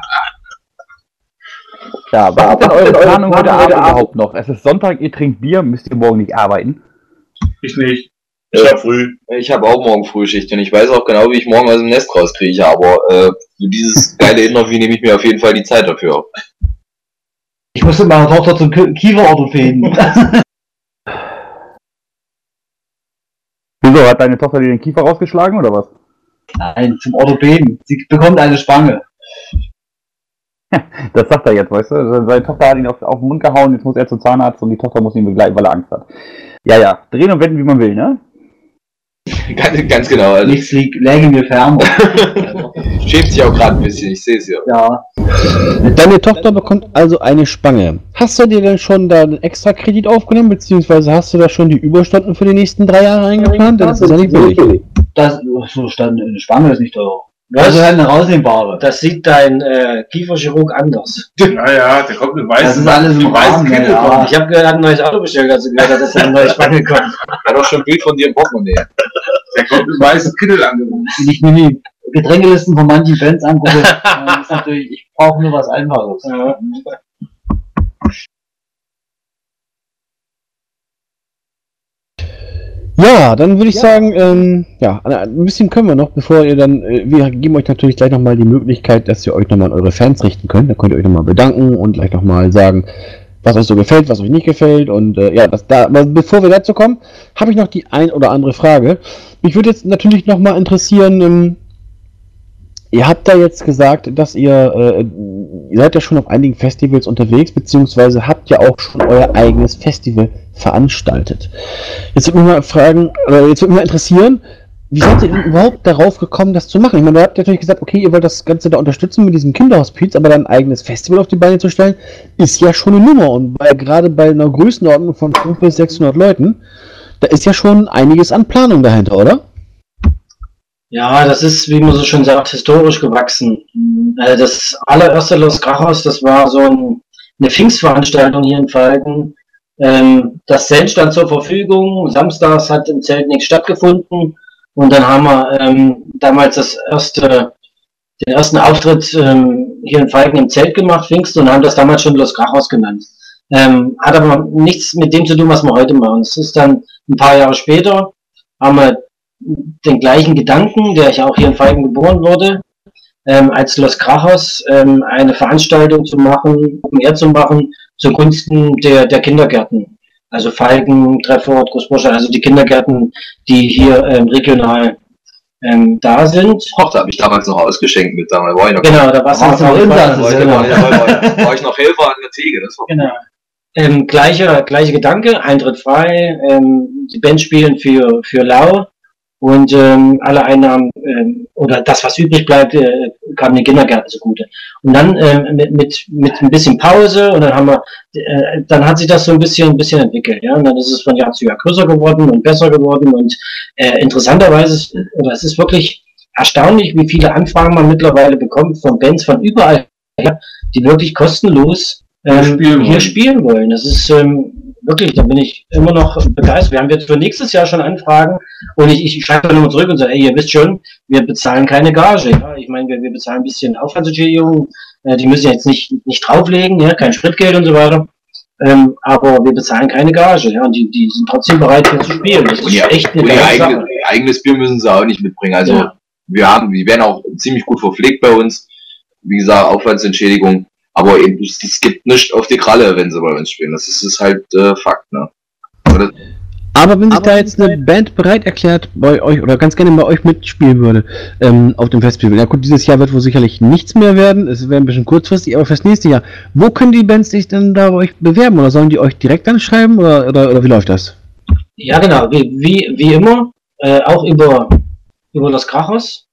<laughs> Ja, ist denn eure Planung heute Abend überhaupt noch? Es ist Sonntag, ihr trinkt Bier, müsst ihr morgen nicht arbeiten. Ich nicht. Ich hab früh. Ich habe auch morgen Frühschicht und ich weiß auch genau, wie ich morgen aus dem Nest rauskriege, aber äh, für dieses geile Interview nehme ich mir auf jeden Fall die Zeit dafür. Ich musste mit meiner Tochter zum Ki- Kieferorthopäden. Wieso, <laughs> hat deine Tochter dir den Kiefer rausgeschlagen oder was? Nein, zum Orthopäden. Sie bekommt eine Spange. <laughs> Das sagt er jetzt, weißt du? Seine Tochter hat ihn auf, auf den Mund gehauen, jetzt muss er zum Zahnarzt und die Tochter muss ihn begleiten, weil er Angst hat. Ja, ja, drehen und wenden, wie man will, ne? Ganz, ganz genau. Also, Nichts liegt, läge mir fern. <laughs> schämt sich auch gerade ein bisschen, ich sehe es ja. ja. Deine Tochter bekommt also eine Spange. Hast du dir denn schon da einen extra Kredit aufgenommen, beziehungsweise hast du da schon die Überstunden für die nächsten drei Jahre eingeplant? Das ist ja nicht billig. Das, so stand, eine Spange ist nicht teuer. Also halt eine rausnehmbare. Das sieht dein äh, Kieferchirurg anders. Naja, der kommt mit weißen Das ist alles im mit weißen Rahmen, Kittel ja. Ich habe gehört, er hat ein neues Auto bestellt, als er gehört dass er eine neue Spange kommt. <laughs> Hat doch schon ein Bild von dir im Portemonnaie. Der kommt mit weißen Kittel angerufen. Wenn ich mir die Getränkelisten von manchen Fans angucke, dann ist natürlich, ich brauche nur was Einfaches. Ja, dann würde ich sagen, ähm, ja, ein bisschen können wir noch, bevor ihr dann, äh, wir geben euch natürlich gleich nochmal die Möglichkeit, dass ihr euch nochmal an eure Fans richten könnt. Da könnt ihr euch nochmal bedanken und gleich nochmal sagen, was euch so gefällt, was euch nicht gefällt. Und äh, ja, das, da, aber bevor wir dazu kommen, habe ich noch die ein oder andere Frage. Mich würde jetzt natürlich nochmal interessieren, ähm, ihr habt da jetzt gesagt, dass ihr, äh, ihr seid ja schon auf einigen Festivals unterwegs, beziehungsweise habt ja auch schon euer eigenes Festival veranstaltet. Jetzt würde mich mal fragen, oder jetzt würde mich mal interessieren, wie seid ihr denn überhaupt darauf gekommen, das zu machen? Ich meine, ihr habt natürlich gesagt, okay, ihr wollt das Ganze da unterstützen mit diesem Kinderhospiz, aber dann ein eigenes Festival auf die Beine zu stellen, ist ja schon eine Nummer. Und bei, gerade bei einer Größenordnung von 500 bis 600 Leuten, da ist ja schon einiges an Planung dahinter, oder? Ja, das ist, wie man so schön sagt, historisch gewachsen. Äh, Das allererste Los Grajos, das war so ein, eine Pfingstveranstaltung hier in Falken. Ähm, Das Zelt stand zur Verfügung. Samstags hat im Zelt nichts stattgefunden. Und dann haben wir ähm, damals das erste, den ersten Auftritt ähm, hier in Falken im Zelt gemacht, Pfingsten, und haben das damals schon Los Grajos genannt. Ähm, hat aber nichts mit dem zu tun, was wir heute machen. Es ist dann ein paar Jahre später, haben wir den gleichen Gedanken, der ich auch hier in Falken geboren wurde, ähm, als Los Krachos ähm, eine Veranstaltung zu machen, um Air zu machen, zugunsten der, der Kindergärten. Also Falken, Treffort, Großbursche, also die Kindergärten, die hier ähm, regional ähm, da sind. Ach, da habe ich damals noch ausgeschenkt mit damals. War ich noch, Genau, da warst du noch noch war, ich, genau. war, war, war ich noch Helfer an der Theke. Das war Genau. Ähm, gleicher, gleicher Gedanke, Eintritt frei, ähm, die Band spielen für, für Lau und ähm, alle Einnahmen ähm, oder das, was übrig bleibt, äh, kam den Kindergärten zugute. Und dann ähm, mit, mit, mit ein bisschen Pause und dann haben wir, äh, dann hat sich das so ein bisschen, ein bisschen entwickelt, ja, und dann ist es von Jahr zu Jahr größer geworden und besser geworden und äh, interessanterweise, oder es ist wirklich erstaunlich, wie viele Anfragen man mittlerweile bekommt von Bands von überall her, die wirklich kostenlos ähm, spielen hier wollen. spielen wollen. Das ist ähm, wirklich, da bin ich immer noch begeistert. Wir haben jetzt für nächstes Jahr schon Anfragen und ich, ich schreibe dann immer zurück und sage, ey, ihr wisst schon, wir bezahlen keine Gage. Ja? Ich meine, wir, wir bezahlen ein bisschen Aufwandsentschädigung, äh, die müssen jetzt nicht, nicht drauflegen, ja? kein Spritgeld und so weiter. Ähm, aber wir bezahlen keine Gage, ja, und die, die sind trotzdem bereit, hier zu spielen. Das ist ihr, echt eine und ihr ihr eigenes Bier müssen sie auch nicht mitbringen. Also Ja. wir haben, wir werden auch ziemlich gut verpflegt bei uns. Wie gesagt, Aufwandsentschädigung. Aber eben, es, gibt nichts auf die Kralle, wenn sie bei uns spielen. Das ist, ist halt äh, Fakt, ne? Aber das, Aber wenn sich da jetzt eine Band bereit erklärt, bei euch oder ganz gerne bei euch mitspielen würde ähm, auf dem Festival, ja gut, dieses Jahr wird wohl sicherlich nichts mehr werden, es wäre ein bisschen kurzfristig, aber fürs nächste Jahr, wo können die Bands sich denn da bei euch bewerben oder sollen die euch direkt anschreiben oder, oder, oder wie läuft das? Ja, genau, wie, wie, wie immer, äh, auch über, über Los Krachos.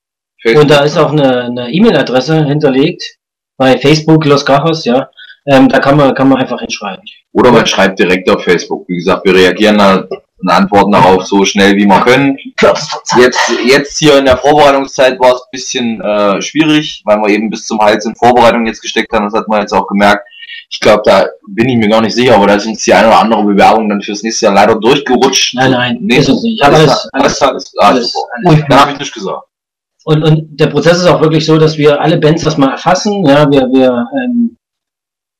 Und da ist auch eine eine E-Mail-Adresse hinterlegt bei Facebook Los Cajos, ja. Ähm, da kann man, kann man einfach hinschreiben. Oder man schreibt direkt auf Facebook. Wie gesagt, wir reagieren da und antworten darauf so schnell wie wir können. Jetzt, jetzt hier in der Vorbereitungszeit war es ein bisschen äh, schwierig, weil wir eben bis zum Hals in Vorbereitung jetzt gesteckt haben. Das hat man jetzt auch gemerkt. Ich glaube, da bin ich mir gar nicht sicher, aber da sind jetzt die eine oder andere Bewerbung dann fürs nächste Jahr leider durchgerutscht. Nein, nein, nee, ist es nicht. Ich habe alles, alles, alles, alles, ah, alles, super. alles. Da habe ich nicht gesagt. Und, und der Prozess ist auch wirklich so, dass wir alle Bands das mal erfassen. Ja, wir, wir ähm,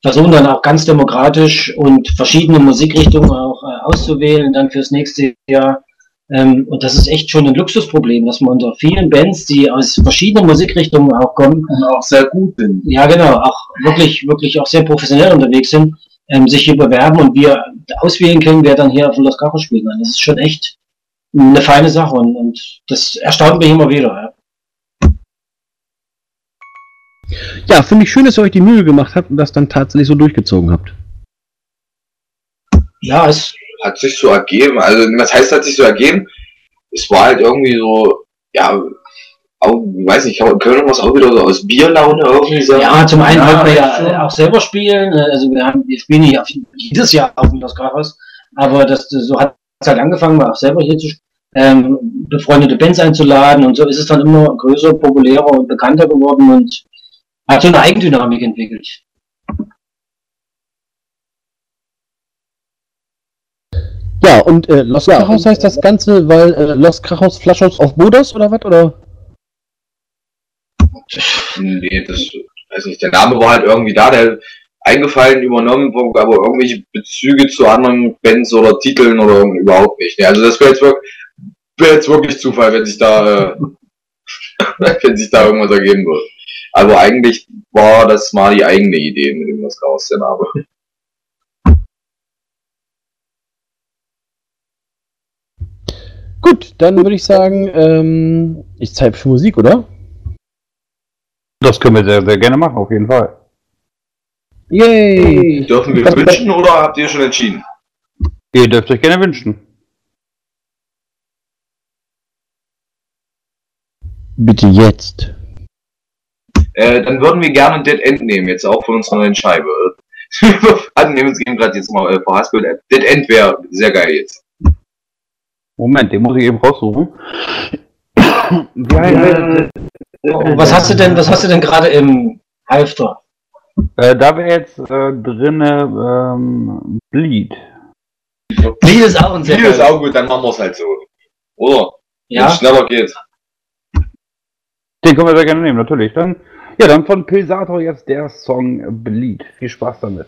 versuchen dann auch ganz demokratisch und verschiedene Musikrichtungen auch äh, auszuwählen, dann fürs nächste Jahr. Ähm, und das ist echt schon ein Luxusproblem, dass man unter vielen Bands, die aus verschiedenen Musikrichtungen auch kommen, Und auch sehr gut sind. ja genau, auch wirklich, wirklich auch sehr professionell unterwegs sind, ähm, sich hier bewerben und wir auswählen können, wer dann hier auf Los Cajos spielen kann. Das ist schon echt eine feine Sache und, und das erstaunt mich immer wieder. Ja. Ja, finde ich schön, dass ihr euch die Mühe gemacht habt und das dann tatsächlich so durchgezogen habt. Ja, es, Hat sich so ergeben. Also, was heißt, hat sich so ergeben? Es war halt irgendwie so, ja, auch, weiß nicht, können wir das auch wieder so aus Bierlaune irgendwie sagen? ja, zum einen Ja, wollten wir ja, auch selber spielen. äh, Also wir haben, wir spielen nicht auf, jedes Jahr auf dem Los Carros, aber das, so hat es halt angefangen, auch selber hier zu ähm, befreundete Bands einzuladen und so ist es dann immer größer, populärer und bekannter geworden und hat so eine Eigendynamik entwickelt. Ja, und äh, Los Krachos heißt das Ganze, weil äh, Los Krachos Flaschos auf Bodas oder was? Oder? Nee, das weiß nicht. Der Name war halt irgendwie da, der eingefallen, übernommen, aber irgendwelche Bezüge zu anderen Bands oder Titeln oder überhaupt nicht. Nee, also das wäre jetzt wirklich, wäre jetzt wirklich Zufall, wenn sich da, äh, <laughs> wenn sich da irgendwas ergeben würde. Aber eigentlich war das mal die eigene Idee mit dem was raus der Name. Gut, dann würde ich sagen, ähm, ist Zeit für Musik, oder? Das können wir sehr, sehr gerne machen, auf jeden Fall. Yay! Dürfen wir wünschen oder habt ihr schon entschieden? Ihr dürft euch gerne wünschen. Bitte jetzt. Äh, dann würden wir gerne Dead End nehmen, jetzt auch von unserer neuen Scheibe. <laughs> Wir nehmen uns eben gerade jetzt mal äh, verhaspelt. Dead End wäre sehr geil jetzt. Moment, den muss ich eben raussuchen. Oh, was hast du denn, was hast du denn gerade im Halfter? äh, Da wäre jetzt äh, drinne ähm, Bleed. Bleed ist auch ein sehr Viel ist auch gut, dann machen wir es halt so. Oder? Wenn Ja, es schneller geht. Den können wir sehr gerne nehmen, natürlich. Dann, ja, dann von Pilsator jetzt der Song Bleed. Viel Spaß damit.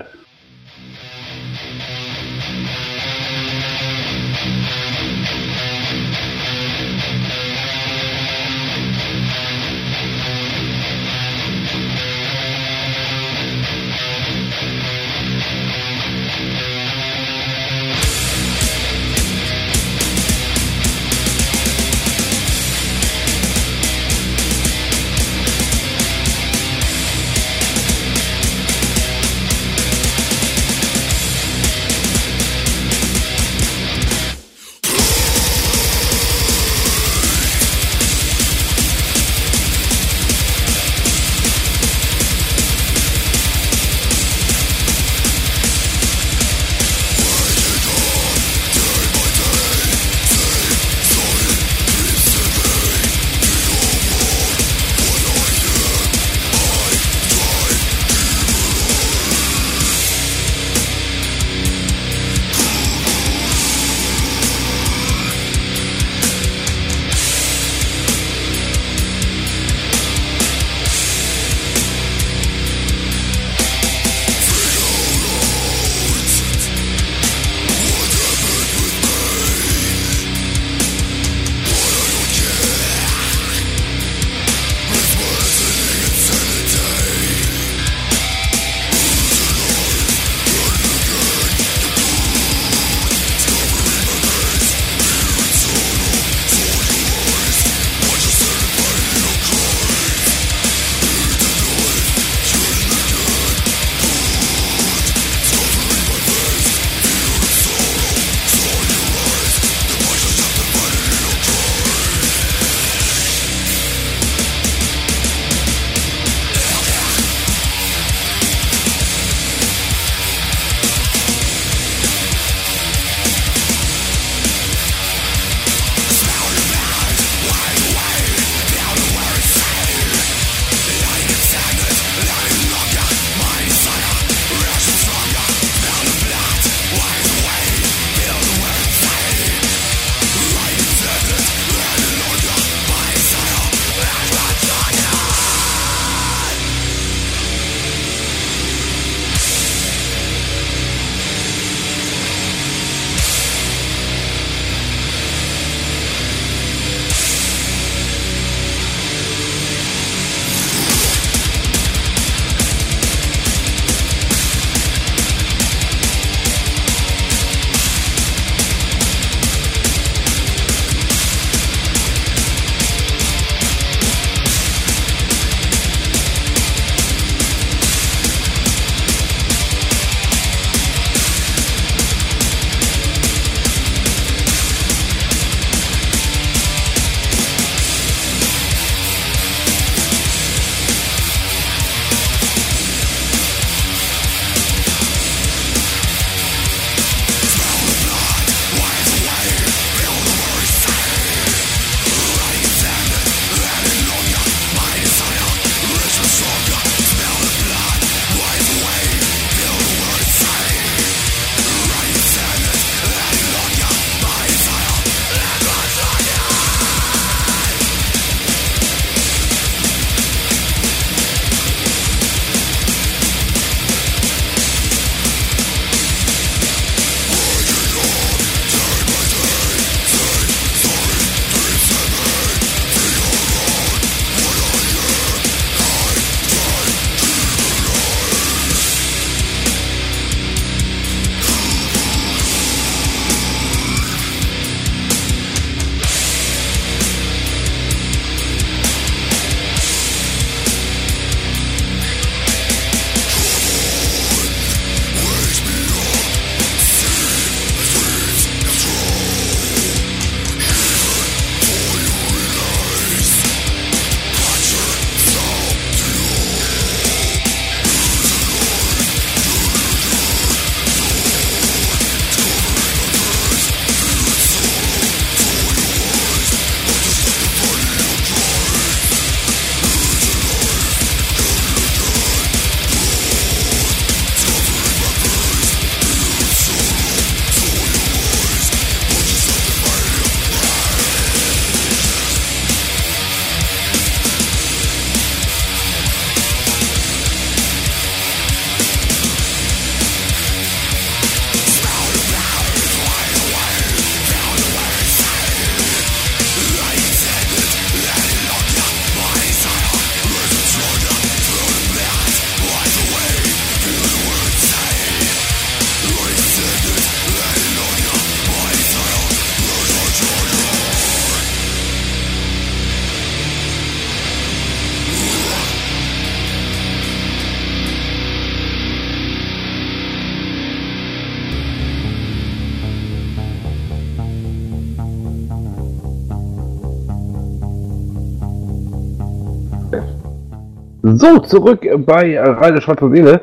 Zurück bei Reine Schwarze Seele.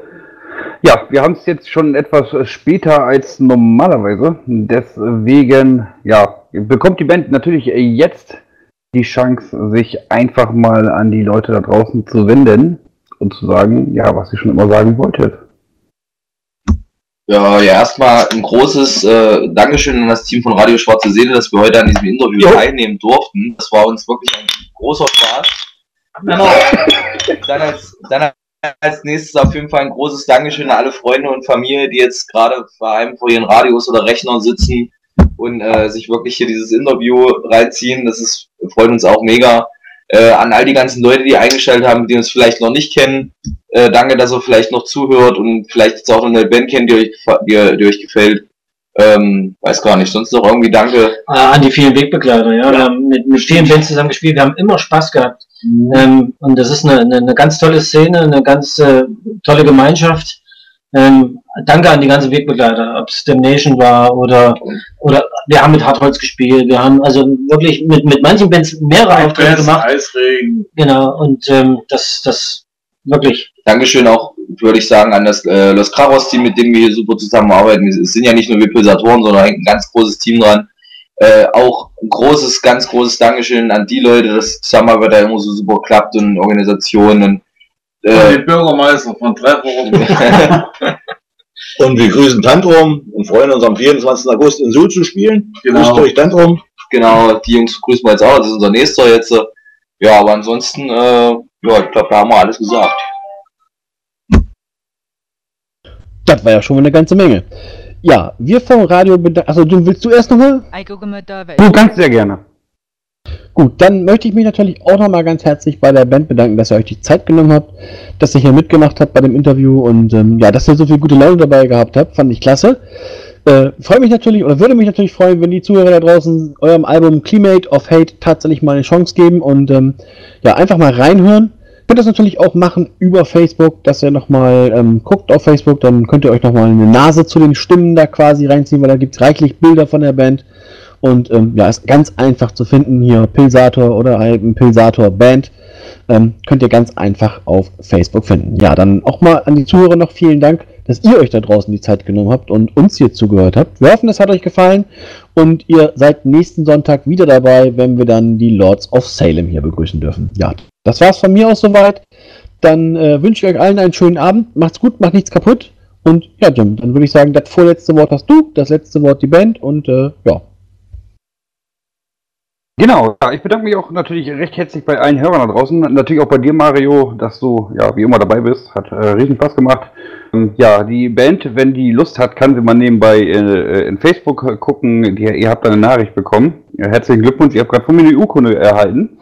Ja, wir haben es jetzt schon etwas später als normalerweise. Deswegen, ja, bekommt die Band natürlich jetzt die Chance, sich einfach mal an die Leute da draußen zu wenden und zu sagen, ja, was sie schon immer sagen wolltet. Ja, ja, erstmal ein großes äh, Dankeschön an das Team von Radio Schwarze Seele, dass wir heute an diesem Interview teilnehmen durften. Das war uns wirklich ein großer Spaß. Auch, dann, als, dann als nächstes auf jeden Fall ein großes Dankeschön an alle Freunde und Familie, die jetzt gerade vor allem vor ihren Radios oder Rechnern sitzen und äh, sich wirklich hier dieses Interview reinziehen. Das ist, freut uns auch mega. Äh, an all die ganzen Leute, die eingestellt haben, die uns vielleicht noch nicht kennen. Äh, danke, dass ihr vielleicht noch zuhört und vielleicht jetzt auch noch eine Band kennt, die euch, die, die euch gefällt. Ähm, weiß gar nicht. Sonst noch irgendwie danke. Äh, an die vielen Wegbegleiter, ja. Wir haben mit, mit vielen Bands zusammen gespielt, wir haben immer Spaß gehabt. Ähm, und das ist eine, eine, eine ganz tolle Szene, eine ganz äh, tolle Gemeinschaft. Ähm, danke an die ganzen Wegbegleiter, ob es Damnation war oder, oder wir haben mit Hartholz gespielt, wir haben also wirklich mit, mit manchen Bands mehrere Auftritte gemacht. Eisregen. Genau, und ähm, das, das wirklich. Dankeschön auch, würde ich sagen, an das äh, Los Caros Team, mit dem wir hier super zusammenarbeiten. Es sind ja nicht nur wir Pulsatoren, sondern hängt ein ganz großes Team dran. Äh, auch ein großes, ganz großes Dankeschön an die Leute, dass Zusammenarbeit da immer so super klappt und Organisationen. Und, Und äh, den Bürgermeister von Treffort. <laughs> <laughs> Und wir grüßen Tantrum und freuen uns am 24. August in Sylt zu spielen. Genau. Grüßt euch Tantrum. genau, die Jungs grüßen wir jetzt auch, das ist unser nächster jetzt. Ja, aber ansonsten, äh, ja, ich glaube, da haben wir alles gesagt. Das war ja schon mal eine ganze Menge. Ja, wir vom Radio bedanken. Achso, du willst du erst nochmal? Du ganz sehr gerne. Gut, dann möchte ich mich natürlich auch nochmal ganz herzlich bei der Band bedanken, dass ihr euch die Zeit genommen habt, dass ihr hier mitgemacht habt bei dem Interview und ähm, ja, dass ihr so viel gute Laune dabei gehabt habt, fand ich klasse. Äh, freue mich natürlich oder würde mich natürlich freuen, wenn die Zuhörer da draußen eurem Album Climate of Hate tatsächlich mal eine Chance geben und ähm, ja, einfach mal reinhören. Könnt das natürlich auch machen über Facebook, dass ihr nochmal ähm, guckt auf Facebook, dann könnt ihr euch nochmal eine Nase zu den Stimmen da quasi reinziehen, weil da gibt es reichlich Bilder von der Band. Und ähm, ja, ist ganz einfach zu finden hier, Pilsator oder halt ein Pilsator Band. Ähm, könnt ihr ganz einfach auf Facebook finden. Ja, dann auch mal an die Zuhörer noch vielen Dank, dass ihr euch da draußen die Zeit genommen habt und uns hier zugehört habt. Wir hoffen, es hat euch gefallen und ihr seid nächsten Sonntag wieder dabei, wenn wir dann die Lords of Salem hier begrüßen dürfen. Ja, das war's von mir aus soweit. Dann äh, wünsche ich euch allen einen schönen Abend. Macht's gut, macht nichts kaputt. Und ja, Jim, dann würde ich sagen, das vorletzte Wort hast du, das letzte Wort die Band und äh, ja. Genau, ja, ich bedanke mich auch natürlich recht herzlich bei allen Hörern da draußen. Natürlich auch bei dir, Mario, dass du ja wie immer dabei bist. Hat äh, riesen Spaß gemacht. Ähm, ja, die Band, wenn die Lust hat, kann sie mal nebenbei äh, in Facebook äh, gucken. Die, ihr habt eine Nachricht bekommen. Ja, herzlichen Glückwunsch, ihr habt gerade von mir eine Urkunde erhalten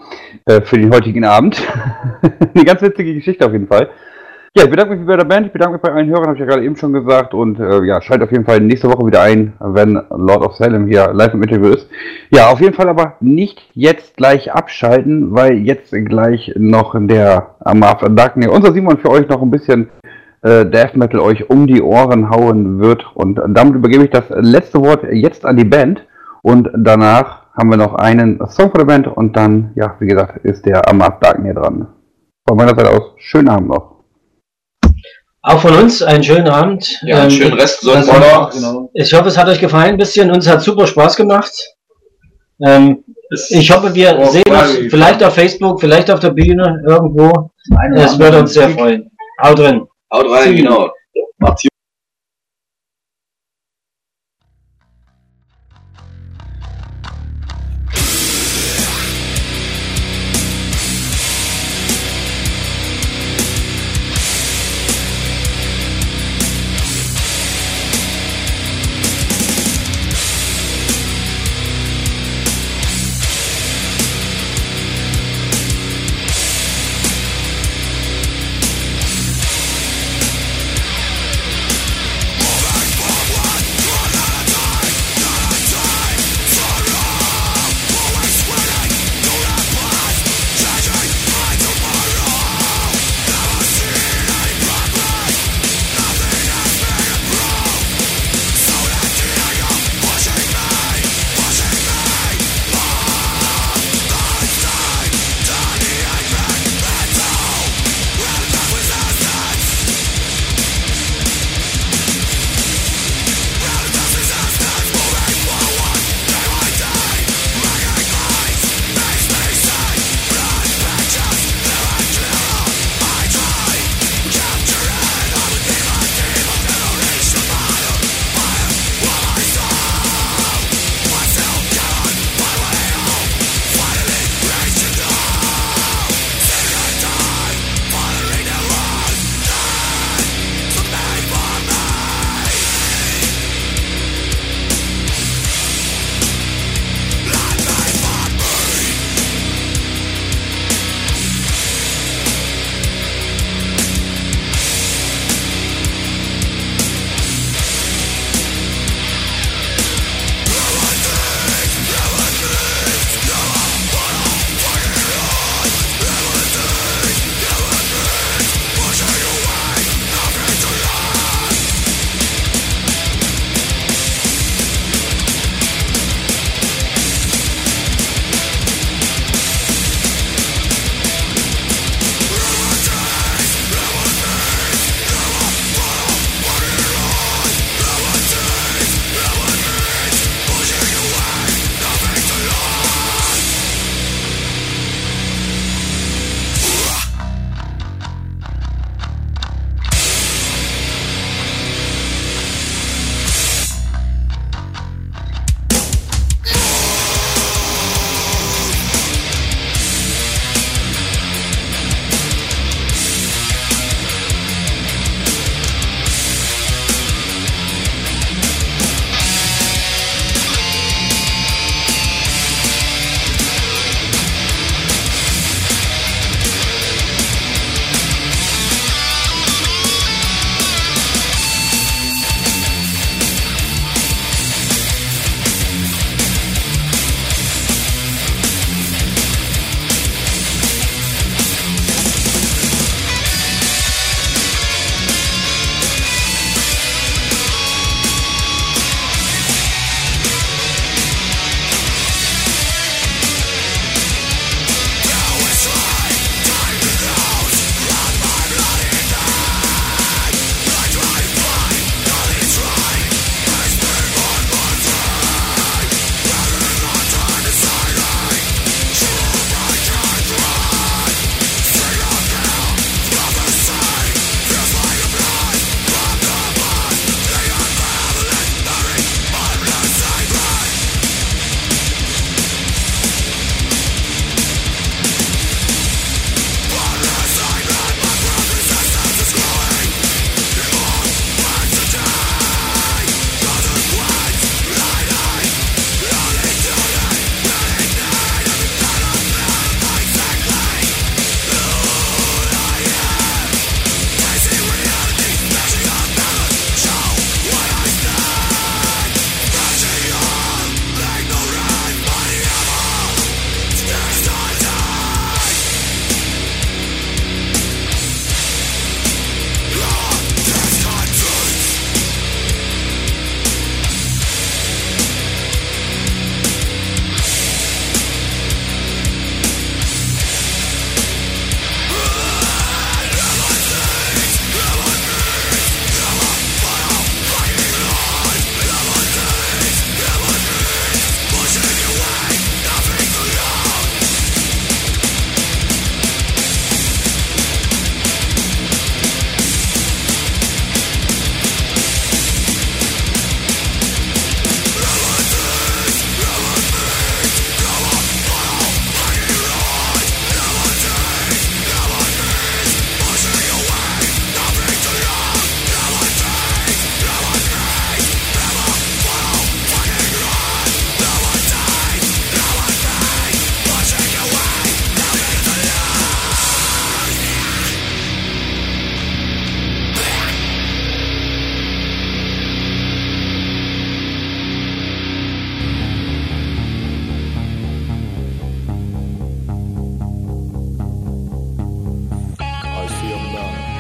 äh, für den heutigen Abend. <laughs> eine ganz witzige Geschichte auf jeden Fall. Ja, ich bedanke mich bei der Band, ich bedanke mich bei allen Hörern, habe ich ja gerade eben schon gesagt. Und äh, ja, schaltet auf jeden Fall nächste Woche wieder ein, wenn Lord of Salem hier live im Interview ist. Ja, auf jeden Fall aber nicht jetzt gleich abschalten, weil jetzt gleich noch der Amaf Darkness, unser Simon für euch noch ein bisschen äh, Death Metal euch um die Ohren hauen wird. Und damit übergebe ich das letzte Wort jetzt an die Band. Und danach haben wir noch einen Song von der Band und dann, ja, wie gesagt, ist der Amaf Darkness dran. Von meiner Seite aus, schönen Abend noch. Auch von uns einen schönen Abend. Ja, einen Ähm, schönen Rest Sonntag. Genau. Ich hoffe, es hat euch gefallen ein bisschen. Uns hat super Spaß gemacht. Ähm, ich hoffe, wir Oh, sehen uns vielleicht auf Facebook, vielleicht auf der Bühne irgendwo. Es würde uns sehr freuen. Haut drin. Haut rein, genau. Macht's gut.